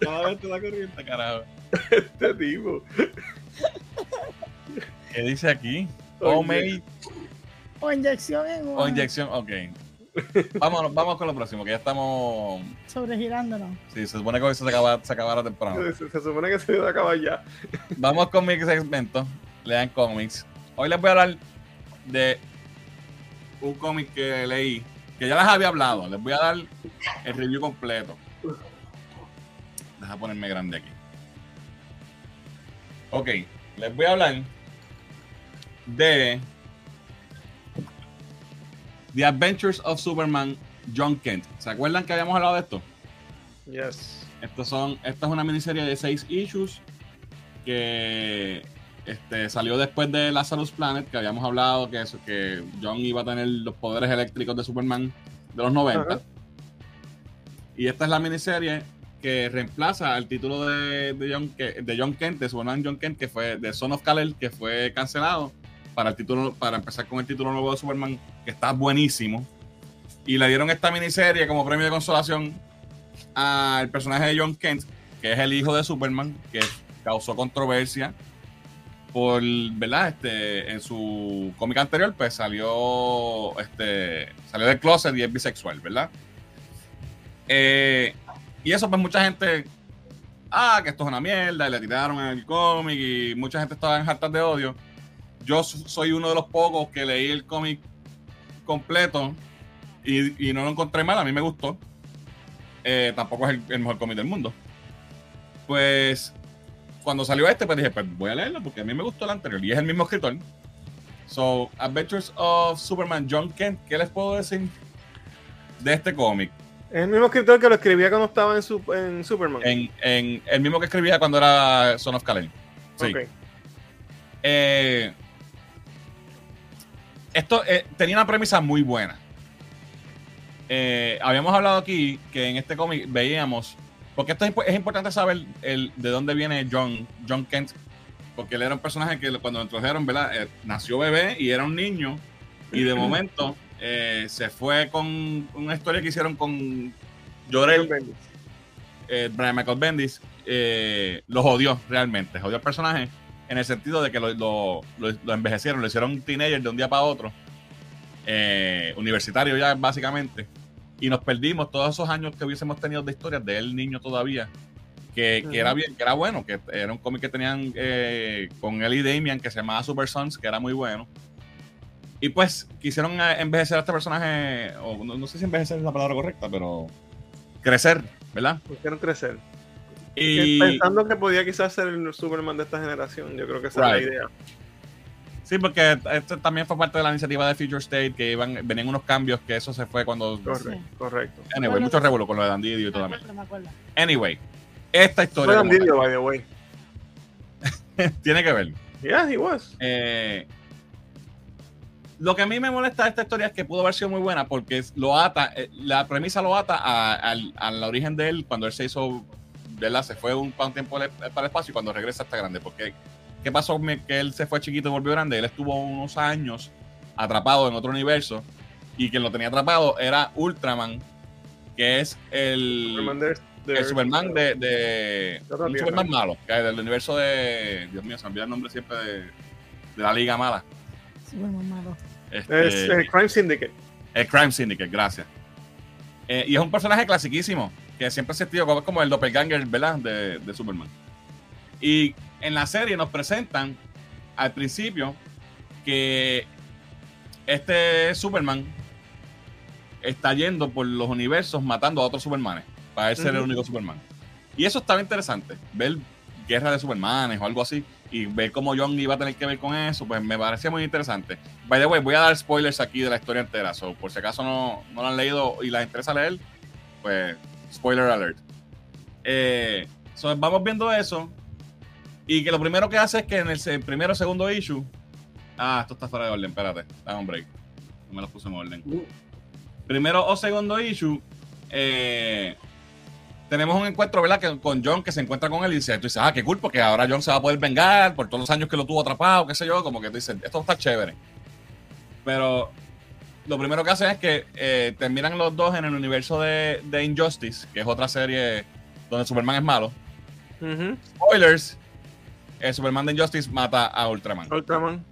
Cada vez te da corriente, carajo. Este tipo. ¿Qué dice aquí? Homemade O inyección en o inyección. Ok. Vámonos, vamos con lo próximo, que ya estamos. Sobregirándonos. Sí, se supone que hoy se, acaba, se acabara temprano. Se, se supone que se iba a acabar ya. Vamos con mi segmento. Lean cómics. Hoy les voy a hablar de un cómic que leí, que ya les había hablado. Les voy a dar el review completo. Deja ponerme grande aquí. Ok, les voy a hablar de The Adventures of Superman John Kent. ¿Se acuerdan que habíamos hablado de esto? Yes. Estos son, esta es una miniserie de seis issues que este, salió después de Lazarus Planet, que habíamos hablado que, eso, que John iba a tener los poderes eléctricos de Superman de los 90. Ajá. Y esta es la miniserie que reemplaza el título de, de, John, de John Kent, de Superman John Kent, que fue de Son of Kal-El, que fue cancelado para el título, para empezar con el título nuevo de Superman, que está buenísimo. Y le dieron esta miniserie como premio de consolación al personaje de John Kent, que es el hijo de Superman, que causó controversia por, ¿verdad? Este, en su cómic anterior, pues salió, este, salió del closet y es bisexual, ¿verdad? Eh, y eso, pues mucha gente, ah, que esto es una mierda, y le tiraron el cómic y mucha gente estaba en hartas de odio. Yo so- soy uno de los pocos que leí el cómic completo y, y no lo encontré mal, a mí me gustó. Eh, tampoco es el, el mejor cómic del mundo. Pues cuando salió este, pues dije, pues voy a leerlo porque a mí me gustó el anterior y es el mismo escritor. So, Adventures of Superman John Kent, ¿qué les puedo decir de este cómic? Es el mismo escritor que lo escribía cuando estaba en, su, en Superman. En, en el mismo que escribía cuando era Son of Kal-El. Sí. Ok. Eh, esto eh, tenía una premisa muy buena. Eh, habíamos hablado aquí que en este cómic veíamos, porque esto es, impo- es importante saber el, de dónde viene John, John Kent, porque él era un personaje que cuando lo introdujeron, ¿verdad? Eh, nació bebé y era un niño, y de momento eh, se fue con una historia que hicieron con Jorel, Brian Michael Bendis, lo jodió realmente, jodió al personaje en el sentido de que lo, lo- lo- lo envejecieron, lo hicieron teenager de un día para otro, eh, universitario ya básicamente, y nos perdimos todos esos años que hubiésemos tenido de historias de él niño todavía, que, que era bien, que era bueno, que era un cómic que tenían eh, con él y Damian que se llamaba Super Sons, que era muy bueno. Y pues quisieron eh, envejecer a este personaje, o no, no sé si envejecer es la palabra correcta, pero crecer, ¿verdad? Quisieron crecer. Y Pensando que podía quizás ser el Superman de esta generación. Yo creo que esa Right. es la idea. sí, porque esto también fue parte de la iniciativa de Future State, que iban, venían unos cambios, que eso se fue cuando... Correcto. correcto. Anyway, Bueno, mucho sí. revuelo con lo de Dandidio y todo. Anyway, esta Fue historia como Dandidio, by the way. tiene que ver. Yeah, he was. Eh, Lo que a mí me molesta de esta historia es que pudo haber sido muy buena porque lo ata, eh, la premisa lo ata a- al, al origen de él cuando él se hizo, ¿verdad? Se fue un, para un tiempo le- para el espacio y cuando regresa está grande. Porque, ¿qué pasó? Que él se fue chiquito y volvió grande. Él estuvo unos años atrapado en otro universo y quien lo tenía atrapado era Ultraman, que es el Superman de- de- el Superman de, de un tierra. Superman malo, que es del universo de Dios mío, se me olvida el nombre siempre de, de la Liga Mala. Superman malo. Este, Es eh, Crime Syndicate. el Crime Syndicate, gracias. Eh, y es un personaje clasiquísimo, que siempre ha existido como, el doppelganger, ¿verdad? De, de Superman. Y en la serie nos presentan al principio que este Superman está yendo por los universos matando a otros Supermanes para él ser el Ujú. único Superman. Y eso estaba interesante, ver guerra de Supermanes o algo así y ver cómo John iba a tener que ver con eso, pues me parecía muy interesante. By the way, voy a dar spoilers aquí de la historia entera, so, por si acaso no, no lo han leído y les interesa leer, pues spoiler alert. Eh, so, vamos viendo eso y que lo primero que hace es que en el primero o segundo issue, ah, esto está fuera de orden, espérate, dame un break, no me lo puse en orden. Primero o segundo issue, eh, tenemos un encuentro, ¿verdad? Que, con John que se encuentra con él y dice, tú dices, ah, qué cool, porque ahora John se va a poder vengar por todos los años que lo tuvo atrapado, qué sé yo, como que tú dices, esto está chévere. Pero lo primero que hacen es que eh, terminan los dos en el universo de, de Injustice, que es otra serie donde Superman es malo. Ujú. Spoilers, el Superman de Injustice mata a Ultraman. Ultraman.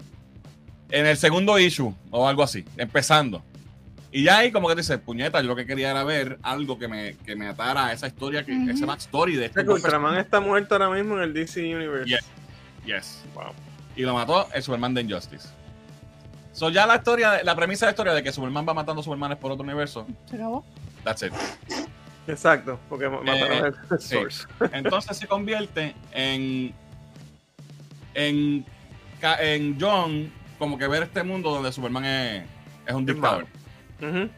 En el segundo issue, o algo así, empezando. Y ya ahí como que dices, puñeta, yo lo que quería era ver algo que me, que me atara a esa historia, que, ese backstory de este Ultraman está muerto ahora mismo en el DC Universe. Yes. Yes. Wow. Y lo mató el Superman de Injustice. So ya la historia, la premisa de la historia de que Superman va matando Supermanes por otro universo, Se acabó. that's it. Exacto, porque ma- mataron Eh, el sí. Source. Entonces se convierte en en, en John como que ver este mundo donde Superman es, es un dictador. Ujú.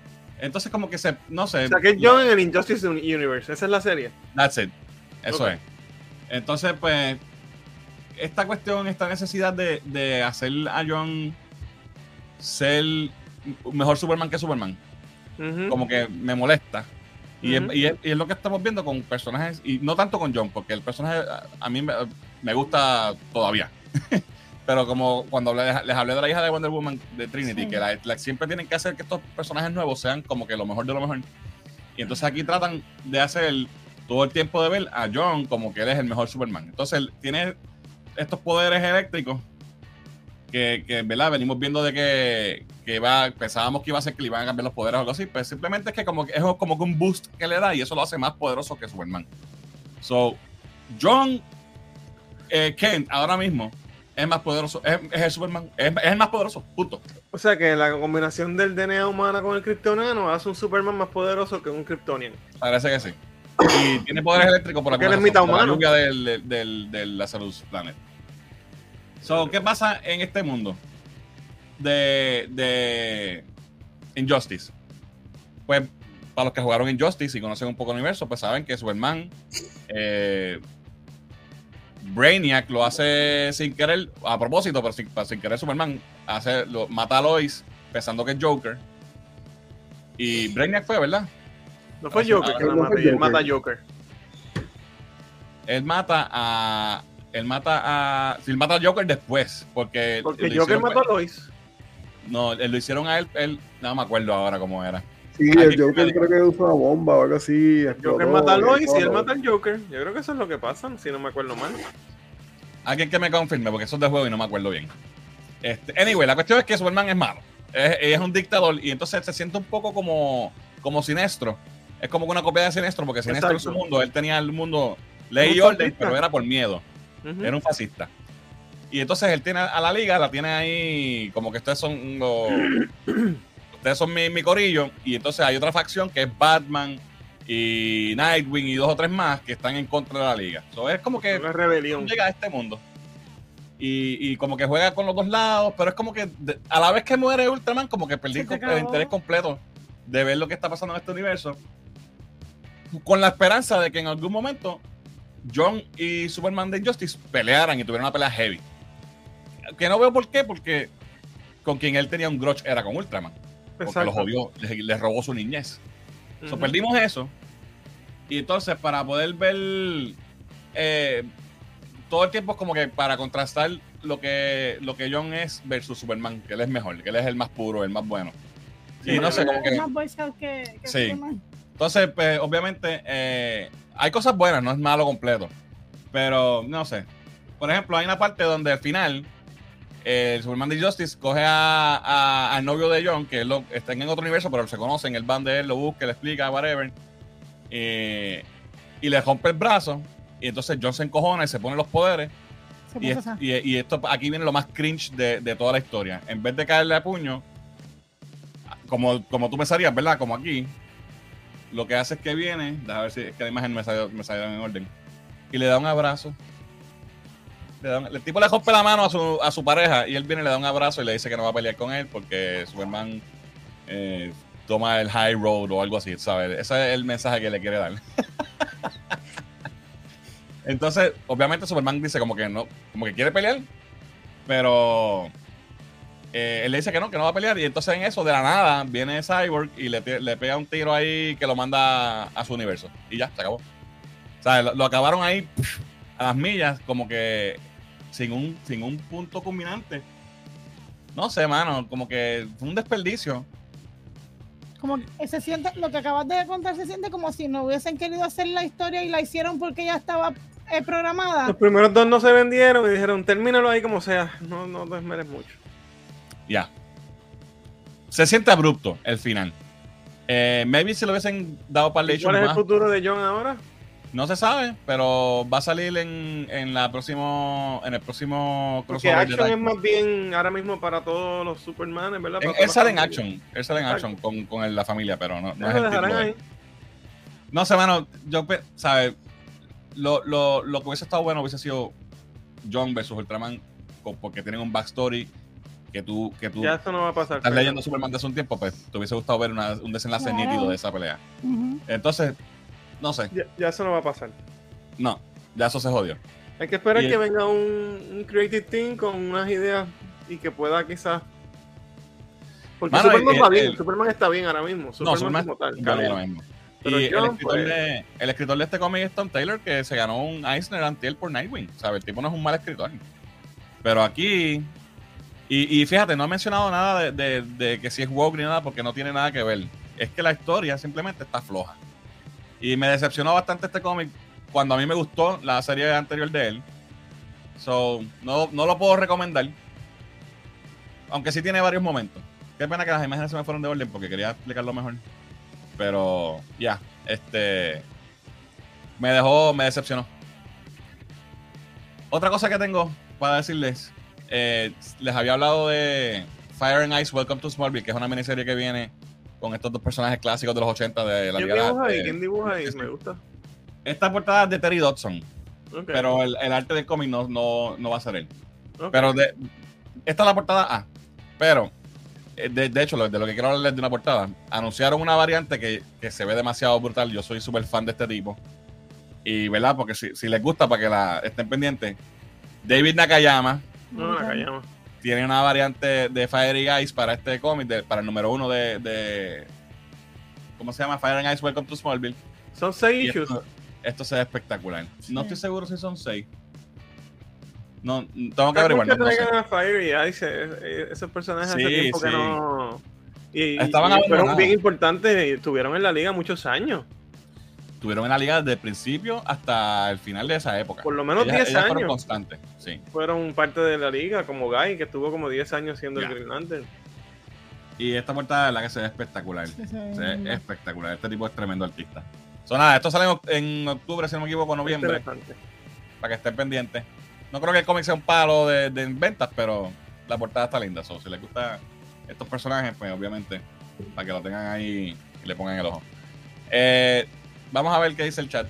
Entonces como que se, no sé. O sea que es John en el Injustice Universe. Esa es la serie. That's it. Eso es. Entonces, pues, esta cuestión, esta necesidad de, de hacer a John ser mejor Superman que Superman, como que me molesta. Y, es- Ujú. y es, y es lo que estamos viendo con personajes, y no tanto con John, porque el personaje a, a mí me, me gusta todavía. Pero como cuando les, les hablé de la hija de Wonder Woman de Trinity, Sí. que la- la- siempre tienen que hacer que estos personajes nuevos sean como que lo mejor de lo mejor. Y entonces aquí tratan de hacer todo el tiempo de ver a John como que él es el mejor Superman. Entonces él tiene estos poderes eléctricos que, que ¿verdad? venimos viendo de que, que va, pensábamos que iba a ser que le iban a cambiar los poderes o algo así, pero simplemente es que como que es como que un boost que le da y eso lo hace más poderoso que Superman. So, John eh, Kent ahora mismo es más poderoso, es, es el Superman, es, es el más poderoso, punto. O sea que la combinación del DNA humana con el kryptoniano hace un Superman más poderoso que un kryptonian. Parece que sí. Y tiene poderes eléctricos por alguna él es mitad la humano. lluvia del, del, del, del Lazarus Planet. So, ¿qué pasa en este mundo de, de Injustice? Pues, para los que jugaron Injustice y conocen un poco el universo, pues saben que Superman, eh, Brainiac lo hace sin querer, a propósito, pero sin, sin querer Superman, hace, lo, mata a Lois pensando que es Joker. Y Brainiac fue, ¿verdad? No fue Ah, Joker ah, que la no mata, él mata a Joker. él mata a. Él mata a. Si él mata a Joker después. Porque. Porque Joker hicieron- mató a Lois. No, él lo hicieron a él, él. No me acuerdo ahora cómo era. Sí, Aquí el Joker creo que usó una bomba o algo así. Joker mata a Lois y él mata al Joker. Yo creo que eso es lo que pasa, si no me acuerdo mal. Alguien que me confirme, porque eso es de juego y no me acuerdo bien. Este, anyway, la cuestión es que Superman es malo. Es, es un dictador y entonces se siente un poco como, como Sinestro. Es como una copia de Sinestro, porque Sinestro en su mundo, él tenía el mundo ley y orden, pero era por miedo. Era un fascista. Y entonces él tiene a la liga, la tiene ahí como que ustedes son los. ustedes son mi, mi corillo. Y entonces hay otra facción que es Batman y Nightwing y dos o tres más que están en contra de la liga. So, es como que Una rebelión. llega a este mundo. Y, y como que juega con los dos lados, pero es como que de- a la vez que muere Ultraman, como que perdí el interés completo de ver lo que está pasando en este universo. Con la esperanza de que en algún momento John y Superman de Injustice pelearan y tuvieran una pelea heavy. Que no veo por qué, porque con quien él tenía un grudge era con Ultraman. Porque Exacto. lo jodió, le, le robó su niñez. So, Ujú. perdimos eso. Y entonces, para poder ver eh, todo el tiempo, es como que para contrastar lo que, lo que John es versus Superman, que él es mejor, que él es el más puro, el más bueno. Y no sé, como que. Más que, que Sí. Superman. Entonces, pues, obviamente, eh, hay cosas buenas, no es malo completo. Pero, no sé. Por ejemplo, hay una parte donde al final eh, el Superman de Justice coge a, a- al novio de John, que él lo, está en otro universo, pero se conocen, el van de él lo busca, le explica, whatever. eh, y le rompe el brazo. Y entonces John se encojona y se pone los poderes. Es- y- y esto aquí viene lo más cringe de, de toda la historia. En vez de caerle a puño, como, como tú pensarías, ¿verdad? Como aquí, lo que hace es que viene, a ver si es que la imagen me salió, me salió en orden, y le da un abrazo. Le da un- el tipo le rompe la mano a su, a su pareja y él viene, le da un abrazo y le dice que no va a pelear con él porque Superman eh, toma el high road o algo así, ¿sabes? Ese es el mensaje que le quiere dar. Entonces, obviamente Superman dice como que no, como que quiere pelear, pero eh, él le dice que no, que no va a pelear. Y entonces en eso, de la nada, viene Cyborg y le, le pega un tiro ahí que lo manda a su universo. Y ya, se acabó. O sea, lo, lo acabaron ahí pf, a las millas, como que sin un, sin un punto culminante. No sé, mano, como que fue un desperdicio. Como que se siente, lo que acabas de contar se siente como si no hubiesen querido hacer la historia y la hicieron porque ya estaba eh, programada. Los primeros dos no se vendieron y dijeron, termínalo ahí como sea. No, no te esmeres mucho. Ya. Se siente abrupto el final. Eh, maybe si lo hubiesen dado para ¿Y ¿Cuál es el futuro de John ahora? No se sabe, pero va a salir en, en la próximo, en el próximo Porque crossover de Action es más bien ahora mismo para todos los Supermanes, ¿verdad? Para él sale en Action, él sale en. Action con, con el- la familia, pero no, no es el título. ahí. No sé, mano, yo, ¿sabes? Lo, lo, lo que hubiese estado bueno hubiese sido John versus Ultraman, porque tienen un backstory que tú, que tú Ya esto no va a pasar. estás pero- leyendo Superman de hace un tiempo, pues te hubiese gustado ver una- un desenlace Claro. nítido de esa pelea. Entonces, no sé, Ya, ya eso no va a pasar. no, ya eso se jodió. Hay que esperar Y que el- venga un, un creative team con unas ideas y que pueda quizás. Porque Mano, Superman el- va bien, el- Superman está bien ahora mismo. Superman, no, Superman como tal. bueno, cabrón. ahora mismo. Pero y el, escritor pues- de, el escritor de este cómic es Tom Taylor, que se ganó un Eisner Antiel por Nightwing. ¿sabes? El tipo no es un mal escritor. Pero aquí. Y, fíjate, no he mencionado nada de que si es woke ni nada, porque no tiene nada que ver. Es que la historia simplemente está floja. Y me decepcionó bastante este cómic cuando a mí me gustó la serie anterior de él. So, no, no lo puedo recomendar. Aunque sí tiene varios momentos. Qué pena que las imágenes se me fueron de orden porque quería explicarlo mejor. Pero ya, este. Me dejó, me decepcionó. Otra cosa que tengo para decirles. Eh, les había hablado de Fire and Ice, Welcome to Smallville, que es una miniserie que viene con estos dos personajes clásicos de los 80 de la ¿Quién Liga dibuja ahí? de- ¿Quién dibuja ahí? Me gusta. Esta portada es de Terry Dodson, pero el, el arte del cómic no, no, no va a ser él. Pero de, esta es la portada A. Pero, eh, de, de hecho, de lo que quiero hablarles de una portada, anunciaron una variante que, que se ve demasiado brutal. Yo soy súper fan de este tipo. Y, ¿verdad? Porque si, si les gusta, para que la estén pendientes, David Nakayama No, la callamos. tiene una variante de Fire and Ice para este cómic, de- para el número uno de, de- ¿Cómo se llama? Fire and Ice Welcome to Smallville. Son seis Y issues. esto, esto se ve espectacular. No estoy seguro si son seis. No, tengo que Es averiguar. que No, no sé. traigan a Fire y Ice, eh, eh, esos personajes Sí, hace tiempo que no. Y, Estaban y fueron bien importantes y estuvieron en la liga muchos años. Estuvieron en la liga desde el principio hasta el final de esa época. Por lo menos Ellas- 10 ellas fueron años. constantes, sí. Fueron parte de la liga, como Guy, que estuvo como 10 años siendo Ya. el Green Lantern. Y esta portada es la que se ve espectacular. Sí, sí, Se ve espectacular. Este tipo es tremendo artista. So, nada, esto sale en oc- en octubre, si no me equivoco, noviembre, Interesante. para que estén pendientes. No creo que el cómic sea un palo de, de ventas, pero la portada está linda. So, si les gustan estos personajes, pues obviamente, para que lo tengan ahí y le pongan el ojo. Eh, vamos a ver qué dice el chat.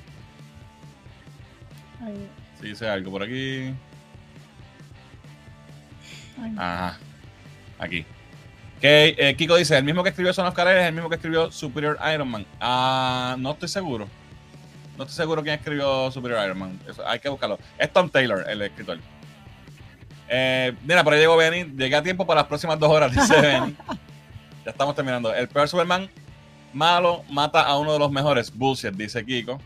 Ay, Si dice algo por aquí. ay. Ajá. Aquí. Que eh, Kiko dice, el mismo que escribió Son of es el mismo que escribió Superior Iron Man. Ah, no estoy seguro. No estoy seguro quién escribió Superior Iron Man. Eso, hay que buscarlo. Es Tom Taylor, el escritor. Eh, mira, por ahí llegó Benny. Llegué a tiempo para las próximas dos horas, dice Benny. Ya estamos terminando. El peor Superman malo mata a uno de los mejores. Bullshit, dice Kiko.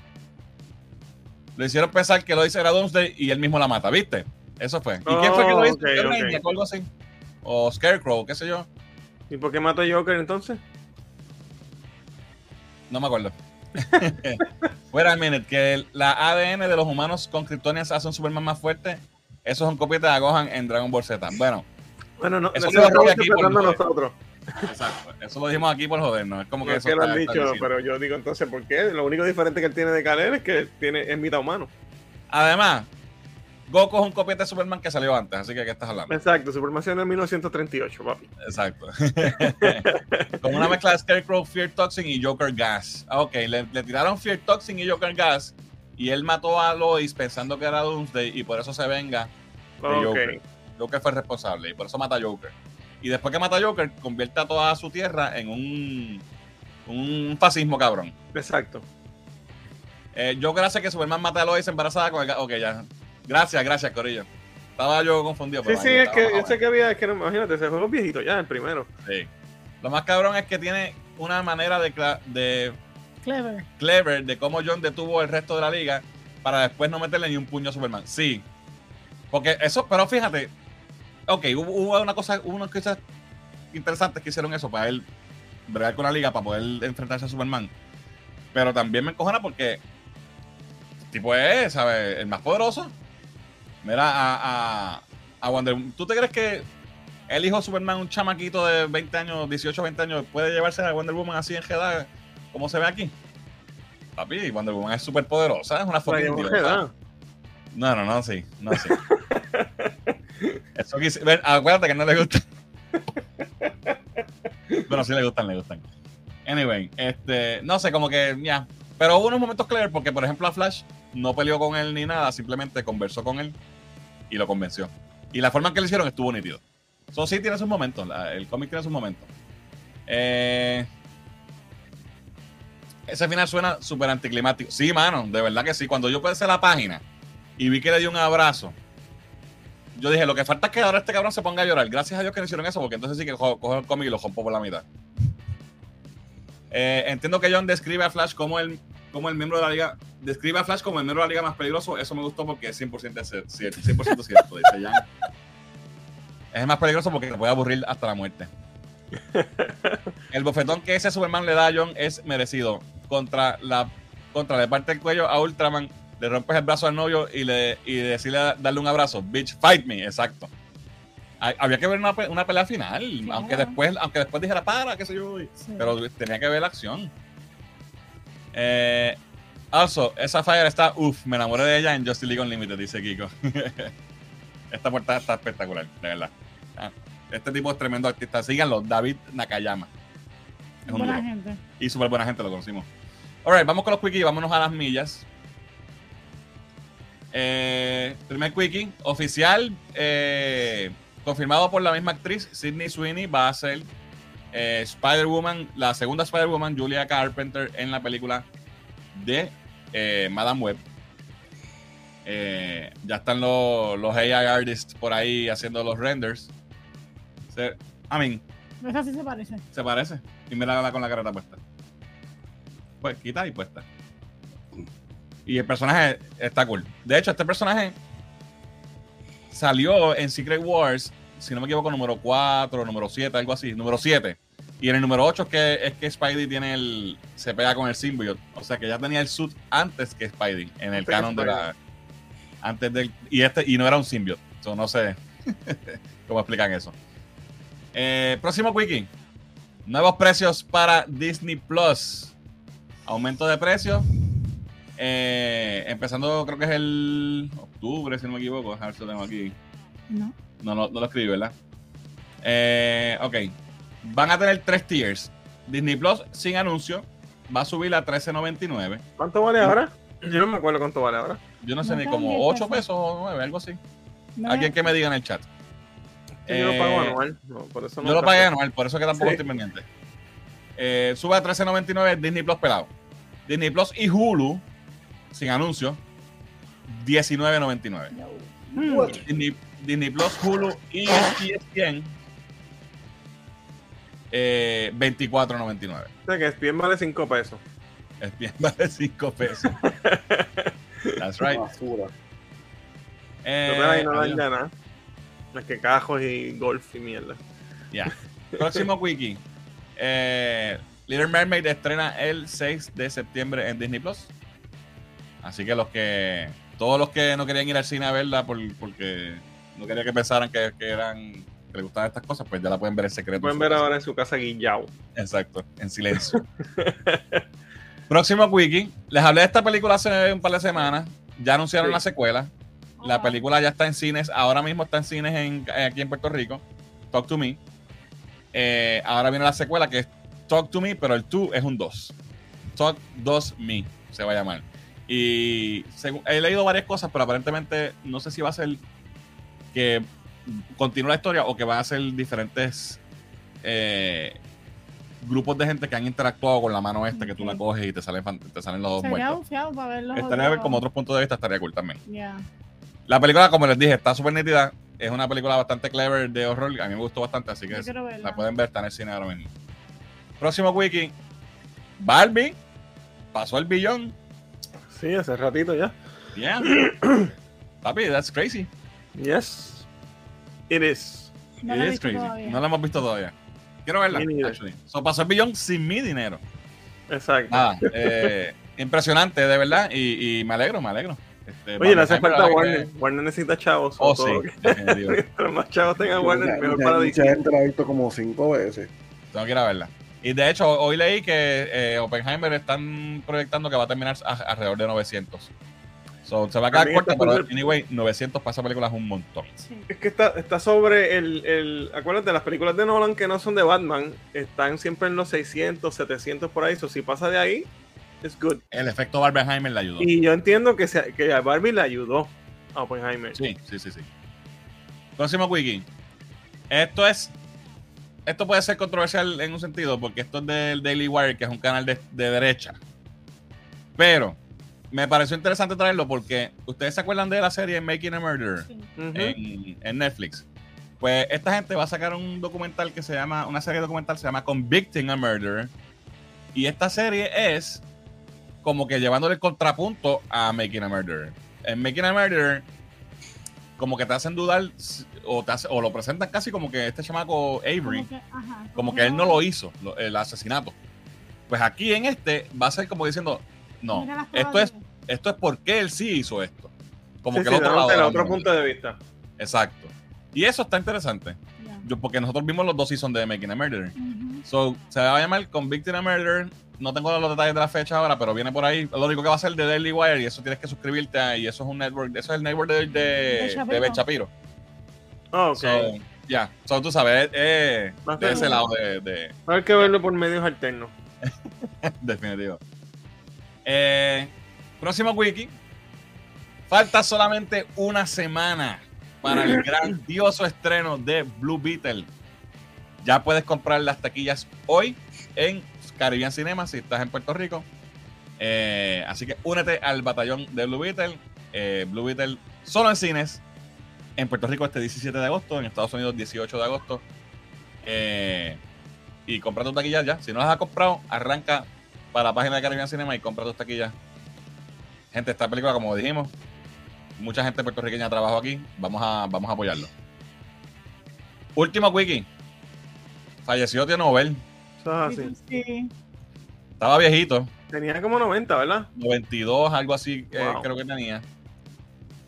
Le hicieron pensar que lo dice era Doomsday y él mismo la mata, ¿viste? Eso fue. ¿Y quién fue que lo hizo? Oh, ok, ¿Qué ok. Brainiac o algo así? O Scarecrow, qué sé yo. ¿Y por qué mató a Joker entonces? No me acuerdo. Fuera a minute, que el- la ADN de los humanos con Kryptonians hace un Superman más fuerte. Eso es un copete de Gohan en Dragon Ball Z. Bueno, Bueno, no, Eso eso lo lo aquí por nosotros. Exacto. Eso lo dijimos aquí por jodernos. Es como No que es eso que lo han dicho, diciendo. pero yo digo entonces, ¿por qué? Lo único diferente que él tiene de Kal-El es que tiene, es mitad humano. Además, Goku es un copete de Superman que salió antes, así que ¿qué estás hablando? Exacto, Superman en 1938, papi. Exacto. Con una mezcla de Scarecrow, Fear Toxin y Joker Gas. Ah, ok, le, le tiraron Fear Toxin y Joker Gas y él mató a Lois pensando que era Doomsday y por eso se venga de Ok. Joker. Joker fue el responsable y por eso mata a Joker. Y después que mata a Joker, convierte a toda su tierra en un, un fascismo cabrón. Exacto. Eh, Joker hace que Superman mate a Lois embarazada con el Ok, ya. Gracias, gracias, Corillo. Estaba yo confundido. Sí, pero sí, ahí es que yo sé que había, es que no, imagínate, ese juego es viejito ya, el primero. Sí. Lo más cabrón es que tiene una manera de, cla- de Clever. clever de cómo John detuvo el resto de la liga para después no meterle ni un puño a Superman. Sí. Porque eso, pero fíjate, ok, hubo, hubo una cosa, hubo unas cosas interesantes que hicieron eso para él bregar con la liga para poder enfrentarse a Superman. Pero también me encojona porque tipo es, ¿sabes? El más poderoso. Mira, a, a, a Wonder ¿Tú te crees que el hijo de Superman, un chamaquito de 20 años, 18, 20 años, puede llevarse a Wonder Woman así en jeddah como se ve aquí? Papi, Wonder Woman es súper poderosa, es una. Jeddah. No, no, no, sí, no, sí. Eso quise, ven, acuérdate que no le gusta. bueno, sí le gustan, le gustan. Anyway, este, no sé, como que ya. Pero hubo unos momentos claros porque, por ejemplo, a Flash no peleó con él ni nada, simplemente conversó con él y lo convenció. Y la forma en que lo hicieron estuvo nítido. Eso sí tiene sus momentos, el cómic tiene sus momentos. Eh, ese final suena súper anticlimático. Sí, mano, de verdad que sí. Cuando yo pasé la página y vi que le dio un abrazo, yo dije, lo que falta es que ahora este cabrón se ponga a llorar. Gracias a Dios que no hicieron eso, porque entonces sí que co- cojo el cómic y lo rompo por la mitad. Eh, entiendo que John describe a Flash como el, como el miembro de la liga. Describe a Flash como el miembro de la liga más peligroso. Eso me gustó porque es 100% cier- cierto. 100% cierto, dice Jan. Es el más peligroso porque te puede aburrir hasta la muerte. El bofetón que ese Superman le da a John es merecido. Contra la contra le parte el cuello a Ultraman, le rompes el brazo al novio y le y decirle darle un abrazo. Bitch, fight me, exacto. Hay- Había que ver una, una pelea final, Claro. aunque después aunque después dijera para, qué sé yo, Sí. pero tenía que ver la acción. Eh, also, esa Fire está, uff, me enamoré de ella en Justice League Unlimited, dice Kiko. Esta portada está espectacular, de verdad. Ah, Este tipo es tremendo artista. Síganlo, David Nakayama. Es un Buena duro. gente. Y súper buena gente, lo conocimos. Alright, vamos con los quickies, vámonos a las millas. Eh, primer quickie, oficial, eh, confirmado por la misma actriz, Sidney Sweeney, va a ser eh, Spider-Woman, la segunda Spider-Woman, Julia Carpenter, en la película de eh, Madame Web. Ya están los, los AI artists por ahí haciendo los renders. Se, I mean, Esa sí se parece. se parece. Y mira con la careta puesta. Pues quita y puesta. Y el personaje está cool. De hecho, este personaje salió en Secret Wars, si no me equivoco, número 4, número 7, algo así. Número 7. Y en el número 8 es que, es que Spidey tiene el. se pega con el symbiote. O sea que ya tenía el suit antes que Spidey. En el canon de la. Antes del. Y este. Y no era un symbiote. So, no sé cómo explican eso. Eh, próximo wiki. Nuevos precios para Disney Plus. Aumento de precios. Eh, empezando, creo que es el octubre, si no me equivoco. A ver si lo tengo aquí. No. No, no, no lo escribí, ¿verdad? Eh, ok. Van a tener tres tiers. Disney Plus sin anuncio. Va a subir a 13.99. ¿Cuánto vale ahora? Yo no me acuerdo cuánto vale ahora. Yo no sé No ni como bien 8 pesos. o 9, algo así. No, Alguien que me diga en el chat. Yo lo pago Eh, anual. no, por eso no Yo lo pagué anual, por eso que tampoco Sí. estoy pendiente. Eh, sube a 13.99 Disney Plus pelado. Disney Plus y Hulu, sin anuncio, 19.99. Mm. Disney, Disney Plus, Hulu y ESPN. Eh, 24.99. O sea que ESPN vale 5 pesos. ESPN vale 5 pesos. That's right. Basura. Eh, no dan adiós. ya nada. Es que cajos y golf y mierda. Ya. Próximo wiki. Eh, Little Mermaid estrena el 6 de septiembre en Disney Plus. Así que los que. Todos los que no querían ir al cine a verla por- porque no quería que pensaran que, que eran. que les gustaban estas cosas, pues ya la pueden ver en secreto. Pueden ver ahora en su casa Guillao. Exacto, en silencio. Próximo wiki. Les hablé de esta película hace un par de semanas. Ya anunciaron Sí. la secuela. La película ya está en cines. Ahora mismo está en cines en- aquí en Puerto Rico. Talk to Me. Eh, ahora viene la secuela que es Talk to Me, pero el 2 es un 2. Talk 2 Me se va a llamar. Y según- he leído varias cosas, pero aparentemente no sé si va a ser que continúe la historia o que van a ser diferentes eh, grupos de gente que han interactuado con la mano esta que tú la coges y te salen, te salen los dos muertos. para verlo. Estaría bien como otros puntos de vista, estaría cool también. La película, como les dije, está súper nítida. Es una película bastante clever de horror. A mí me gustó bastante, así que la pueden ver, está en el cine ahora mismo. Próximo wiki. Barbie pasó el billón. Sí, hace ratito ya. Yeah. Papi, that's crazy. Yes. It is. No It is crazy. todavía. No la hemos visto todavía. Quiero verla. Actually. So, pasó el billón sin mi dinero. Exacto. Nada, eh, impresionante, de verdad. Y, y me alegro, me alegro. Este, Oye, le hace falta Warner. que- Warner necesita chavos. Oh, sí. Mientras más chavos tengan Warner, mejor para mucha gente la ha visto como cinco veces. Tengo que ir a verla. Y de hecho, hoy leí que eh, Oppenheimer están proyectando que va a terminar a- alrededor de 900. So, se va a quedar corta, pero anyway, 900 para esa película es un montón. Es que está, está sobre el, el. Acuérdate, las películas de Nolan que no son de Batman están siempre en los 600, 700 por ahí. So, si pasa de ahí, es good. El efecto Barbenheimer le ayudó. Y yo entiendo que, se- que a Barbie le ayudó a Oppenheimer. Sí, sí, sí, sí. Próximo wiki. Esto es. Esto puede ser controversial en un sentido, porque esto es del Daily Wire, que es un canal de, de derecha. Pero me pareció interesante traerlo porque ustedes se acuerdan de la serie Making a Sí. Ujú. en, en Netflix. Pues esta gente va a sacar un documental que se llama, una serie documental se llama Convicting a Murderer. Y esta serie es como que llevándole el contrapunto a Making a Murderer. En Making a Murderer, como que te hacen dudar o, te hace- o lo presentan casi como que este chamaco Avery, Como que, ajá, como que él no lo hizo, lo- el asesinato. Pues aquí en este va a ser como diciendo, no, esto es, esto es porque él sí hizo esto. Como Sí, que sí, el otro lado el otro punto de vista. Exacto. Y eso está interesante. Yo, porque nosotros vimos los dos seasons de Making a Murderer. Ujú. So, se va a llamar Convicted a Murder. No tengo los detalles de la fecha ahora, pero viene por ahí. Lo único que va a ser de Daily Wire y eso tienes que suscribirte a, y eso es un network, eso es el network de, de, De de Shapiro. Ben Shapiro. Ah, ok. So, ya, So, tú sabes, eh, de ese lado de, de- Hay que verlo por medios alternos. definitivo. Eh, próximo wiki. Falta solamente una semana para el grandioso estreno de Blue Beetle. Ya puedes comprar las taquillas hoy en Caribbean Cinema si estás en Puerto Rico. Eh, así que únete al batallón de Blue Beetle. Eh, Blue Beetle solo en cines. En Puerto Rico este 17 de agosto. En Estados Unidos 18 de agosto. Eh, y compra tus taquillas ya. Si no las has comprado, arranca para la página de Caribbean Cinema y compra tus taquillas. Gente, esta película, como dijimos, mucha gente puertorriqueña trabajó aquí. Vamos a, vamos a apoyarlo. Último wiki. Falleció Tío Nobel. Sí. Estaba viejito. Tenía como 90, ¿verdad? 92, algo así, eh, creo que tenía.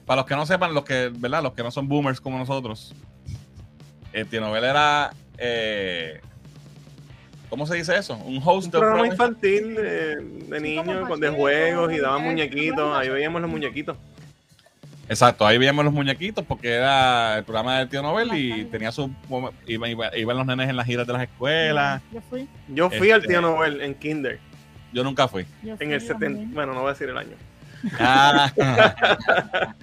Para los que no sepan, los que, ¿verdad? Los que no son boomers como nosotros. El Tío Nobel era. eh, ¿Cómo se dice eso? Un host Un de un programa infantil de, de Sí, niños, con- de juegos y daban eh, muñequitos. Ahí veíamos los muñequitos. Exacto, ahí veíamos los muñequitos porque era el programa del tío Nobel y tenía su. Iba, iba- iban los nenes en las giras de las escuelas. Yo fui. Yo fui al Este- tío Nobel en Kinder. Yo nunca fui. Yo fui En el 70. también. Bueno, no voy a decir el año. Ah.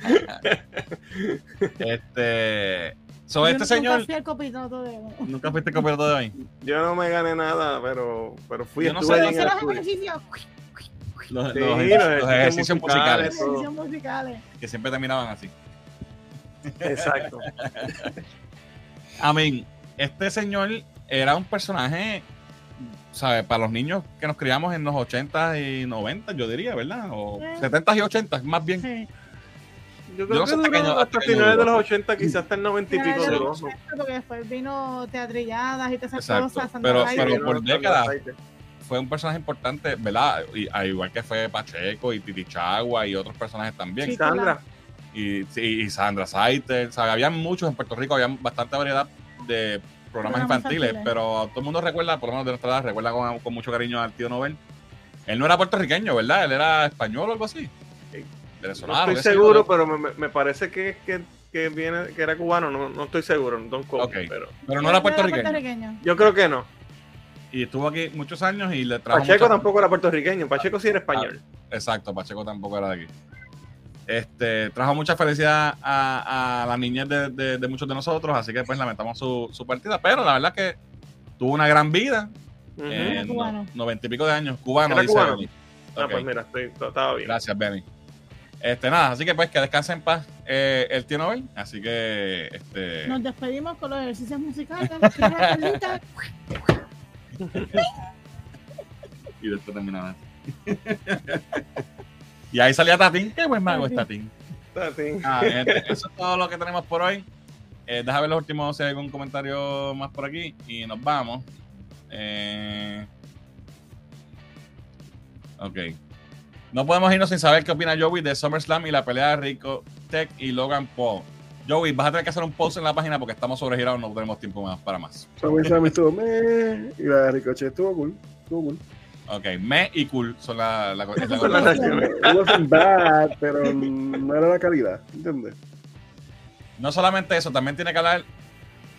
este. So, Yo este nunca señor. fui al copiloto de. Nunca fuiste copiloto de hoy. Yo no me gané nada, pero, pero fui. Yo no sé. en el los ejercicios. Los, Sí, los- los los ejercicios ejercicios musicales musicales. Ejercicios musicales. que siempre terminaban así. Exacto. I mean, este señor era un personaje, ¿sabes? Para los niños que nos criamos en los 80 y 90, yo diría, ¿verdad? O Eh. 70 y 80, más bien. Sí. Yo Yo creo no que qué duró año- hasta finales de los 80, quizás hasta el 90 y pico de los 80, Porque después vino teatrilladas y todas esas Exacto, cosas. Sandra pero- pero por décadas. Fue un personaje importante, ¿verdad? Y, al igual que fue Pacheco y Titi Chagua y otros personajes también. Sí. Sandra. Y, sí, y Sandra Saiter, ¿sabes? Había muchos en Puerto Rico, había bastante variedad de programas Programas infantiles, infantiles. pero todo el mundo recuerda, por lo menos de nuestra edad, recuerda con, con mucho cariño al tío Nobel. Él no era puertorriqueño, ¿verdad? Él era español o algo así. Sí. Venezolano. No estoy seguro, pero me, parece que, que, que viene, que era cubano, no, no estoy seguro, don't quote pero Pero no era puertorriqueño. yo creo que no. Y estuvo aquí muchos años y le trajo. Pacheco muchas- tampoco era puertorriqueño, Pacheco sí era español. Exacto, Pacheco tampoco era de aquí. Este, trajo mucha felicidad a, a la niñez de, de- de muchos de nosotros, así que pues lamentamos su, su partida, pero la verdad que tuvo una gran vida, noventa y pico de años, cubano, ¿Era dice cubano? Benny. Ah, pues mira, estoy, estaba bien. Gracias, Benny. Este, nada, así que pues que descanse en paz eh, el tío Nobel, así que este, Nos despedimos con los ejercicios musicales. Y después terminaba. y ahí salía Tatín, qué buen mago es Tatín. Está bien. Ah, gente, eso es todo lo que tenemos por hoy. Eh, deja ver los últimos si hay algún comentario más por aquí y nos vamos. Eh, ok. No podemos irnos sin saber qué opina Joey de SummerSlam y la pelea de Rico Tech y Logan Paul. Joey, vas a tener que hacer un post en la página porque estamos sobregirados, no tenemos tiempo más para más. Subway Slam estuvo meh, y la de Ricochet estuvo cool. Estuvo cool. Ok, me y cool son la, la, es la-. It wasn't bad, pero no era la calidad, ¿entiendes? No solamente eso, también tiene que hablar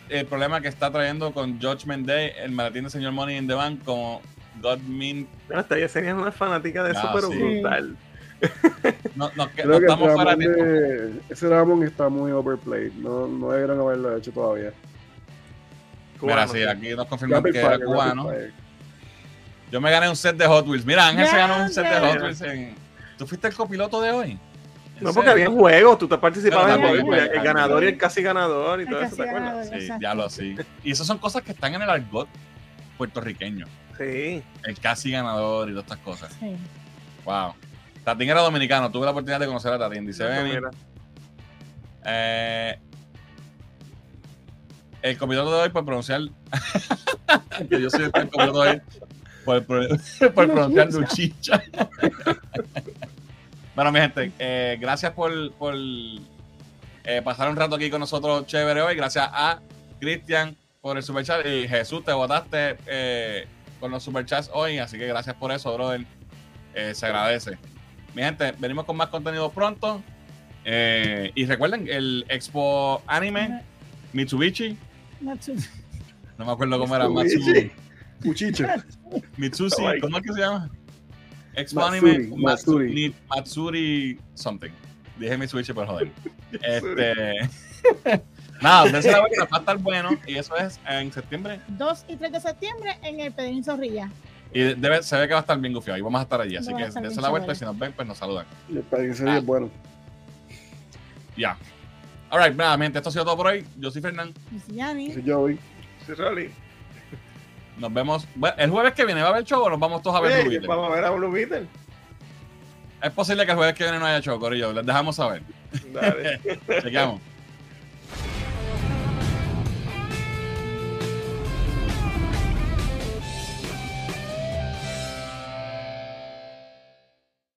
el problema que está trayendo con Judgment Day, el maletín de señor Money in the Bank, como God Mean No, hasta ya serías una fanática de eso, Ah, pero sí. brutal. No, no, que- Creo no que estamos fuera Ramón de ese Ramón está muy overplayed. No, no debieron haberlo hecho todavía. Mira, Cubano, sí, sí. aquí nos confirman que era cubano. rapid fire. Yo me gané un set de Hot Wheels. Mira, Ángel se ganó un set de. Hot Wheels. En... ¿Tú fuiste el copiloto de hoy? ¿En No, porque había juegos, tú te participabas en pues, el ganador y el casi ganador y El todo eso, ¿te acuerdas? Sí, ya lo sí. Y esas son cosas que están en el argot puertorriqueño. Sí. El casi ganador y todas estas cosas. Sí. Wow. Tatín era dominicano. Tuve la oportunidad de conocer a Tatín. Dice, Benny, Eh, el copiloto de hoy por pronunciar. que yo soy el copiloto de hoy por, por- por pronunciar Luchicha. bueno, mi gente, eh, gracias por, por eh, pasar un rato aquí con nosotros chévere hoy. Gracias a Cristian por el superchat. Y Jesús, te votaste eh, con los superchats hoy. Así que gracias por eso, brother. Se agradece. Mi gente, venimos con más contenido pronto. Y recuerden, el Expo Anime, Mitsubishi, Matsu- no me acuerdo cómo era, Mitsubishi. Muchicho. Mitsushi, ¿cómo es que se llama? Expo Matsuri, Anime, Matsuri. Matsuri, something. Dije Mitsubishi por joder. Este, nada, dense la vuelta, va a estar bueno. Y eso es en septiembre. 2 y 3 de septiembre en el Pedrín Zorrilla. Y debe, se ve que va a estar bien gufiado. Y vamos a estar allí. Así que dense la vuelta y si nos ven, pues nos saludan. Y el país sería Ah. bueno. Ya. Alright, nuevamente, esto ha sido todo por hoy. Yo soy Fernán. Dice Yanni. Ese Joey. sí, Rolly. Nos vemos. Bueno, el jueves que viene va a haber show o nos vamos todos a ver Blue Beetle? vamos a ver a Blue Beetle. Es posible que el jueves que viene no haya show, Corillo. Les dejamos saber. Dale. Chequeamos.